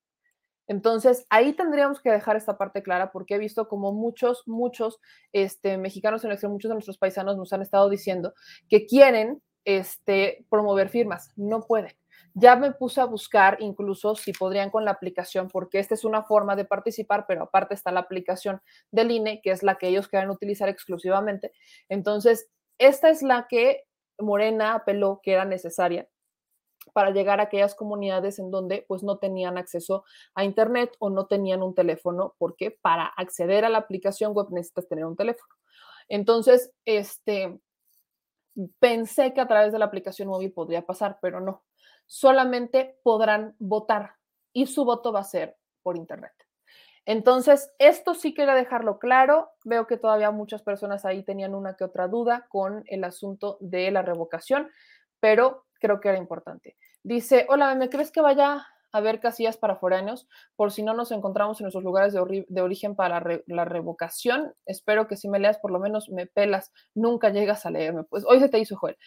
Entonces, ahí tendríamos que dejar esta parte clara porque he visto como muchos, muchos este, mexicanos en el exterior, muchos de nuestros paisanos nos han estado diciendo que quieren este, promover firmas. No pueden. Ya me puse a buscar incluso si podrían con la aplicación, porque esta es una forma de participar, pero aparte está la aplicación del INE, que es la que ellos quieren utilizar exclusivamente. Entonces, esta es la que Morena apeló que era necesaria para llegar a aquellas comunidades en donde pues no tenían acceso a internet o no tenían un teléfono, porque para acceder a la aplicación web necesitas tener un teléfono. Entonces, este, pensé que a través de la aplicación móvil podría pasar, pero no. Solamente podrán votar y su voto va a ser por internet. Entonces, esto sí quería dejarlo claro. Veo que todavía muchas personas ahí tenían una que otra duda con el asunto de la revocación, pero creo que era importante. Dice, hola, ¿me crees que vaya a ver casillas para foráneos por si no nos encontramos en nuestros lugares de, origen para la revocación. Espero que si me leas, por lo menos me pelas, nunca llegas a leerme. Pues hoy se te hizo, Joel.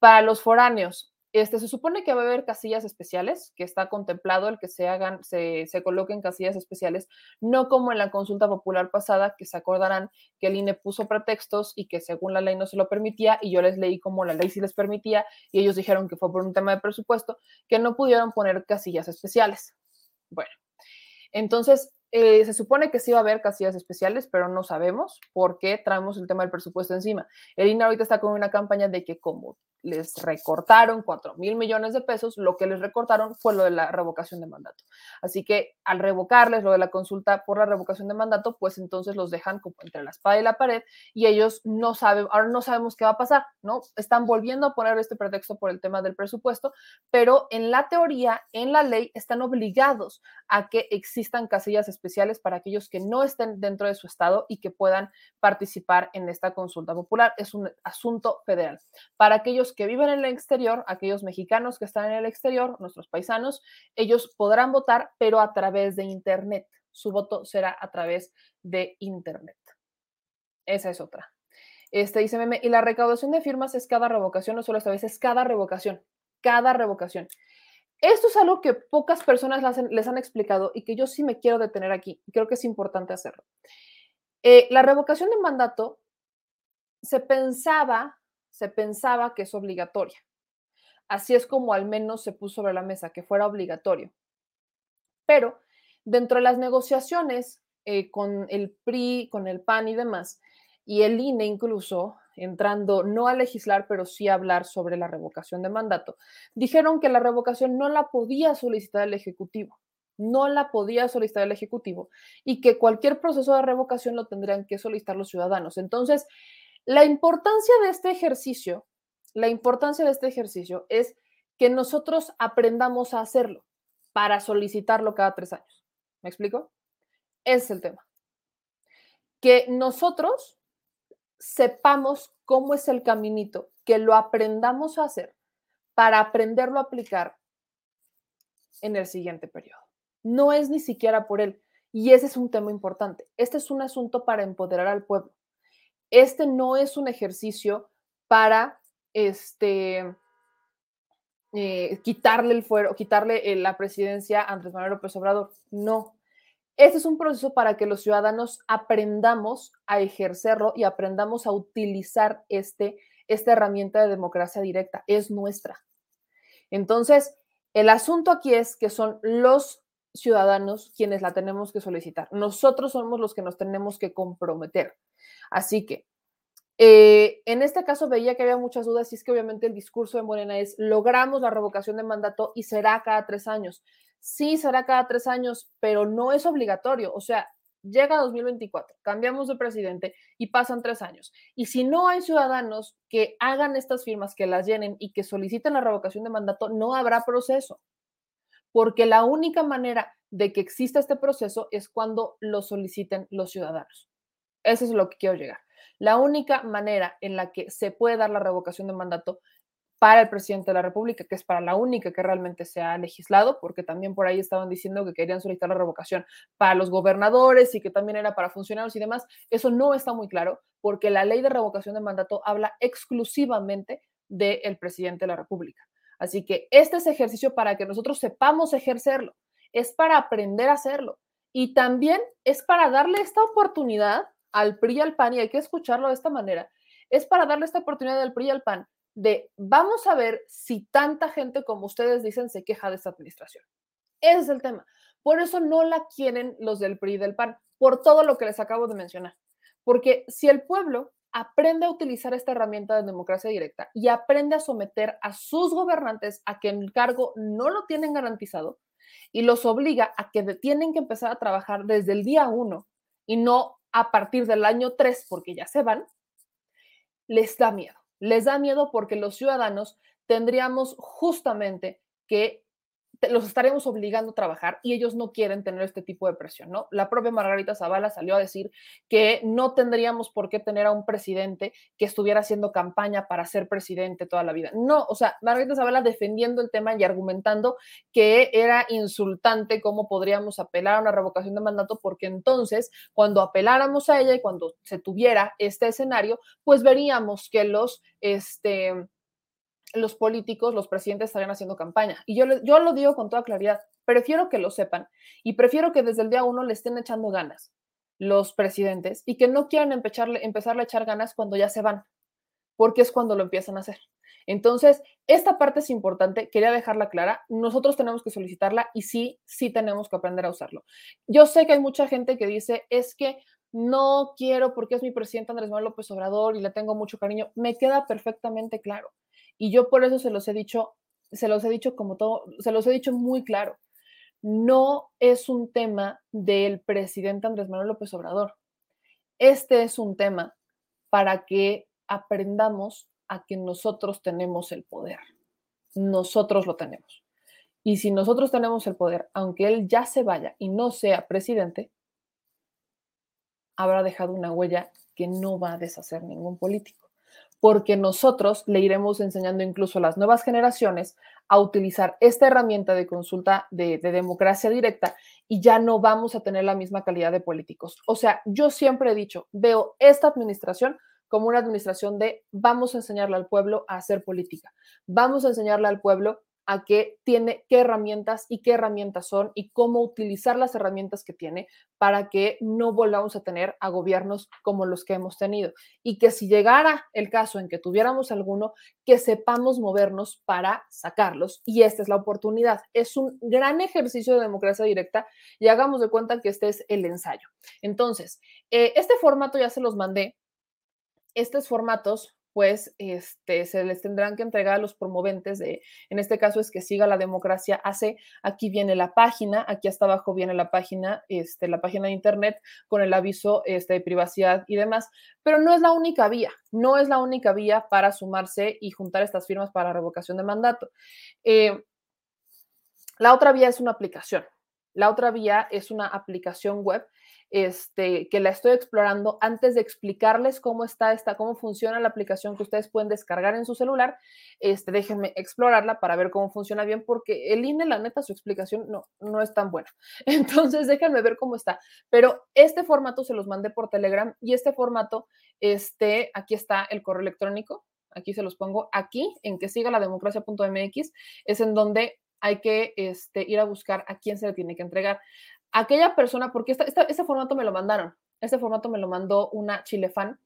Para los foráneos, este, se supone que va a haber casillas especiales, que está contemplado el que se hagan, se, coloquen casillas especiales, no como en la consulta popular pasada, que se acordarán que el INE puso pretextos y que según la ley no se lo permitía, y yo les leí como la ley sí les permitía, y ellos dijeron que fue por un tema de presupuesto, que no pudieron poner casillas especiales. Bueno, entonces eh, se supone que sí va a haber casillas especiales, pero no sabemos por qué traemos el tema del presupuesto encima. El INE ahorita está con una campaña de que como les recortaron 4 mil millones de pesos, lo que les recortaron fue lo de la revocación de mandato. Así que al revocarles lo de la consulta por la revocación de mandato, pues entonces los dejan como entre la espada y la pared y ellos no saben, ahora no sabemos qué va a pasar, ¿no? Están volviendo a poner este pretexto por el tema del presupuesto, pero en la teoría, en la ley, están obligados a que existan casillas especiales para aquellos que no estén dentro de su estado y que puedan participar en esta consulta popular. Es un asunto federal. Para aquellos que viven en el exterior, aquellos mexicanos que están en el exterior, nuestros paisanos, ellos podrán votar, pero a través de Internet. Su voto será a través de Internet. Esa es otra. Este dice meme, y la recaudación de firmas es cada revocación, no solo esta vez, es cada revocación, cada revocación. Esto es algo que pocas personas les han explicado y que yo sí me quiero detener aquí. Creo que es importante hacerlo. Eh, la revocación de mandato se pensaba se pensaba que es obligatoria. Así es como al menos se puso sobre la mesa, que fuera obligatorio. Pero dentro de las negociaciones eh, con el PRI, con el PAN y demás, y el INE incluso, entrando no a legislar, pero sí a hablar sobre la revocación de mandato, dijeron que la revocación no la podía solicitar el Ejecutivo, no la podía solicitar el Ejecutivo y que cualquier proceso de revocación lo tendrían que solicitar los ciudadanos. Entonces, la importancia de este ejercicio, la importancia de este ejercicio es que nosotros aprendamos a hacerlo para solicitarlo cada tres años. ¿Me explico? Ese es el tema. Que nosotros sepamos cómo es el caminito, que lo aprendamos a hacer para aprenderlo a aplicar en el siguiente periodo. No es ni siquiera por él. Y ese es un tema importante. Este es un asunto para empoderar al pueblo este no es un ejercicio para este, eh, quitarle el fuero, quitarle eh, la presidencia a Andrés Manuel López Obrador. No. Este es un proceso para que los ciudadanos aprendamos a ejercerlo y aprendamos a utilizar este, esta herramienta de democracia directa. Es nuestra. Entonces, El asunto aquí es que son los ciudadanos quienes la tenemos que solicitar. Nosotros somos los que nos tenemos que comprometer. Así que eh, en este caso veía que había muchas dudas y es que obviamente el discurso de Morena es logramos la revocación de mandato y será cada tres años. Sí, será cada tres años, pero no es obligatorio. O sea, llega 2024, cambiamos de presidente y pasan tres años. Y si no hay ciudadanos que hagan estas firmas, que las llenen y que soliciten la revocación de mandato, no habrá proceso. Porque la única manera de que exista este proceso es cuando lo soliciten los ciudadanos. Eso es lo que quiero llegar. La única manera en la que se puede dar la revocación de mandato para el presidente de la República, que es para la única que realmente se ha legislado, porque también por ahí estaban diciendo que querían solicitar la revocación para los gobernadores y que también era para funcionarios y demás. Eso no está muy claro, porque la ley de revocación de mandato habla exclusivamente del presidente de la República. Así que este es ejercicio para que nosotros sepamos ejercerlo, es para aprender a hacerlo y también es para darle esta oportunidad al PRI y al PAN, y hay que escucharlo de esta manera, es para darle esta oportunidad al PRI y al PAN de vamos a ver si tanta gente como ustedes dicen se queja de esta administración. Ese es el tema. Por eso no la quieren los del PRI y del PAN, por todo lo que les acabo de mencionar. Porque si el pueblo aprende a utilizar esta herramienta de democracia directa y aprende a someter a sus gobernantes a que el cargo no lo tienen garantizado y los obliga a que tienen que empezar a trabajar desde el día uno y no a partir del año tres porque ya se van, les da miedo. Les da miedo porque los ciudadanos tendríamos justamente que los estaremos obligando a trabajar y ellos no quieren tener este tipo de presión, ¿no? La propia Margarita Zavala salió a decir que no tendríamos por qué tener a un presidente que estuviera haciendo campaña para ser presidente toda la vida. No, o sea, Margarita Zavala defendiendo el tema y argumentando que era insultante cómo podríamos apelar a una revocación de mandato porque entonces cuando apeláramos a ella y cuando se tuviera este escenario, pues veríamos que los este los políticos, los presidentes estarían haciendo campaña. Y yo, yo lo digo con toda claridad, prefiero que lo sepan y prefiero que desde el día uno le estén echando ganas los presidentes y que no quieran empezarle, empezarle a echar ganas cuando ya se van, porque es cuando lo empiezan a hacer. Entonces, esta parte es importante, quería dejarla clara, nosotros tenemos que solicitarla y sí, sí tenemos que aprender a usarlo. Yo sé que hay mucha gente que dice, es que no quiero porque es mi presidente Andrés Manuel López Obrador y le tengo mucho cariño. Me queda perfectamente claro. Y yo por eso se los he dicho, se los he dicho como todo, se los he dicho muy claro. No es un tema del presidente Andrés Manuel López Obrador. Este es un tema para que aprendamos a que nosotros tenemos el poder. Nosotros lo tenemos. Y si nosotros tenemos el poder, aunque él ya se vaya y no sea presidente, habrá dejado una huella que no va a deshacer ningún político porque nosotros le iremos enseñando incluso a las nuevas generaciones a utilizar esta herramienta de consulta de, democracia directa y ya no vamos a tener la misma calidad de políticos. O sea, yo siempre he dicho, veo esta administración como una administración de vamos a enseñarle al pueblo a hacer política, vamos a enseñarle al pueblo a qué tiene, qué herramientas y qué herramientas son y cómo utilizar las herramientas que tiene para que no volvamos a tener a gobiernos como los que hemos tenido. Y que si llegara el caso en que tuviéramos alguno, que sepamos movernos para sacarlos. Y esta es la oportunidad. Es un gran ejercicio de democracia directa y hagamos de cuenta que este es el ensayo. Entonces, eh, este formato ya se los mandé. Estos formatos pues este, se les tendrán que entregar a los promoventes de, en este caso es que siga la democracia hace, aquí viene la página, aquí hasta abajo viene la página, este, la página de internet con el aviso este, de privacidad y demás, pero no es la única vía, no es la única vía para sumarse y juntar estas firmas para revocación de mandato. Eh, la otra vía es una aplicación, la otra vía es una aplicación web este, que la estoy explorando antes de explicarles cómo está esta, cómo funciona la aplicación que ustedes pueden descargar en su celular. Este, déjenme explorarla para ver cómo funciona bien, porque el INE, la neta, su explicación no, no es tan buena. Entonces, déjenme ver cómo está. Pero este formato se los mandé por Telegram y este formato, este, aquí está el correo electrónico. Aquí se los pongo aquí, en que siga la democracia.mx, es en donde hay que este, ir a buscar a quién se le tiene que entregar aquella persona, porque este formato me lo mandaron, este formato me lo mandó una chile fan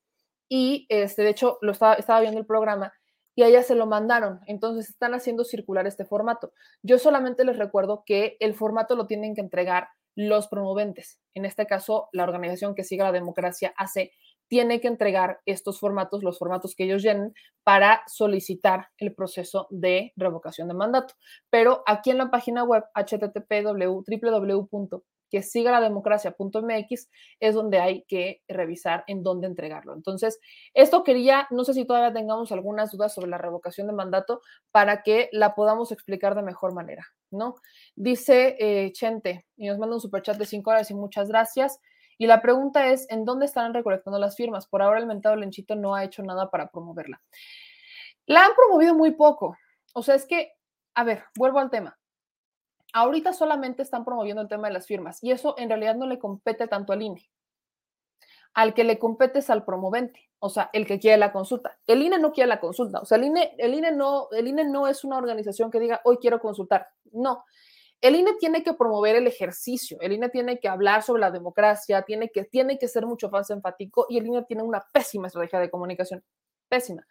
y este, de hecho lo estaba, viendo el programa y a ella se lo mandaron. Entonces están haciendo circular este formato. Yo solamente les recuerdo que el formato lo tienen que entregar los promoventes. En este caso, la organización que siga la democracia hace tiene que entregar estos formatos, los formatos que ellos llenen, para solicitar el proceso de revocación de mandato. Pero aquí en la página web http www que siga la democracia.mx es donde hay que revisar en dónde entregarlo. Entonces, esto quería, no sé si todavía tengamos algunas dudas sobre la revocación de mandato para que la podamos explicar de mejor manera, ¿no? Dice eh, Chente y nos manda un superchat de 5 horas y muchas gracias. Y la pregunta es, ¿en dónde están recolectando las firmas? Por ahora el mentado Lenchito no ha hecho nada para promoverla. La han promovido muy poco. O sea, es que, a ver, vuelvo al tema Ahorita solamente están promoviendo el tema de las firmas y eso en realidad no le compete tanto al INE. Al que le compete es al promovente, o sea, el que quiere la consulta. El INE no quiere la consulta, o sea, el INE, INE, no, el INE no es una organización que diga, hoy quiero consultar. No, el INE tiene que promover el ejercicio, el INE tiene que hablar sobre la democracia, tiene que, tiene que ser mucho más enfático y el INE tiene una pésima estrategia de comunicación, pésima.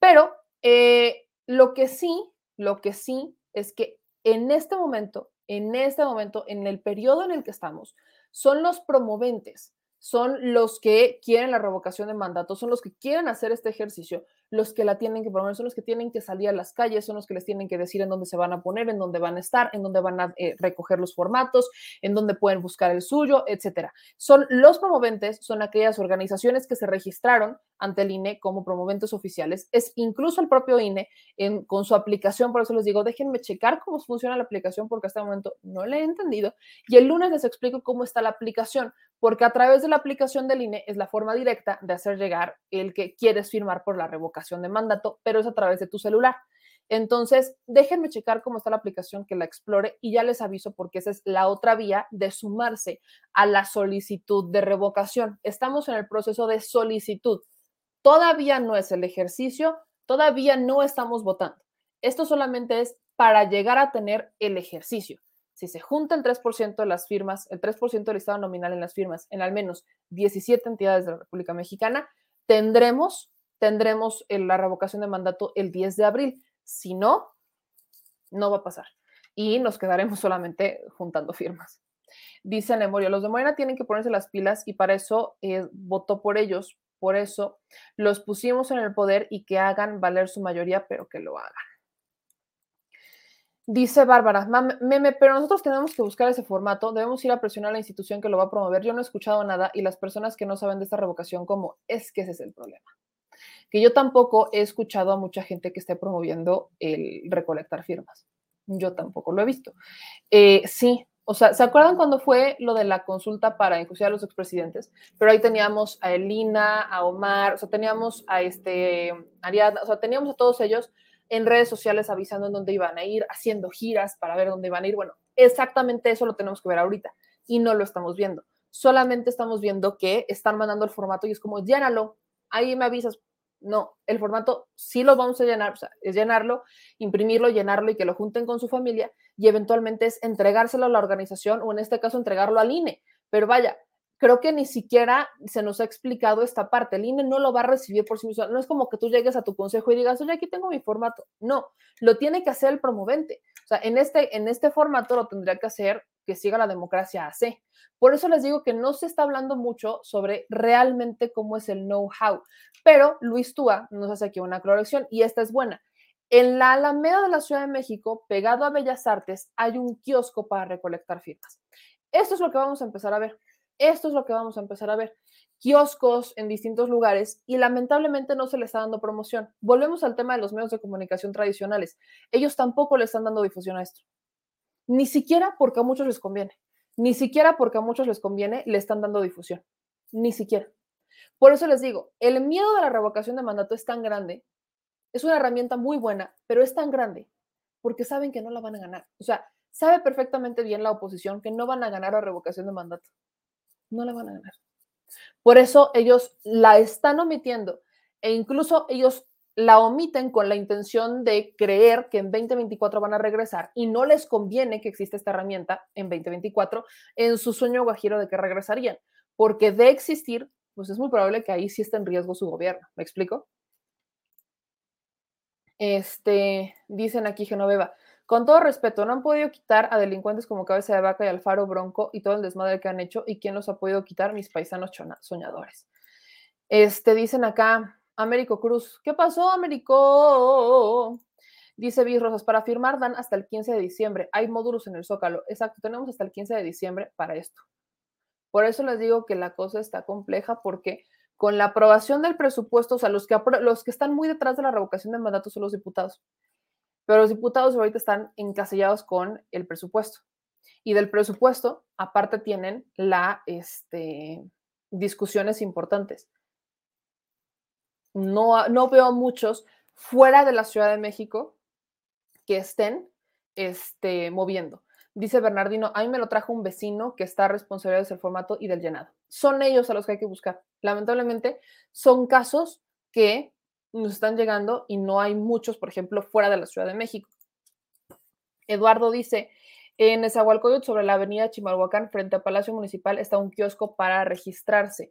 Pero eh, lo que sí, lo que sí es que en este momento, en este momento, en el periodo en el que estamos, son los promoventes, son los que quieren la revocación de mandato, son los que quieren hacer este ejercicio, los que la tienen que promover, son los que tienen que salir a las calles, son los que les tienen que decir en dónde se van a poner, en dónde van a estar, en dónde van a eh, recoger los formatos, en dónde pueden buscar el suyo, etcétera. Son los promoventes, son aquellas organizaciones que se registraron ante el INE como promoventes oficiales. Es incluso el propio INE en, con su aplicación, por eso les digo, déjenme checar cómo funciona la aplicación porque hasta el momento no la he entendido. Y el lunes les explico cómo está la aplicación, porque a través de la aplicación del INE es la forma directa de hacer llegar el que quieres firmar por la revocación de mandato, pero es a través de tu celular. Entonces, déjenme checar cómo está la aplicación que la explore y ya les aviso porque esa es la otra vía de sumarse a la solicitud de revocación. Estamos en el proceso de solicitud. Todavía no es el ejercicio, todavía no estamos votando. Esto solamente es para llegar a tener el ejercicio. Si se junta el 3% de las firmas, el 3% del estado nominal en las firmas en al menos 17 entidades de la República Mexicana, tendremos tendremos la revocación de mandato el 10 de abril. Si no, no va a pasar. Y nos quedaremos solamente juntando firmas. Dice Nemorio, los de Morena tienen que ponerse las pilas y para eso eh, votó por ellos. Por eso los pusimos en el poder y que hagan valer su mayoría, pero que lo hagan. Dice Bárbara, meme, pero nosotros tenemos que buscar ese formato, debemos ir a presionar a la institución que lo va a promover. Yo no he escuchado nada y las personas que no saben de esta revocación, como es que ese es el problema que yo tampoco he escuchado a mucha gente que esté promoviendo el recolectar firmas. Yo tampoco lo he visto. Eh, sí, o sea, ¿se acuerdan cuando fue lo de la consulta para incluir a los expresidentes? Pero ahí teníamos a Elina, a Omar, o sea, teníamos a este Ariadna, o sea, teníamos a todos ellos en redes sociales avisando en dónde iban a ir, haciendo giras para ver dónde iban a ir. Bueno, exactamente eso lo tenemos que ver ahorita y no lo estamos viendo. Solamente estamos viendo que están mandando el formato y es como, llénalo, ahí me avisas, no, el formato sí lo vamos a llenar, o sea, es llenarlo, imprimirlo, llenarlo y que lo junten con su familia y eventualmente es entregárselo a la organización o en este caso entregarlo al INE. Pero vaya, creo que ni siquiera se nos ha explicado esta parte. El INE no lo va a recibir por sí mismo. No es como que tú llegues a tu consejo y digas, oye, aquí tengo mi formato. No, lo tiene que hacer el promovente. O sea, en este, en este formato lo tendría que hacer que siga la democracia AC. Por eso les digo que no se está hablando mucho sobre realmente cómo es el know-how, pero Luis Túa nos hace aquí una aclaración y esta es buena. En la Alameda de la Ciudad de México, pegado a Bellas Artes, hay un kiosco para recolectar firmas. Esto es lo que vamos a empezar a ver. Esto es lo que vamos a empezar a ver. Kioscos en distintos lugares y lamentablemente no se le está dando promoción. Volvemos al tema de los medios de comunicación tradicionales. Ellos tampoco le están dando difusión a esto. Ni siquiera porque a muchos les conviene. Ni siquiera porque a muchos les conviene le están dando difusión. Ni siquiera. Por eso les digo, el miedo de la revocación de mandato es tan grande, es una herramienta muy buena, pero es tan grande porque saben que no la van a ganar. O sea, sabe perfectamente bien la oposición que no van a ganar la revocación de mandato. No la van a ganar. Por eso ellos la están omitiendo e incluso ellos la omiten con la intención de creer que en 2024 van a regresar y no les conviene que exista esta herramienta en 2024 en su sueño guajiro de que regresarían, porque de existir, pues es muy probable que ahí sí esté en riesgo su gobierno. ¿Me explico? Este, dicen aquí Genoveva, con todo respeto, no han podido quitar a delincuentes como Cabeza de Vaca y Alfaro Bronco y todo el desmadre que han hecho y quién los ha podido quitar, mis paisanos soñadores. Este, dicen acá, Américo Cruz, ¿qué pasó, Américo? Dice Bis Rosas, para firmar dan hasta el 15 de diciembre. Hay módulos en el Zócalo. Exacto, tenemos hasta el 15 de diciembre para esto. Por eso les digo que la cosa está compleja porque con la aprobación del presupuesto, o sea, los que, los que están muy detrás de la revocación de mandato son los diputados. Pero los diputados ahorita están encasillados con el presupuesto. Y del presupuesto, aparte, tienen la este, discusiones importantes. No, no veo muchos fuera de la Ciudad de México que estén este, moviendo. Dice Bernardino, a mí me lo trajo un vecino que está responsable del formato y del llenado. Son ellos a los que hay que buscar. Lamentablemente, son casos que nos están llegando y no hay muchos, por ejemplo, fuera de la Ciudad de México. Eduardo dice, en Esahualcoyot, sobre la avenida Chimalhuacán, frente al Palacio Municipal, está un kiosco para registrarse.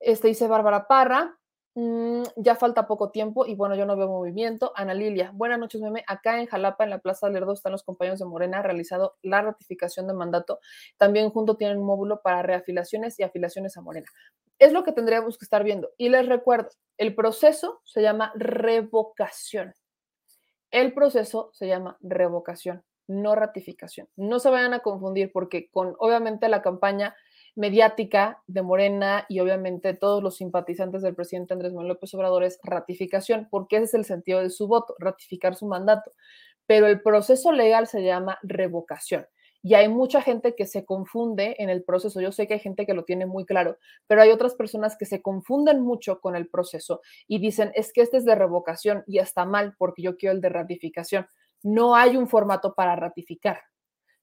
Este dice Bárbara Parra, Mm, ya falta poco tiempo y bueno, yo no veo movimiento. Ana Lilia, buenas noches, meme. Acá en Jalapa, en la Plaza Lerdo, están los compañeros de Morena, realizado la ratificación de mandato. También junto tienen un módulo para reafiliaciones y afiliaciones a Morena. Es lo que tendríamos que estar viendo. Y les recuerdo, el proceso se llama revocación. El proceso se llama revocación, no ratificación. No se vayan a confundir porque con, obviamente, la campaña mediática de Morena y obviamente todos los simpatizantes del presidente Andrés Manuel López Obrador es ratificación, porque ese es el sentido de su voto, ratificar su mandato. Pero el proceso legal se llama revocación. Y hay mucha gente que se confunde en el proceso. Yo sé que hay gente que lo tiene muy claro, pero hay otras personas que se confunden mucho con el proceso y dicen, es que este es de revocación y está mal porque yo quiero el de ratificación. No hay un formato para ratificar.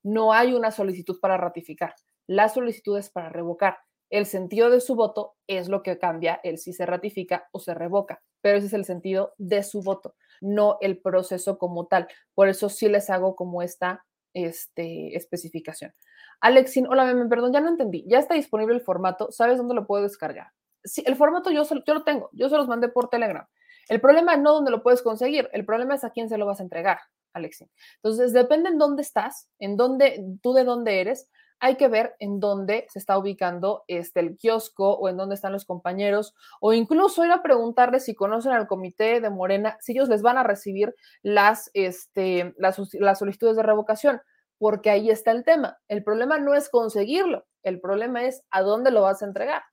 No hay una solicitud para ratificar las solicitudes para revocar. El sentido de su voto es lo que cambia el si se ratifica o se revoca, pero ese es el sentido de su voto, no el proceso como tal. Por eso sí les hago como esta este, especificación. Alexin, hola, me perdón, ya no entendí. Ya está disponible el formato. ¿Sabes dónde lo puedo descargar? Sí, el formato yo, yo lo tengo, yo se los mandé por Telegram. El problema no dónde lo puedes conseguir, el problema es a quién se lo vas a entregar, Alexin. Entonces, depende en dónde estás, en dónde, tú de dónde eres, hay que ver en dónde se está ubicando este, el kiosco o en dónde están los compañeros, o incluso ir a preguntarles si conocen al comité de Morena, si ellos les van a recibir las, este, las, las solicitudes de revocación, porque ahí está el tema. El problema no es conseguirlo, el problema es a dónde lo vas a entregar.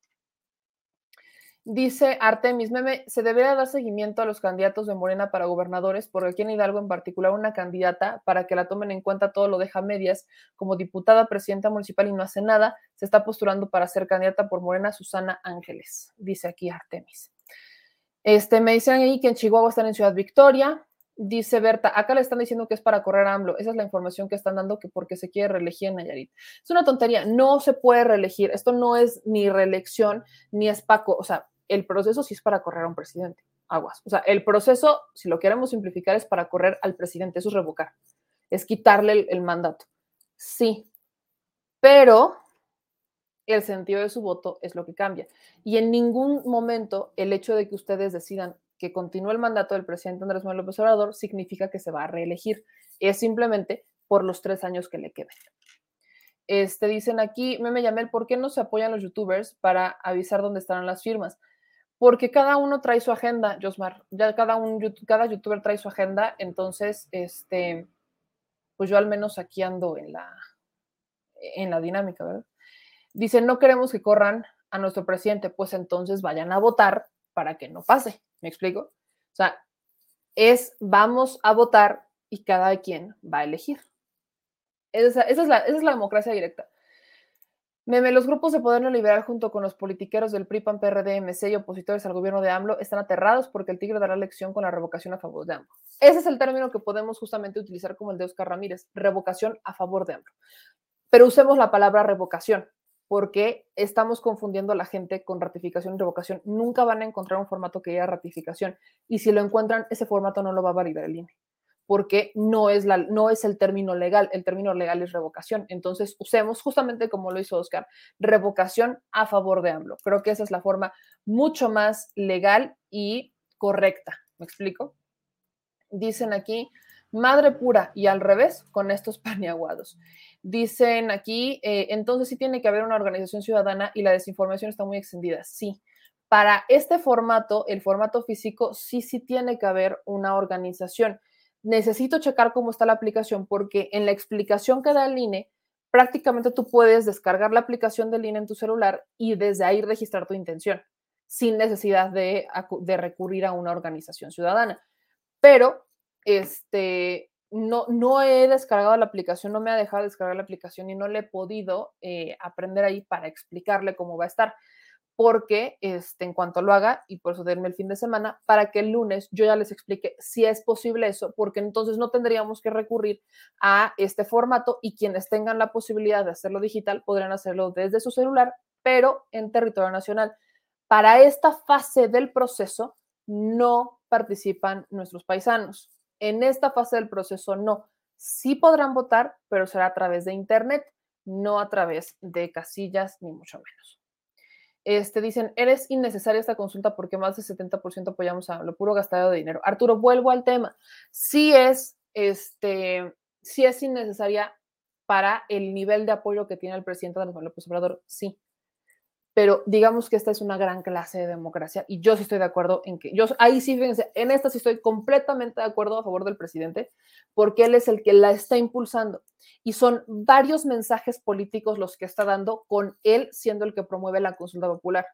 Dice Artemis Meme, se debería dar seguimiento a los candidatos de Morena para gobernadores, porque aquí en Hidalgo en particular una candidata, para que la tomen en cuenta todo lo deja medias, como diputada, presidenta municipal y no hace nada, se está posturando para ser candidata por Morena Susana Ángeles, dice aquí Artemis. Este, me dicen ahí que en Chihuahua están en Ciudad Victoria, dice Berta, acá le están diciendo que es para correr a AMLO, esa es la información que están dando, que porque se quiere reelegir en Nayarit. Es una tontería, no se puede reelegir, esto no es ni reelección, ni es Paco, o sea, el proceso sí es para correr a un presidente. Aguas. O sea, el proceso, si lo queremos simplificar, es para correr al presidente. Eso es revocar. Es quitarle el, mandato. Sí. Pero el sentido de su voto es lo que cambia. Y en ningún momento el hecho de que ustedes decidan que continúe el mandato del presidente Andrés Manuel López Obrador significa que se va a reelegir. Es simplemente por los tres años que le queden. Este, dicen aquí, me llamé, ¿por qué no se apoyan los youtubers para avisar dónde están las firmas? Porque cada uno trae su agenda, Josmar, ya cada, un, cada youtuber trae su agenda, entonces, este, pues yo al menos aquí ando en la, en la dinámica, ¿verdad? Dicen, no queremos que corran a nuestro presidente, pues entonces vayan a votar para que no pase, ¿me explico? O sea, es vamos a votar y cada quien va a elegir. Esa, es, la, esa es la democracia directa. Meme, los grupos de poder neoliberal junto con los politiqueros del PRI, PAN, PRD, MC y opositores al gobierno de AMLO están aterrados porque el tigre dará lección con la revocación a favor de AMLO. Ese es el término que podemos justamente utilizar como el de Oscar Ramírez, revocación a favor de AMLO. Pero usemos la palabra revocación porque estamos confundiendo a la gente con ratificación y revocación. Nunca van a encontrar un formato que diga ratificación y si lo encuentran, ese formato no lo va a validar el INE porque no es, la, no es el término legal, el término legal es revocación. Entonces, usemos justamente como lo hizo Oscar, revocación a favor de AMLO. Creo que esa es la forma mucho más legal y correcta. ¿Me explico? Dicen aquí, madre pura y al revés con estos paniaguados. Dicen aquí, eh, entonces sí tiene que haber una organización ciudadana y la desinformación está muy extendida. Sí, para este formato, el formato físico, sí, sí tiene que haber una organización. Necesito checar cómo está la aplicación porque en la explicación que da el INE, prácticamente tú puedes descargar la aplicación del INE en tu celular y desde ahí registrar tu intención sin necesidad de, de recurrir a una organización ciudadana. Pero este, no, no he descargado la aplicación, no me ha dejado descargar la aplicación y no le he podido eh, aprender ahí para explicarle cómo va a estar porque este, en cuanto lo haga, y por eso denme el fin de semana, para que el lunes yo ya les explique si es posible eso, porque entonces no tendríamos que recurrir a este formato y quienes tengan la posibilidad de hacerlo digital podrían hacerlo desde su celular, pero en territorio nacional. Para esta fase del proceso no participan nuestros paisanos. En esta fase del proceso no. Sí podrán votar, pero será a través de Internet, no a través de casillas, ni mucho menos este, dicen, eres innecesaria esta consulta porque más del 70% apoyamos a lo puro gastado de dinero. Arturo, vuelvo al tema. Sí es, este, sí es innecesaria para el nivel de apoyo que tiene el presidente Andrés López Obrador, sí pero digamos que esta es una gran clase de democracia y yo sí estoy de acuerdo en que yo ahí sí fíjense, en esta sí estoy completamente de acuerdo a favor del presidente porque él es el que la está impulsando y son varios mensajes políticos los que está dando con él siendo el que promueve la consulta popular.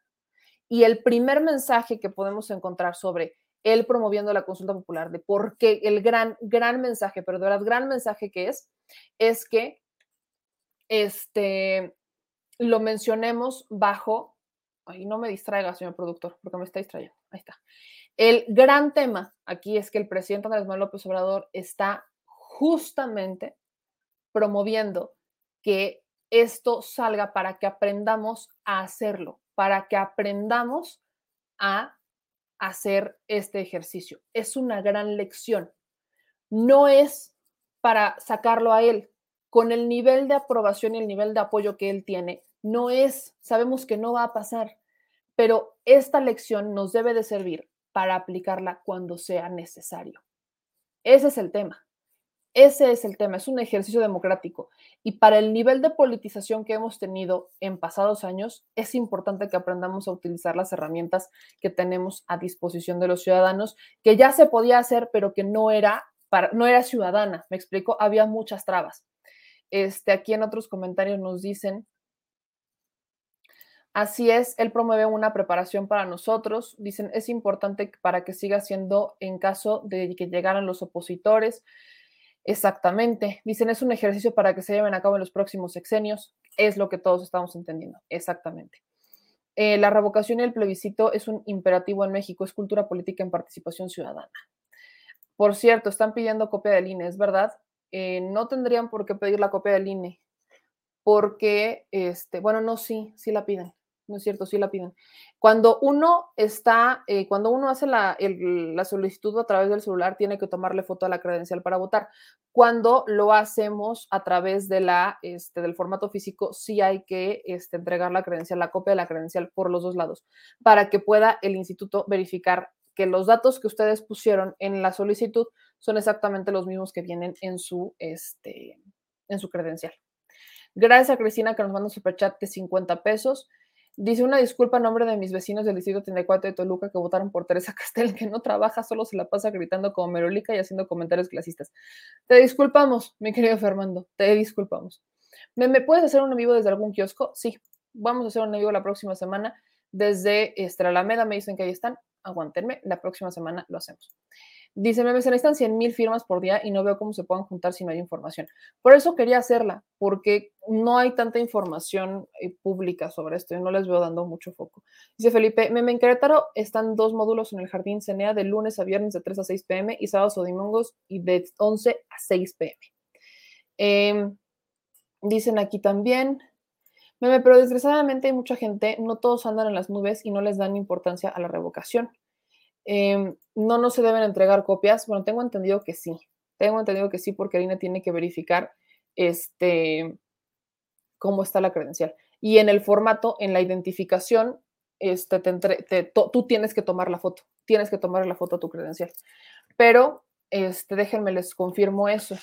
Y el primer mensaje que podemos encontrar sobre él promoviendo la consulta popular, de por qué el gran, gran mensaje, pero de verdad, gran mensaje que es, es que este, lo mencionemos bajo, ahí no me distraiga, señor productor, porque me está distrayendo, ahí está. El gran tema aquí es que el presidente Andrés Manuel López Obrador está justamente promoviendo que esto salga para que aprendamos a hacerlo, para que aprendamos a hacer este ejercicio. Es una gran lección. No es para sacarlo a él. Con el nivel de aprobación y el nivel de apoyo que él tiene, no es, sabemos que no va a pasar, pero esta lección nos debe de servir para aplicarla cuando sea necesario. Ese es el tema. Ese es el tema, es un ejercicio democrático. Y para el nivel de politización que hemos tenido en pasados años, es importante que aprendamos a utilizar las herramientas que tenemos a disposición de los ciudadanos, que ya se podía hacer, pero que no era, para, no era ciudadana. Me explico, había muchas trabas. Este, aquí en otros comentarios nos dicen, Así es, él promueve una preparación para nosotros. Dicen, es importante para que siga siendo en caso de que llegaran los opositores. Exactamente. Dicen, es un ejercicio para que se lleven a cabo en los próximos sexenios. Es lo que todos estamos entendiendo. Exactamente. Eh, la revocación y el plebiscito es un imperativo en México, es cultura política en participación ciudadana. Por cierto, están pidiendo copia del INE, ¿es verdad? Eh, no tendrían por qué pedir la copia del INE, porque, este, bueno, no, sí, sí la piden no es cierto, sí la piden. Cuando uno está, eh, cuando uno hace la, la, solicitud a través del celular, tiene que tomarle foto a la credencial para votar. Cuando lo hacemos a través de la, este, del formato físico, sí hay que este, entregar la credencial, la copia de la credencial por los dos lados, para que pueda el instituto verificar que los datos que ustedes pusieron en la solicitud son exactamente los mismos que vienen en su, este, en su credencial. Gracias a Cristina que nos manda un superchat de 50 pesos. Dice una disculpa a nombre de mis vecinos del distrito 34 de Toluca que votaron por Teresa Castel, que no trabaja, solo se la pasa gritando como merolica y haciendo comentarios clasistas. Te disculpamos, mi querido Fernando, te disculpamos. ¿Me, ¿Me, puedes hacer un vivo desde algún kiosco? Sí, vamos a hacer un vivo la próxima semana desde este, Alameda. Me dicen que ahí están. Aguantenme, la próxima semana lo hacemos. Dice, me necesitan 100 mil firmas por día y no veo cómo se puedan juntar si no hay información. Por eso quería hacerla, porque no hay tanta información eh, pública sobre esto y no les veo dando mucho foco. Dice Felipe, me en Querétaro están dos módulos en el Jardín Cenea de lunes a viernes de 3 a 6 pm y sábados o domingos y de 11 a 6 pm. Em, dicen aquí también, Meme, pero desgraciadamente hay mucha gente, no todos andan en las nubes y no les dan importancia a la revocación. Em, no, no se deben entregar copias. Bueno, tengo entendido que sí. Tengo entendido que sí, porque Arina tiene que verificar este, cómo está la credencial. Y en el formato, en la identificación, este, tú tienes que tomar la foto. Tienes que tomar la foto a tu credencial. Pero Este, déjenme les confirmo eso.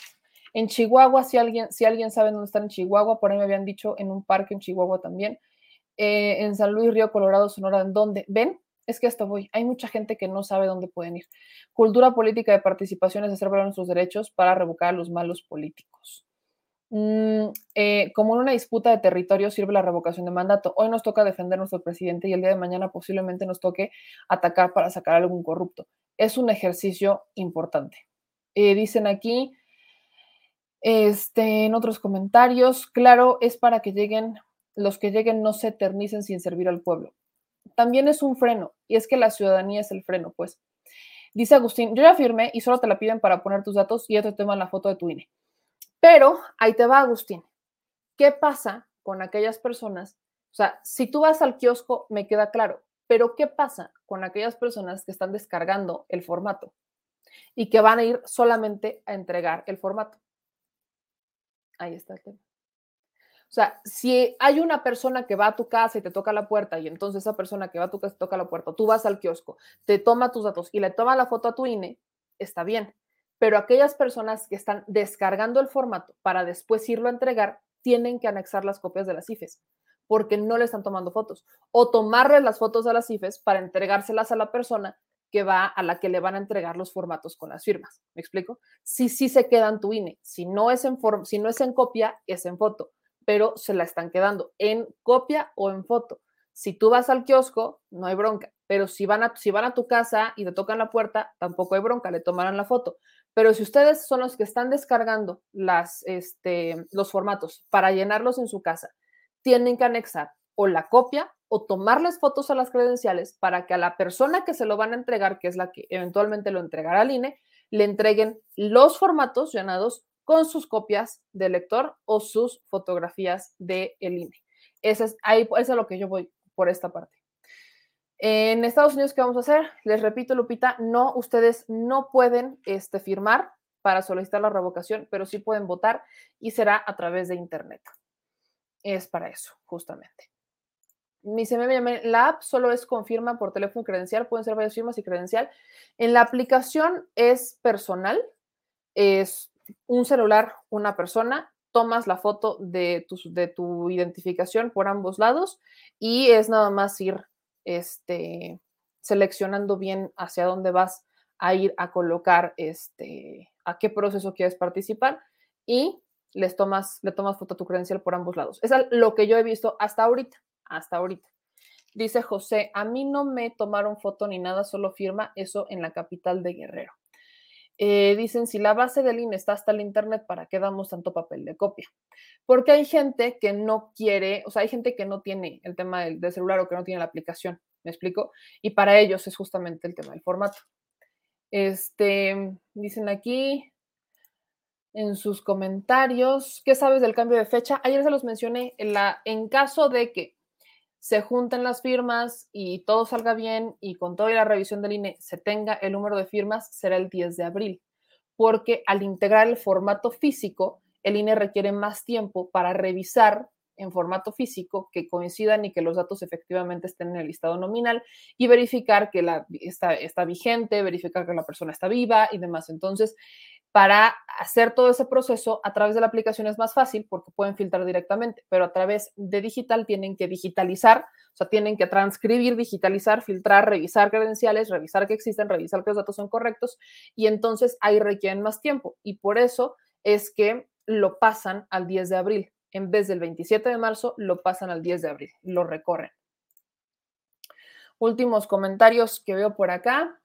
En Chihuahua, si alguien, si alguien sabe dónde están en Chihuahua, por ahí me habían dicho en un parque en Chihuahua también. Eh, en San Luis, Río Colorado, Sonora, ¿en dónde? ¿Ven? Es que esto voy. Hay mucha gente que no sabe dónde pueden ir. Cultura política de participación es hacer valer nuestros derechos para revocar a los malos políticos. Mm, eh, como en una disputa de territorio sirve la revocación de mandato. Hoy nos toca defender nuestro presidente y el día de mañana posiblemente nos toque atacar para sacar a algún corrupto. Es un ejercicio importante. Eh, dicen aquí, este, en otros comentarios, claro, es para que lleguen, los que lleguen no se eternicen sin servir al pueblo. También es un freno, y es que la ciudadanía es el freno, pues. Dice Agustín, yo ya firmé y solo te la piden para poner tus datos y ya te toman la foto de tu INE. Pero ahí te va, Agustín. ¿Qué pasa con aquellas personas? O sea, si tú vas al kiosco, me queda claro, pero ¿qué pasa con aquellas personas que están descargando el formato y que van a ir solamente a entregar el formato? Ahí está el tema. O sea, si hay una persona que va a tu casa y te toca la puerta y entonces esa persona que va a tu casa te toca la puerta, tú vas al kiosco, te toma tus datos y le toma la foto a tu INE, está bien pero aquellas personas que están descargando el formato para después irlo a entregar tienen que anexar las copias de las IFES porque no le están tomando fotos o tomarle las fotos a las IFES para entregárselas a la persona que va a la que le van a entregar los formatos con las firmas. ¿Me explico? Sí, sí se quedan tu INE. Si no es en si no es en copia, es en foto, pero se la están quedando en copia o en foto. Si tú vas al kiosco, no hay bronca, pero si van a, si van a tu casa y te tocan la puerta, tampoco hay bronca, le tomarán la foto. Pero si ustedes son los que están descargando este, los formatos para llenarlos en su casa, tienen que anexar o la copia o tomarles fotos a las credenciales para que a la persona que se lo van a entregar, que es la que eventualmente lo entregará al INE, le entreguen los formatos llenados con sus copias de lector o sus fotografías del INE. Eso es, ahí, es lo que yo voy por esta parte. En Estados Unidos, ¿qué vamos a hacer? Les repito, Lupita, no, ustedes no pueden este, firmar para solicitar la revocación, pero sí pueden votar y será a través de Internet. Es para eso, justamente. Mi me la app solo es confirma por teléfono y credencial, pueden ser varias firmas y credencial. En la aplicación es personal, es un celular, una persona, tomas la foto de tu, de tu identificación por ambos lados y es nada más ir este, seleccionando bien hacia dónde vas a ir a colocar, este, a qué proceso quieres participar y les tomas, le tomas foto a tu credencial por ambos lados. Es lo que yo he visto hasta ahorita, hasta ahorita. Dice José, a mí no me tomaron foto ni nada, solo firma eso en la capital de Guerrero. Eh, dicen, si la base del INE está hasta el Internet, ¿para qué damos tanto papel de copia? Porque hay gente que no quiere, o sea, hay gente que no tiene el tema del, celular o que no tiene la aplicación, ¿me explico? Y para ellos es justamente el tema del formato. Este, dicen aquí en sus comentarios, ¿qué sabes del cambio de fecha? Ayer se los mencioné, en, la, en caso de que se junten las firmas y todo salga bien y con toda la revisión del INE se tenga el número de firmas, será el 10 de abril, porque al integrar el formato físico, el INE requiere más tiempo para revisar en formato físico que coincidan y que los datos efectivamente estén en el listado nominal y verificar que la, está, está vigente, verificar que la persona está viva y demás. Entonces, para hacer todo ese proceso a través de la aplicación es más fácil porque pueden filtrar directamente, pero a través de digital tienen que digitalizar, o sea, tienen que transcribir, digitalizar, filtrar, revisar credenciales, revisar que existen, revisar que los datos son correctos y entonces ahí requieren más tiempo y por eso es que lo pasan al 10 de abril. En vez del 27 de marzo, lo pasan al 10 de abril, lo recorren. Últimos comentarios que veo por acá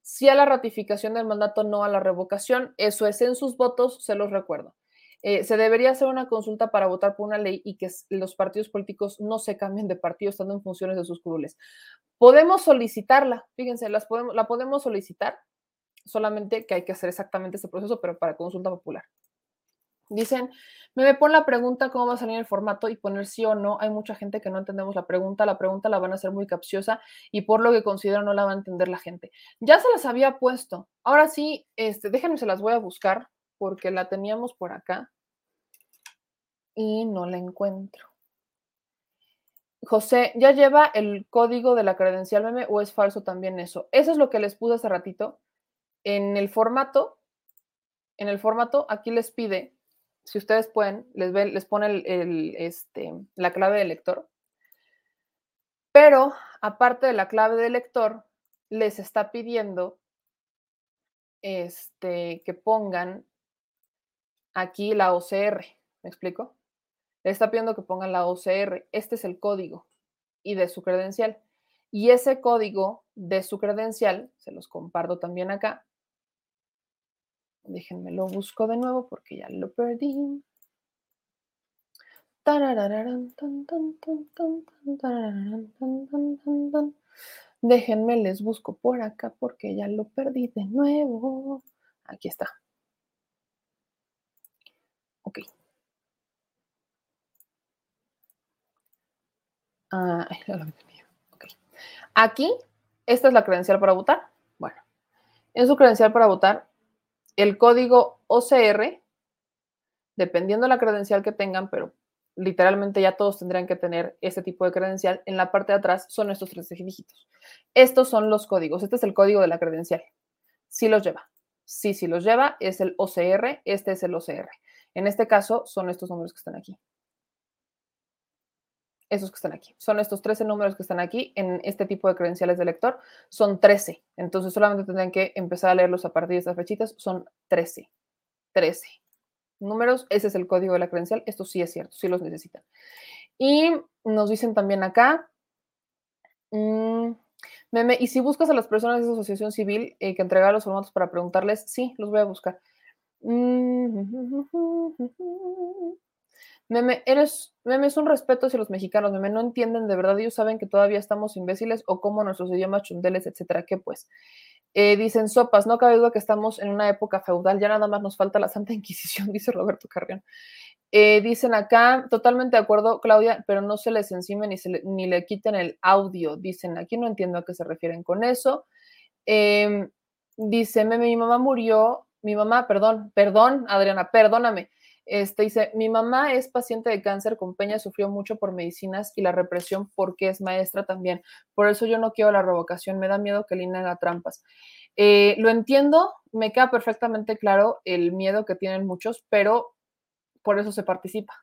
sí a la ratificación del mandato, no a la revocación. Eso es en sus votos, se los recuerdo. Eh, se debería hacer una consulta para votar por una ley y que los partidos políticos no se cambien de partido estando en funciones de sus curules. Podemos solicitarla, fíjense, las podemos, la podemos solicitar, solamente que hay que hacer exactamente este proceso, pero para consulta popular. Dicen, me pone la pregunta cómo va a salir el formato y poner sí o no. Hay mucha gente que no entendemos la pregunta. La pregunta la van a hacer muy capciosa y por lo que considero no la va a entender la gente. Ya se las había puesto. Ahora sí, este, déjenme, se las voy a buscar porque la teníamos por acá y no la encuentro. José, ¿ya lleva el código de la credencial meme o es falso también eso? Eso es lo que les puse hace ratito. en el formato, en el formato, aquí les pide, si ustedes pueden, les, les pone el, este, la clave de lector. Pero aparte de la clave de lector, les está pidiendo este, que pongan aquí la OCR. ¿Me explico? Le está pidiendo que pongan la OCR. Este es el código y de su credencial. Y ese código de su credencial, se los comparto también acá. Déjenme lo busco de nuevo porque ya lo perdí. Déjenme, les busco por acá porque ya lo perdí de nuevo. Aquí está. Ok. Ah, okay. Aquí, esta es la credencial para votar. Bueno, en su credencial para votar, el código OCR, dependiendo de la credencial que tengan, pero literalmente ya todos tendrían que tener este tipo de credencial, en la parte de atrás son estos tres dígitos. Estos son los códigos. Este es el código de la credencial. Sí los lleva. Sí, sí los lleva. Es el OCR. Este es el OCR. En este caso son estos números que están aquí. Esos que están aquí. Son estos 13 números que están aquí en este tipo de credenciales de lector. Son 13. Entonces solamente tendrían que empezar a leerlos a partir de estas fechitas. Son 13. 13 números, ese es el código de la credencial, esto sí es cierto, sí los necesitan. Y nos dicen también acá, mm, meme, y si buscas a las personas de esa asociación civil eh, que entrega los formatos para preguntarles, sí, los voy a buscar. Mm, meme, eres, meme, es un respeto hacia los mexicanos, meme, no entienden de verdad, ellos saben que todavía estamos imbéciles o como nuestros idiomas chundeles, etcétera, ¿qué pues? Eh, dicen sopas, no cabe duda que estamos en una época feudal, ya nada más nos falta la Santa Inquisición, dice Roberto Carrión. Eh, dicen acá, totalmente de acuerdo, Claudia, pero no se les encime ni, le, ni le quiten el audio. Dicen, aquí no entiendo a qué se refieren con eso. Eh, dice, mi mamá murió, mi mamá, perdón, perdón, Adriana, perdóname. Este, dice, mi mamá es paciente de cáncer con Peña, sufrió mucho por medicinas y la represión porque es maestra también. Por eso yo no quiero la revocación, me da miedo que Lina haga trampas. Eh, lo entiendo, me queda perfectamente claro el miedo que tienen muchos, pero por eso se participa.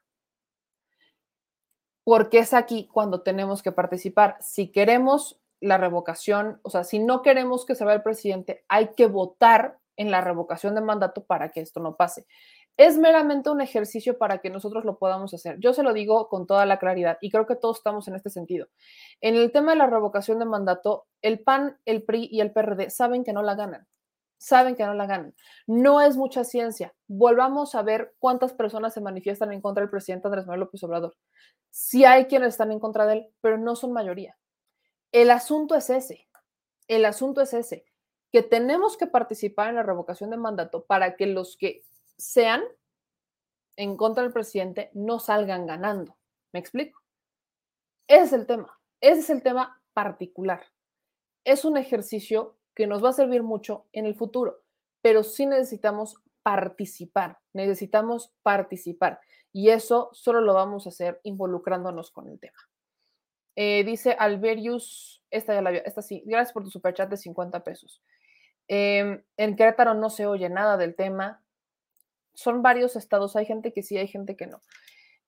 Porque es aquí cuando tenemos que participar. Si queremos la revocación, o sea, si no queremos que se vaya el presidente, hay que votar en la revocación de mandato para que esto no pase es meramente un ejercicio para que nosotros lo podamos hacer. Yo se lo digo con toda la claridad y creo que todos estamos en este sentido. En el tema de la revocación de mandato, el PAN, el PRI y el PRD saben que no la ganan. Saben que no la ganan. No es mucha ciencia. Volvamos a ver cuántas personas se manifiestan en contra del presidente Andrés Manuel López Obrador. Sí hay quienes están en contra de él, pero no son mayoría. El asunto es ese. El asunto es ese, que tenemos que participar en la revocación de mandato para que los que sean en contra del presidente no salgan ganando. ¿Me explico? Ese es el tema. Ese es el tema particular. Es un ejercicio que nos va a servir mucho en el futuro, pero sí necesitamos participar. Necesitamos participar. Y eso solo lo vamos a hacer involucrándonos con el tema. Eh, dice Alberius, esta ya la esta sí, gracias por tu superchat de 50 pesos. Em, en Querétaro no se oye nada del tema, son varios estados, hay gente que sí, hay gente que no.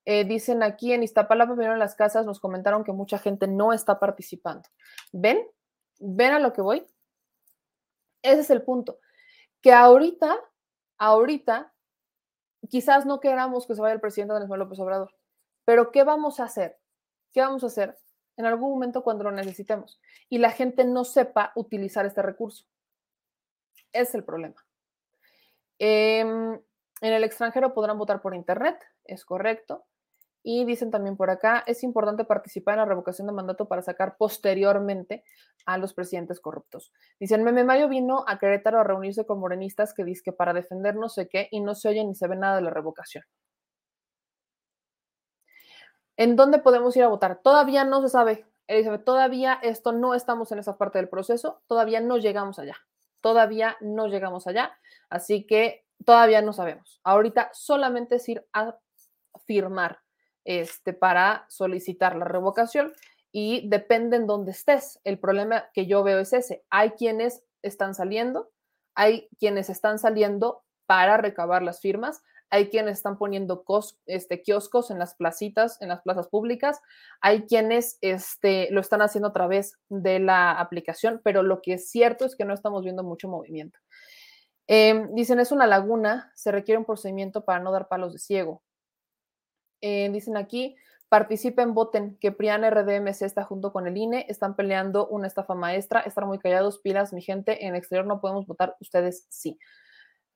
Eh, dicen aquí en Iztapalapa, primero en las casas, nos comentaron que mucha gente no está participando. ¿Ven? ¿Ven a lo que voy? Ese es el punto. Que ahorita, ahorita, quizás no queramos que se vaya el presidente Andrés Manuel López Obrador, pero ¿qué vamos a hacer? ¿Qué vamos a hacer en algún momento cuando lo necesitemos? Y la gente no sepa utilizar este recurso. Es el problema. Eh, en el extranjero podrán votar por Internet, es correcto. Y dicen también por acá, es importante participar en la revocación de mandato para sacar posteriormente a los presidentes corruptos. Dicen, Meme Mayo vino a Querétaro a reunirse con morenistas que dicen que para defender no sé qué y no se oye ni se ve nada de la revocación. ¿En dónde podemos ir a votar? Todavía no se sabe, Elizabeth, todavía esto no estamos en esa parte del proceso, todavía no llegamos allá, todavía no llegamos allá, así que Todavía no sabemos. Ahorita solamente es ir a firmar este, para solicitar la revocación y depende en dónde estés. El problema que yo veo es ese. Hay quienes están saliendo, hay quienes están saliendo para recabar las firmas, hay quienes están poniendo este, kioscos en las placitas, en las plazas públicas, hay quienes este, lo están haciendo a través de la aplicación, pero lo que es cierto es que no estamos viendo mucho movimiento. Em, dicen, es una laguna, se requiere un procedimiento para no dar palos de ciego. Eh, dicen aquí, participen, voten, que Prian RDMC está junto con el INE, están peleando una estafa maestra, estar muy callados, pilas, mi gente, en el exterior no podemos votar, ustedes sí.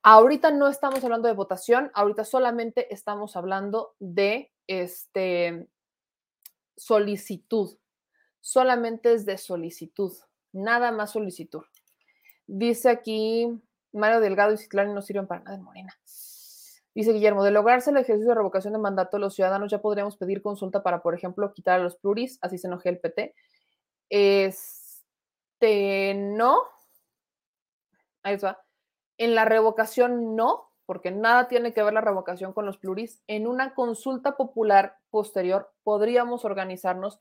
Ahorita no estamos hablando de votación, ahorita solamente estamos hablando de este solicitud. Solamente es de solicitud, nada más solicitud. Dice aquí Mario Delgado y Citlani no sirven para nada en Morena. Dice Guillermo, de lograrse el ejercicio de revocación de mandato, los ciudadanos ya podríamos pedir consulta para, por ejemplo, quitar a los pluris, así se enoje el PT. Este, no. Ahí está. En la revocación no, porque nada tiene que ver la revocación con los pluris. En una consulta popular posterior podríamos organizarnos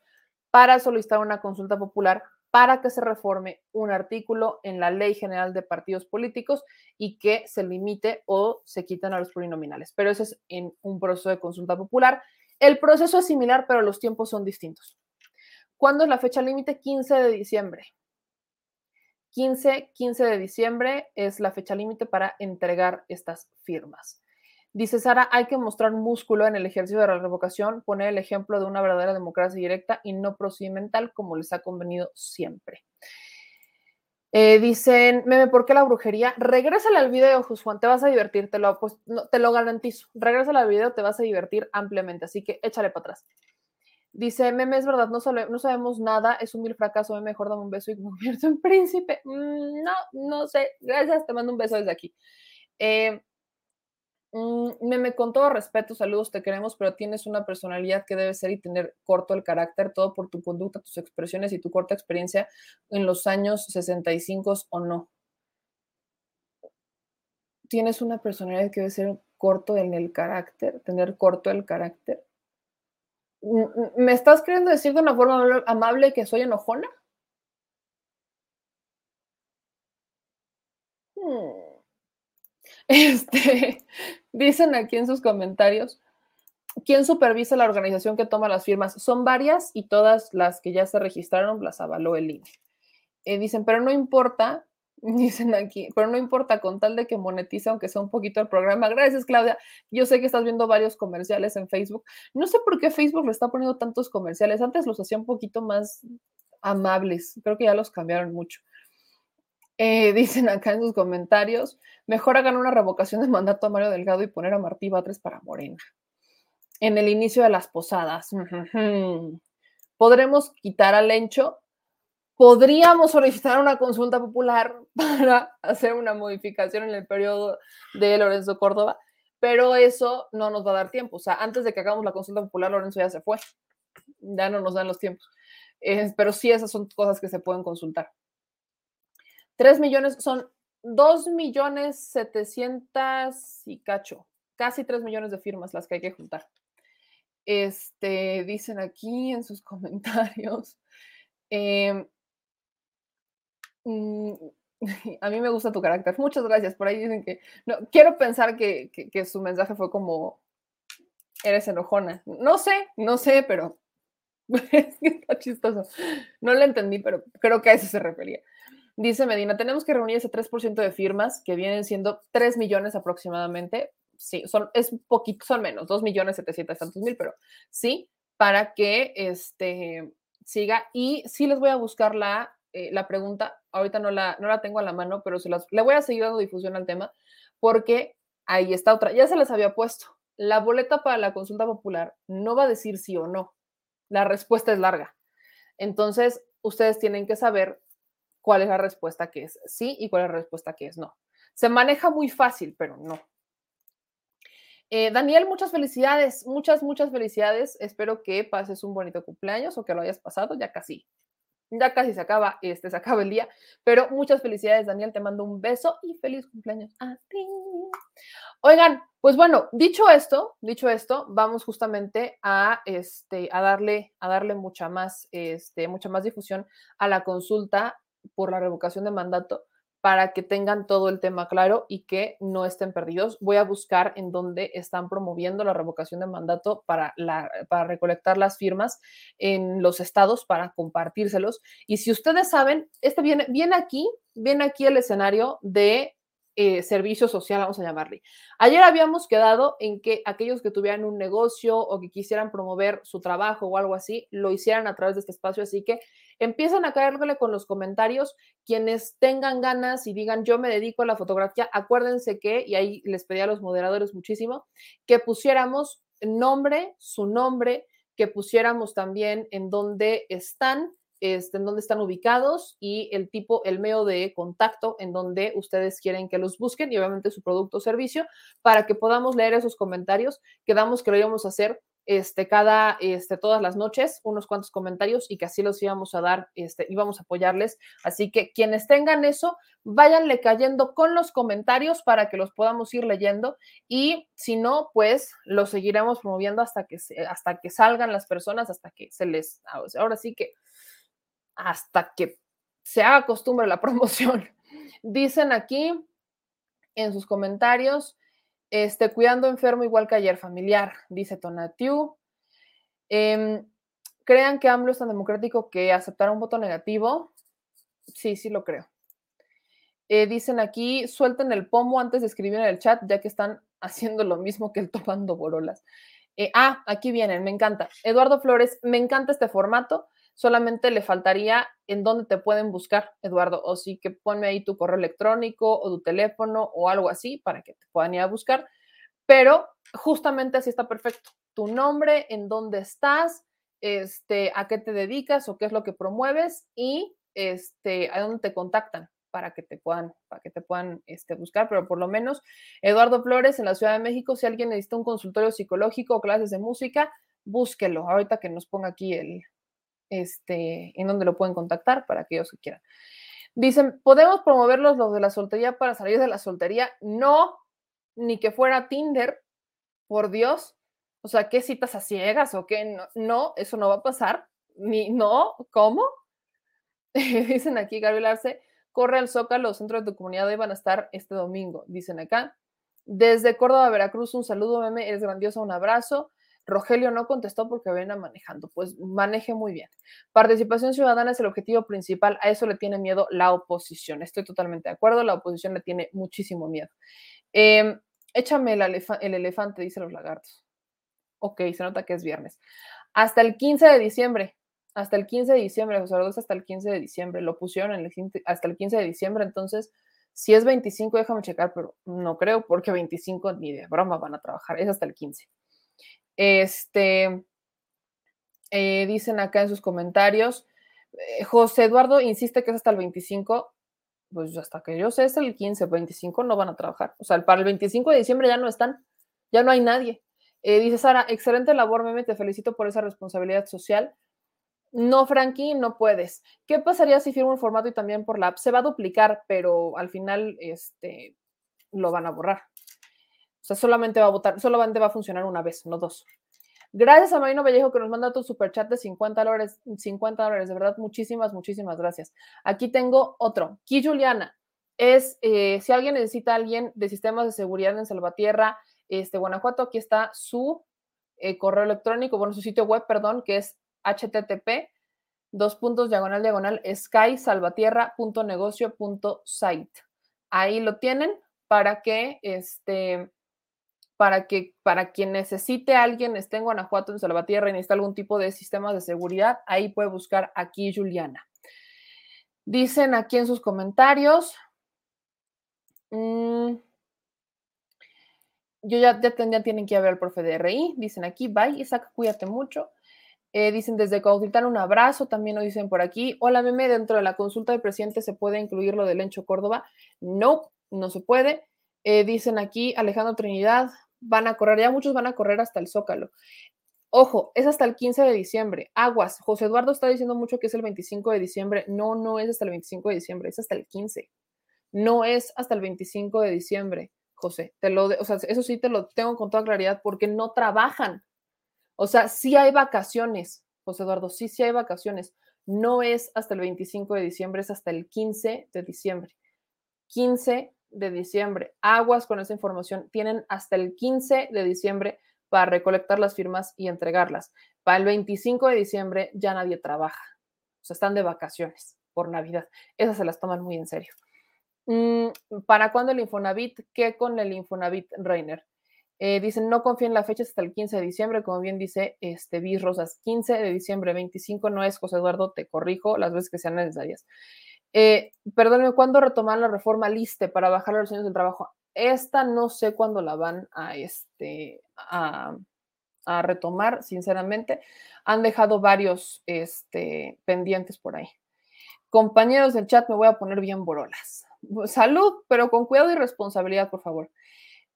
para solicitar una consulta popular para que se reforme un artículo en la Ley General de Partidos Políticos y que se limite o se quiten a los plurinominales. Pero eso es en un proceso de consulta popular. El proceso es similar, pero los tiempos son distintos. ¿Cuándo es la fecha límite? 15 de diciembre. 15, 15 de diciembre es la fecha límite para entregar estas firmas. Dice Sara, hay que mostrar músculo en el ejercicio de la revocación, poner el ejemplo de una verdadera democracia directa y no procedimental como les ha convenido siempre. Eh, dicen, meme, ¿por qué la brujería? Regrésale al video, Juan, te vas a divertir, te lo, pues, te lo garantizo. Regrésale al video, te vas a divertir ampliamente, así que échale para atrás. Dice, meme, es verdad, no, no sabemos nada, es un mil fracaso, mejor dame un beso y me convierto en príncipe. Mm, no, no sé, gracias, te mando un beso desde aquí. Eh, mm, meme, con todo respeto, saludos, te queremos, pero tienes una personalidad que debe ser y tener corto el carácter, todo por tu conducta, tus expresiones y tu corta experiencia en los años 65 o no. Tienes una personalidad que debe ser corto en el carácter, tener corto el carácter. ¿Me estás queriendo decir de una forma amable que soy enojona? Hmm. Este, dicen aquí en sus comentarios, ¿quién supervisa la organización que toma las firmas? Son varias y todas las que ya se registraron las avaló el INE. Eh, dicen, pero no importa Dicen aquí, pero no importa con tal de que monetice, aunque sea un poquito el programa. Gracias, Claudia. Yo sé que estás viendo varios comerciales en Facebook. No sé por qué Facebook le está poniendo tantos comerciales. Antes los hacía un poquito más amables. Creo que ya los cambiaron mucho. Eh, dicen acá en sus comentarios, mejor hagan una revocación de mandato a Mario Delgado y poner a Martí Batres para Morena. En el inicio de las posadas. ¿Podremos quitar al Lencho? podríamos solicitar una consulta popular para hacer una modificación en el periodo de Lorenzo Córdoba, pero eso no nos va a dar tiempo. O sea, antes de que hagamos la consulta popular, Lorenzo ya se fue. Ya no nos dan los tiempos. pero sí, esas son cosas que se pueden consultar. Tres millones son dos millones setecientas y cacho, casi tres millones de firmas las que hay que juntar. Este, dicen aquí en sus comentarios. Eh, Mm, a mí me gusta tu carácter. Muchas gracias. Por ahí dicen que. No, quiero pensar que, su mensaje fue como. Eres enojona. No sé, no sé, pero. Es que está chistoso. No lo entendí, pero creo que a eso se refería. Dice Medina: Tenemos que reunir ese 3% de firmas que vienen siendo 3 millones aproximadamente. Sí, son, es son menos, 2 millones 700 tantos mil, pero sí, para que este, siga. Y sí les voy a buscar la eh, la pregunta, ahorita no la, no la tengo a la mano, pero se las, le voy a seguir dando difusión al tema porque ahí está otra, ya se les había puesto. La boleta para la consulta popular no va a decir sí o no. La respuesta es larga. Entonces, ustedes tienen que saber cuál es la respuesta que es sí y cuál es la respuesta que es no. Se maneja muy fácil, pero no. Eh, Daniel, muchas felicidades, muchas, muchas felicidades. Espero que pases un bonito cumpleaños o que lo hayas pasado ya casi ya casi se acaba, este, se acaba el día, pero muchas felicidades, Daniel, te mando un beso y feliz cumpleaños a ti. Oigan, pues bueno, dicho esto, dicho esto, vamos justamente a, este, a darle, a darle mucha más, este, mucha más difusión a la consulta por la revocación de mandato, para que tengan todo el tema claro y que no estén perdidos. Voy a buscar en dónde están promoviendo la revocación de mandato para, para recolectar las firmas en los estados para compartírselos. Y si ustedes saben, este viene, viene aquí, viene aquí el escenario de eh, servicio social, vamos a llamarle. Ayer habíamos quedado en que aquellos que tuvieran un negocio o que quisieran promover su trabajo o algo así, lo hicieran a través de este espacio, así que empiezan a caerle con los comentarios. Quienes tengan ganas y digan yo me dedico a la fotografía, acuérdense que, y ahí les pedí a los moderadores muchísimo, que pusiéramos nombre, su nombre, que pusiéramos también en dónde están este, en dónde están ubicados y el tipo, el medio de contacto en donde ustedes quieren que los busquen y obviamente su producto o servicio para que podamos leer esos comentarios. Quedamos que lo íbamos a hacer este, cada, este, todas las noches, unos cuantos comentarios y que así los íbamos a dar, este, íbamos a apoyarles. Así que quienes tengan eso, váyanle cayendo con los comentarios para que los podamos ir leyendo y si no, pues los seguiremos promoviendo hasta que, hasta que salgan las personas, hasta que se les, ahora sí que hasta que se haga costumbre la promoción. Dicen aquí en sus comentarios, este, cuidando enfermo igual que ayer, familiar, dice Tonatiu. Em, ¿Crean que AMLO es tan democrático que aceptará un voto negativo? Sí, sí lo creo. Eh, dicen aquí, suelten el pomo antes de escribir en el chat, ya que están haciendo lo mismo que el tomando borolas. Eh, ah, aquí vienen, me encanta. Eduardo Flores, me encanta este formato solamente le faltaría en dónde te pueden buscar, Eduardo, o sí que ponme ahí tu correo electrónico o tu teléfono o algo así para que te puedan ir a buscar, pero justamente así está perfecto. Tu nombre, en dónde estás, este, a qué te dedicas o qué es lo que promueves y este, a dónde te contactan para que te puedan, para que te puedan este, buscar, pero por lo menos Eduardo Flores en la Ciudad de México, si alguien necesita un consultorio psicológico o clases de música, búsquelo. Ahorita que nos ponga aquí el, este, en donde lo pueden contactar para aquellos que quieran. Dicen, ¿podemos promoverlos los de la soltería para salir de la soltería? No, ni que fuera Tinder, por Dios. O sea, ¿qué citas a ciegas o qué? No, eso no va a pasar. Ni, no, ¿cómo? Dicen aquí, Gabriel Arce, corre al Zócalo, centro de tu comunidad, hoy van a estar este domingo, dicen acá. Desde Córdoba, Veracruz, un saludo, meme, eres grandioso, un abrazo. Rogelio no contestó porque viene manejando. Pues maneje muy bien. Participación ciudadana es el objetivo principal. A eso le tiene miedo la oposición. Estoy totalmente de acuerdo. La oposición le tiene muchísimo miedo. Em, échame el, el elefante, dice los lagartos. Ok, se nota que es viernes. Hasta el 15 de diciembre. Hasta el 15 de diciembre, José Rodríguez, hasta el 15 de diciembre. Lo pusieron hasta el 15 de diciembre. Entonces, si es 25, déjame checar, pero no creo, porque 25 ni de broma van a trabajar. Es hasta el 15. Este, eh, dicen acá en sus comentarios, eh, José Eduardo insiste que es hasta el 25, pues hasta que yo sé es el 15, 25 no van a trabajar. O sea, para el 25 de diciembre ya no están, ya no hay nadie. Eh, dice Sara, excelente labor, meme, te felicito por esa responsabilidad social. No, Frankie, no puedes. ¿Qué pasaría si firmo un formato y también por la app? Se va a duplicar, pero al final este, lo van a borrar. O sea, solamente va a votar, solamente va a funcionar una vez, no dos. Gracias a Marino Vallejo que nos manda tu superchat de 50 dólares, 50 dólares, de verdad, muchísimas, muchísimas gracias. Aquí tengo otro. Ki Juliana, es eh, si alguien necesita a alguien de sistemas de seguridad en Salvatierra, este, Guanajuato, aquí está su eh, correo electrónico, bueno, su sitio web, perdón, que es http dos puntos diagonal diagonal skysalvatierra.negocio.site. Ahí lo tienen para que este para que para quien necesite a alguien, esté en Guanajuato, en Salvatierra y necesita algún tipo de sistema de seguridad, ahí puede buscar aquí Juliana. Dicen aquí en sus comentarios. Mm, yo ya, ya, tienen que ir a ver al profe de RI. Dicen aquí, bye, Isaac, cuídate mucho. Eh, dicen desde Cautitlán un abrazo, también lo dicen por aquí. Hola, meme, dentro de la consulta del presidente se puede incluir lo del Encho Córdoba. No, no se puede. Eh, dicen aquí Alejandro Trinidad, van a correr, ya muchos van a correr hasta el Zócalo. Ojo, es hasta el 15 de diciembre. Aguas, José Eduardo está diciendo mucho que es el 25 de diciembre. No, no es hasta el 25 de diciembre, es hasta el 15. No es hasta el 25 de diciembre, José. Te lo, o sea, eso sí te lo tengo con toda claridad porque no trabajan. O sea, sí hay vacaciones, José Eduardo, sí, sí hay vacaciones. No es hasta el 25 de diciembre, es hasta el 15 de diciembre. 15 de diciembre. Aguas con esa información. Tienen hasta el 15 de diciembre para recolectar las firmas y entregarlas. Para el 25 de diciembre ya nadie trabaja. O sea, están de vacaciones por Navidad. Esas se las toman muy en serio. Mm, ¿Para cuándo el Infonavit? ¿Qué con el Infonavit, Reiner? Eh, dicen, no confíen en la fecha hasta el 15 de diciembre, como bien dice este Rosas. 15 de diciembre, 25 no es, José Eduardo, te corrijo las veces que sean necesarias. Eh, perdóneme, ¿cuándo retomar la reforma LISTE para bajar los años del trabajo? Esta no sé cuándo la van a, este, a, a retomar, sinceramente. Han dejado varios este, pendientes por ahí. Compañeros del chat, me voy a poner bien borolas. Salud, pero con cuidado y responsabilidad, por favor.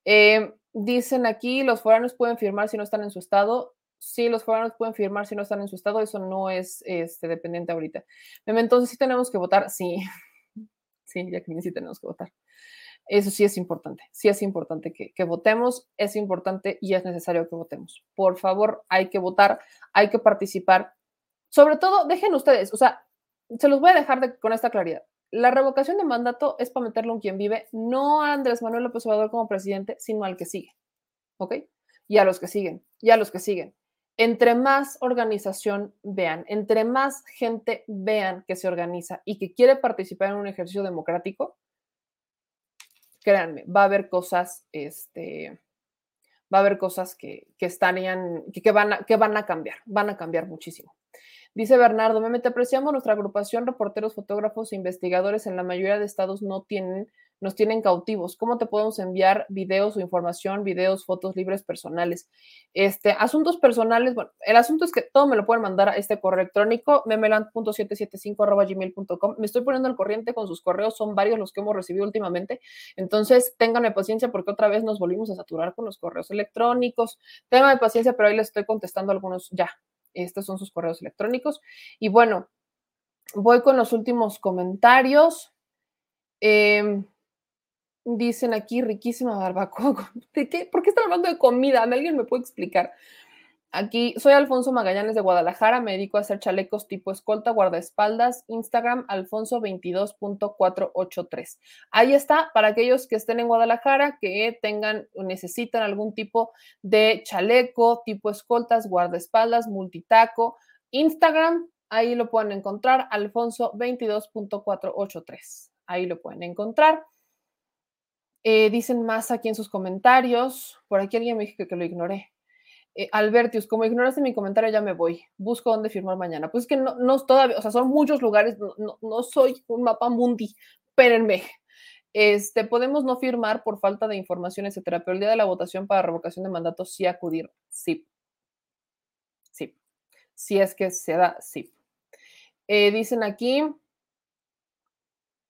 Eh, dicen aquí, los foráneos pueden firmar si no están en su estado. Sí, los foráneos pueden firmar si no están en su estado, eso no es este, dependiente ahorita. Entonces, sí tenemos que votar, sí. Sí, ya que sí tenemos que votar. Eso sí es importante, sí es importante que, que, votemos, es importante y es necesario que votemos. Por favor, hay que votar, hay que participar. Sobre todo, dejen ustedes, o sea, se los voy a dejar con esta claridad. La revocación de mandato es para meterlo en quien vive, no a Andrés Manuel López Obrador como presidente, sino al que sigue. ¿Ok? Y a los que siguen, y a los que siguen. Entre más organización vean, entre más gente vean que se organiza y que quiere participar en un ejercicio democrático, créanme, va a haber cosas, este, va a haber cosas que, que estarían, que, van que van a cambiar, van a cambiar muchísimo. Dice Bernardo, me te apreciamos nuestra agrupación, reporteros, fotógrafos e investigadores en la mayoría de estados no tienen nos tienen cautivos. ¿Cómo te podemos enviar videos o información, videos, fotos libres personales? Este, asuntos personales, bueno, el asunto es que todo me lo pueden mandar a este correo electrónico, memeland.775.gmail.com. Me estoy poniendo al corriente con sus correos, son varios los que hemos recibido últimamente. Entonces, ténganme paciencia porque otra vez nos volvimos a saturar con los correos electrónicos. Ténganme paciencia, pero ahí les estoy contestando algunos ya. Estos son sus correos electrónicos. Y bueno, voy con los últimos comentarios. Eh, Dicen aquí, riquísima barbacoa. ¿De qué? ¿Por qué están hablando de comida? ¿Alguien me puede explicar? Aquí, soy Alfonso Magallanes de Guadalajara, me dedico a hacer chalecos tipo escolta, guardaespaldas, Instagram alfonso22.483. Ahí está, para aquellos que estén en Guadalajara, que tengan o necesitan algún tipo de chaleco, tipo escoltas, guardaespaldas, multitaco, Instagram, ahí lo pueden encontrar, alfonso22.483. Ahí lo pueden encontrar. Eh, dicen más aquí en sus comentarios. Por aquí alguien me dijo que, lo ignoré. Eh, Albertius, como ignoraste mi comentario, ya me voy. Busco dónde firmar mañana. Pues es que no, no todavía, o sea, son muchos lugares, no, no, soy un mapa mundi. Espérenme. Este, podemos no firmar por falta de información, etcétera, pero el día de la votación para revocación de mandato sí acudir. Sí. Sí. Si es que se da, sí. Eh, dicen aquí,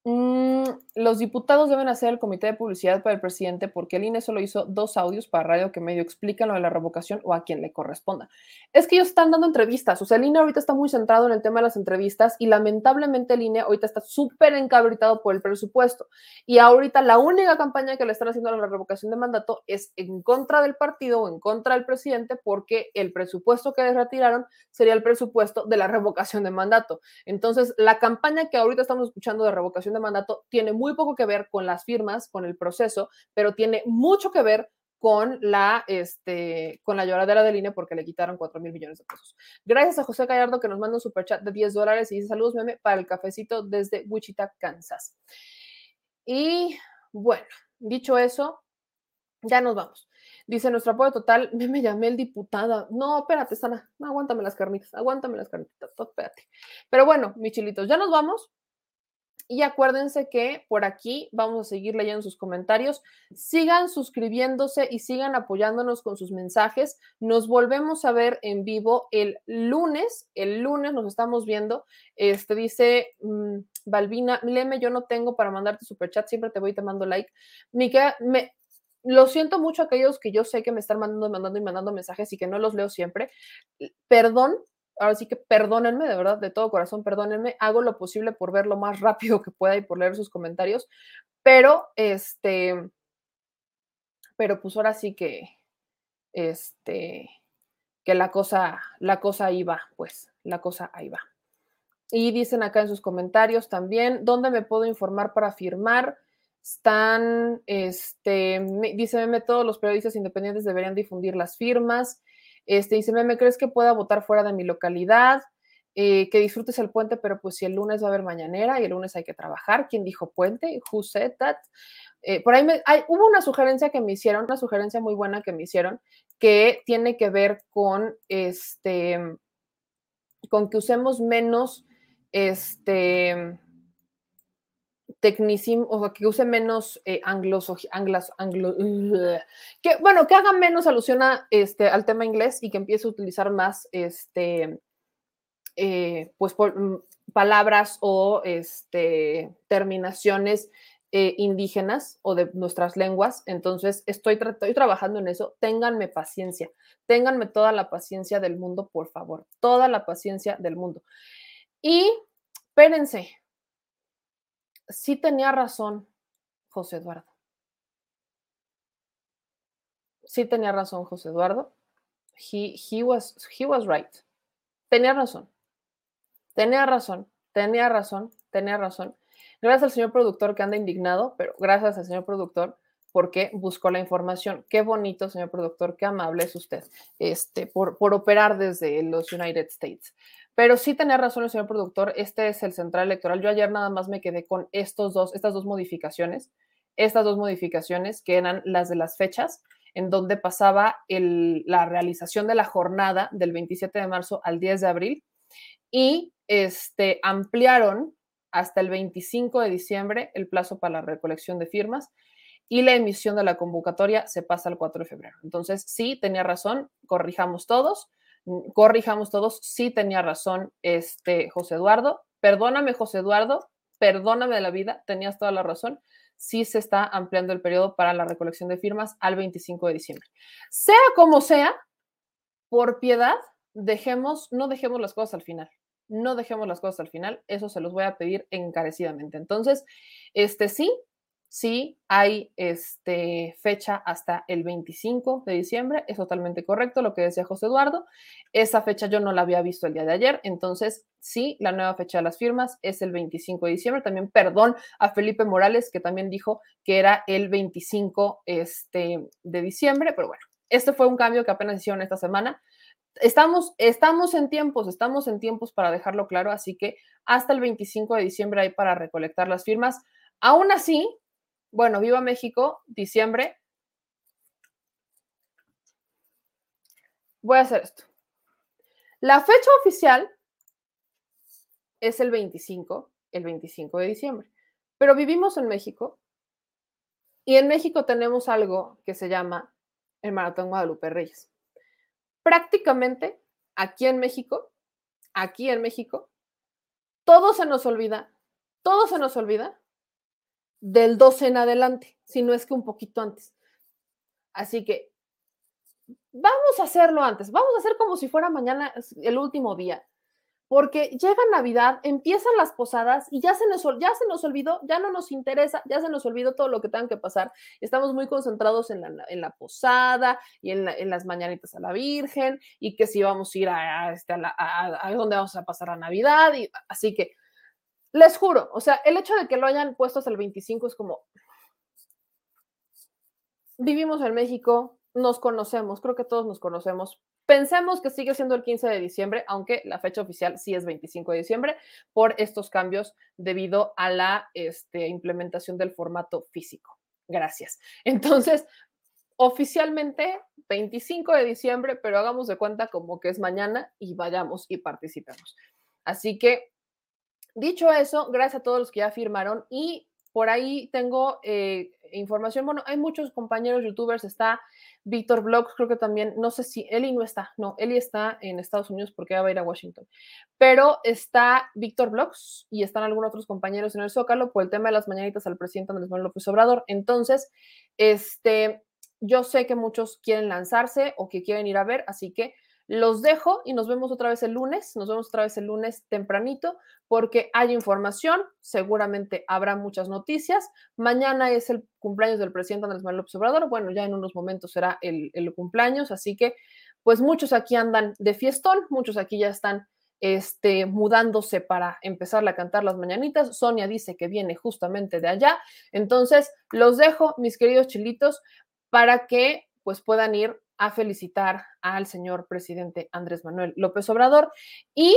Mm, los diputados deben hacer el comité de publicidad para el presidente porque el INE solo hizo dos audios para radio que medio explican lo de la revocación o a quien le corresponda. Es que ellos están dando entrevistas, o sea, el INE ahorita está muy centrado en el tema de las entrevistas y lamentablemente el INE ahorita está súper encabritado por el presupuesto. Y ahorita la única campaña que le están haciendo a la revocación de mandato es en contra del partido o en contra del presidente porque el presupuesto que les retiraron sería el presupuesto de la revocación de mandato. Entonces, la campaña que ahorita estamos escuchando de revocación de mandato tiene muy poco que ver con las firmas, con el proceso, pero tiene mucho que ver con la, este, con la lloradera de línea porque le quitaron 4 mil millones de pesos. Gracias a José Gallardo que nos manda un superchat de 10 dólares y dice saludos, meme, para el cafecito desde Wichita, Kansas. Y bueno, dicho eso, ya nos vamos. Dice nuestro apoyo total, me, llamé el diputada. No, espérate, Sana, aguántame las carnitas, aguántame las carnitas, espérate. Pero bueno, mis chilitos, ya nos vamos. Y acuérdense que por aquí vamos a seguir leyendo sus comentarios. Sigan suscribiéndose y sigan apoyándonos con sus mensajes. Nos volvemos a ver en vivo el lunes. El lunes nos estamos viendo. Este dice mm, Balbina, Leme, yo no tengo para mandarte superchat, siempre te voy te mando like. Mica, me, lo siento mucho a aquellos que yo sé que me están mandando, mandando y mandando mensajes y que no los leo siempre. Perdón, ahora sí que perdónenme, de verdad, de todo corazón, perdónenme, hago lo posible por ver lo más rápido que pueda y por leer sus comentarios, pero este, pero pues ahora sí que, este, que la cosa, la cosa ahí va, pues, la cosa ahí va. Y dicen acá en sus comentarios también, ¿dónde me puedo informar para firmar? están, este, dice todos los periodistas independientes deberían difundir las firmas. Este, dice Meme, ¿crees que pueda votar fuera de mi localidad? Eh, que disfrutes el puente, pero pues si el lunes va a haber mañanera y el lunes hay que trabajar, ¿quién dijo puente? Who said that? Eh, por ahí me, hay, hubo una sugerencia que me hicieron, una sugerencia muy buena que me hicieron, que tiene que ver con este, con que usemos menos este tecnicismo, o que use menos eh, anglos, anglas, anglo, que bueno, que haga menos alusión a, este, al tema inglés y que empiece a utilizar más este, eh, pues por, mm, palabras o este, terminaciones eh, indígenas o de nuestras lenguas. Entonces, estoy, estoy trabajando en eso. Ténganme paciencia, ténganme toda la paciencia del mundo, por favor, toda la paciencia del mundo. Y espérense, sí tenía razón José Eduardo. Sí tenía razón José Eduardo. He, he, was, he was right. Tenía razón. Tenía razón, tenía razón, tenía razón. Gracias al señor productor que anda indignado, pero gracias al señor productor porque buscó la información. Qué bonito, señor productor, qué amable es usted este, por, por operar desde los United States. Pero sí tenía razón el señor productor, este es el central electoral. Yo ayer nada más me quedé con estos dos, estas dos modificaciones, estas dos modificaciones que eran las de las fechas, en donde pasaba la realización de la jornada del 27 de marzo al 10 de abril y este, ampliaron hasta el 25 de diciembre el plazo para la recolección de firmas y la emisión de la convocatoria se pasa al 4 de febrero. Entonces, sí, tenía razón, corrijamos todos, corrijamos todos, sí tenía razón este José Eduardo. Perdóname, José Eduardo, perdóname de la vida, tenías toda la razón. Sí se está ampliando el periodo para la recolección de firmas al 25 de diciembre. Sea como sea, por piedad, dejemos, no dejemos las cosas al final. No dejemos las cosas al final. Eso se los voy a pedir encarecidamente. Entonces, este sí, sí hay este, fecha hasta el 25 de diciembre. Es totalmente correcto lo que decía José Eduardo. Esa fecha yo no la había visto el día de ayer. Entonces, sí, la nueva fecha de las firmas es el 25 de diciembre. También perdón a Felipe Morales, que también dijo que era el 25 este, de diciembre. Pero bueno, este fue un cambio que apenas hicieron esta semana estamos, estamos en tiempos, estamos en tiempos para dejarlo claro, así que hasta el 25 de diciembre hay para recolectar las firmas. Aún así, bueno, viva México, diciembre. Voy a hacer esto. La fecha oficial es el 25, el 25 de diciembre, pero vivimos en México y en México tenemos algo que se llama el Maratón Guadalupe Reyes prácticamente aquí en México, aquí en México, todo se nos olvida, todo se nos olvida del 12 en adelante, si no es que un poquito antes. Así que vamos a hacerlo antes, vamos a hacer como si fuera mañana el último día porque llega Navidad, empiezan las posadas y ya se, nos, ya se nos olvidó, ya no nos interesa, ya se nos olvidó todo lo que tenga que pasar. Estamos muy concentrados en la, en la posada y en, en, las mañanitas a la Virgen y que si vamos a ir a, este, a, a, dónde vamos a pasar la Navidad. Así que les juro, o sea, el hecho de que lo hayan puesto hasta el 25 es como, vivimos en México, nos conocemos, creo que todos nos conocemos, Pensemos que sigue siendo el 15 de diciembre, aunque la fecha oficial sí es 25 de diciembre, por estos cambios debido a la este, implementación del formato físico. Gracias. Entonces, oficialmente 25 de diciembre, pero hagamos de cuenta como que es mañana y vayamos y participemos. Así que, dicho eso, gracias a todos los que ya firmaron y por ahí tengo eh, información. Bueno, hay muchos compañeros youtubers, está Víctor Vlogs, creo que también, no sé si Eli no está, no, Eli está en Estados Unidos porque va a ir a Washington, pero está Víctor Vlogs y están algunos otros compañeros en el Zócalo por el tema de las mañanitas al presidente Andrés Manuel López Obrador. Entonces, este, yo sé que muchos quieren lanzarse o que quieren ir a ver, así que los dejo y nos vemos otra vez el lunes, nos vemos otra vez el lunes tempranito porque hay información, seguramente habrá muchas noticias. Mañana es el cumpleaños del presidente Andrés Manuel López Obrador, bueno, ya en unos momentos será el, el cumpleaños, así que pues muchos aquí andan de fiestón, muchos aquí ya están este, mudándose para empezar a cantar las mañanitas. Sonia dice que viene justamente de allá. Entonces, los dejo, mis queridos chilitos, para que pues puedan ir a felicitar al señor presidente Andrés Manuel López Obrador. Y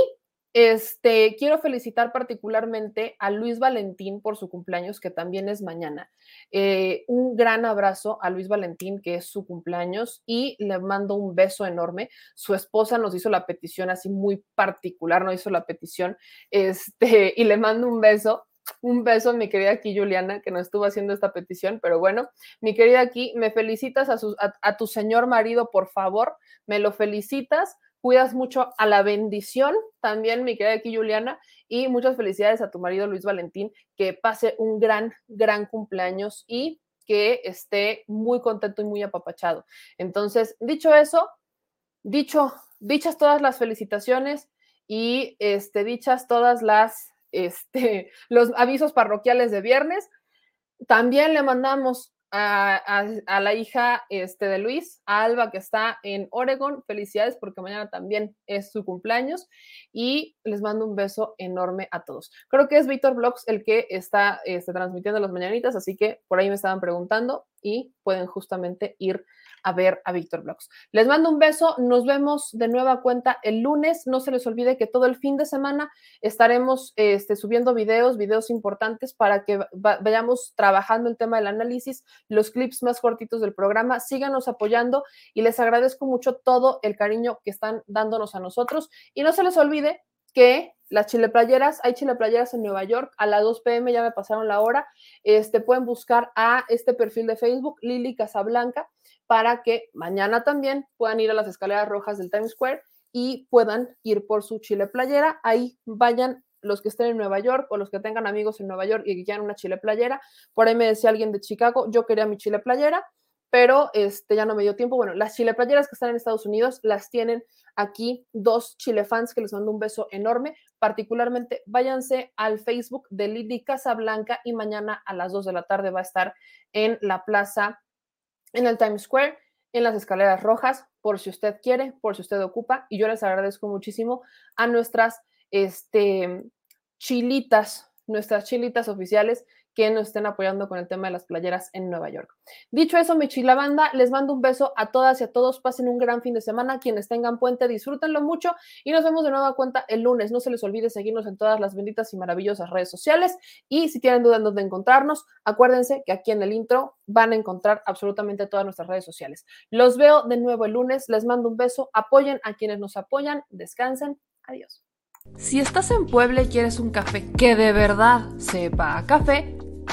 este, quiero felicitar particularmente a Luis Valentín por su cumpleaños, que también es mañana. Eh, un gran abrazo a Luis Valentín, que es su cumpleaños, y le mando un beso enorme. Su esposa nos hizo la petición así muy particular, nos hizo la petición, este, y le mando un beso un beso, mi querida aquí Juliana, que no estuvo haciendo esta petición, pero bueno, mi querida aquí, me felicitas a, a, tu señor marido, por favor, me lo felicitas, cuidas mucho a la bendición también, mi querida aquí Juliana, y muchas felicidades a tu marido Luis Valentín, que pase un gran, gran cumpleaños y que esté muy contento y muy apapachado. Entonces, dicho eso, dicho, dichas todas las felicitaciones y este, dichas todas las este, los avisos parroquiales de viernes. También le mandamos a, la hija este, de Luis, a Alba, que está en Oregon. Felicidades porque mañana también es su cumpleaños y les mando un beso enorme a todos. Creo que es Víctor Blogs el que está este, transmitiendo las mañanitas, así que por ahí me estaban preguntando y pueden justamente ir a ver a Víctor Blogs. Les mando un beso, nos vemos de nueva cuenta el lunes. No se les olvide que todo el fin de semana estaremos este, subiendo videos, videos importantes para que vayamos trabajando el tema del análisis, los clips más cortitos del programa. Síganos apoyando y les agradezco mucho todo el cariño que están dándonos a nosotros. Y no se les olvide que las chileplayeras, hay chileplayeras en Nueva York, a las 2 pm ya me pasaron la hora, este, pueden buscar a este perfil de Facebook, Lili Casablanca, para que mañana también puedan ir a las escaleras rojas del Times Square y puedan ir por su chile playera. Ahí vayan los que estén en Nueva York o los que tengan amigos en Nueva York y quieran una chile playera. Por ahí me decía alguien de Chicago, yo quería mi chile playera, pero este, ya no me dio tiempo. Bueno, las chile playeras que están en Estados Unidos las tienen aquí dos chile fans que les mando un beso enorme. Particularmente, váyanse al Facebook de Lili Casablanca y mañana a las 2 de la tarde va a estar en la plaza en el Times Square, en las escaleras rojas, por si usted quiere, por si usted ocupa. Y yo les agradezco muchísimo a nuestras este, chilitas, nuestras chilitas oficiales que nos estén apoyando con el tema de las playeras en Nueva York. Dicho eso, mi banda, les mando un beso a todas y a todos. Pasen un gran fin de semana. Quienes tengan puente, disfrútenlo mucho y nos vemos de nueva cuenta el lunes. No se les olvide seguirnos en todas las benditas y maravillosas redes sociales. Y si tienen dudas en dónde encontrarnos, acuérdense que aquí en el intro van a encontrar absolutamente todas nuestras redes sociales. Los veo de nuevo el lunes. Les mando un beso. Apoyen a quienes nos apoyan. Descansen. Adiós. Si estás en Puebla y quieres un café que de verdad sepa a café,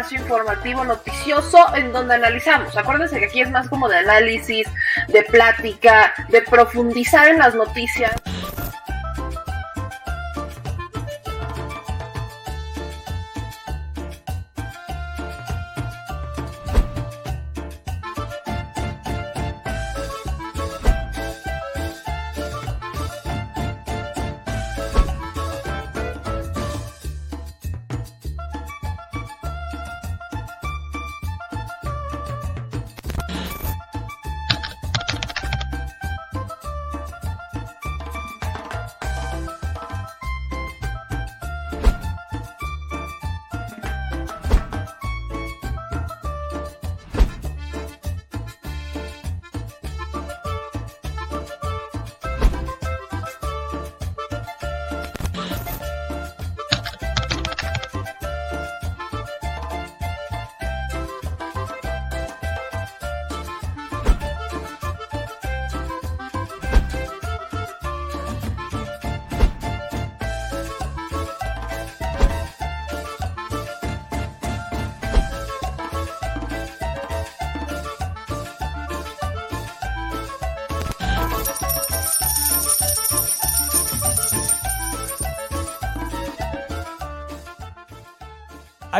Espacio informativo noticioso en donde analizamos. Acuérdense que aquí es más como de análisis, de plática, de profundizar en las noticias.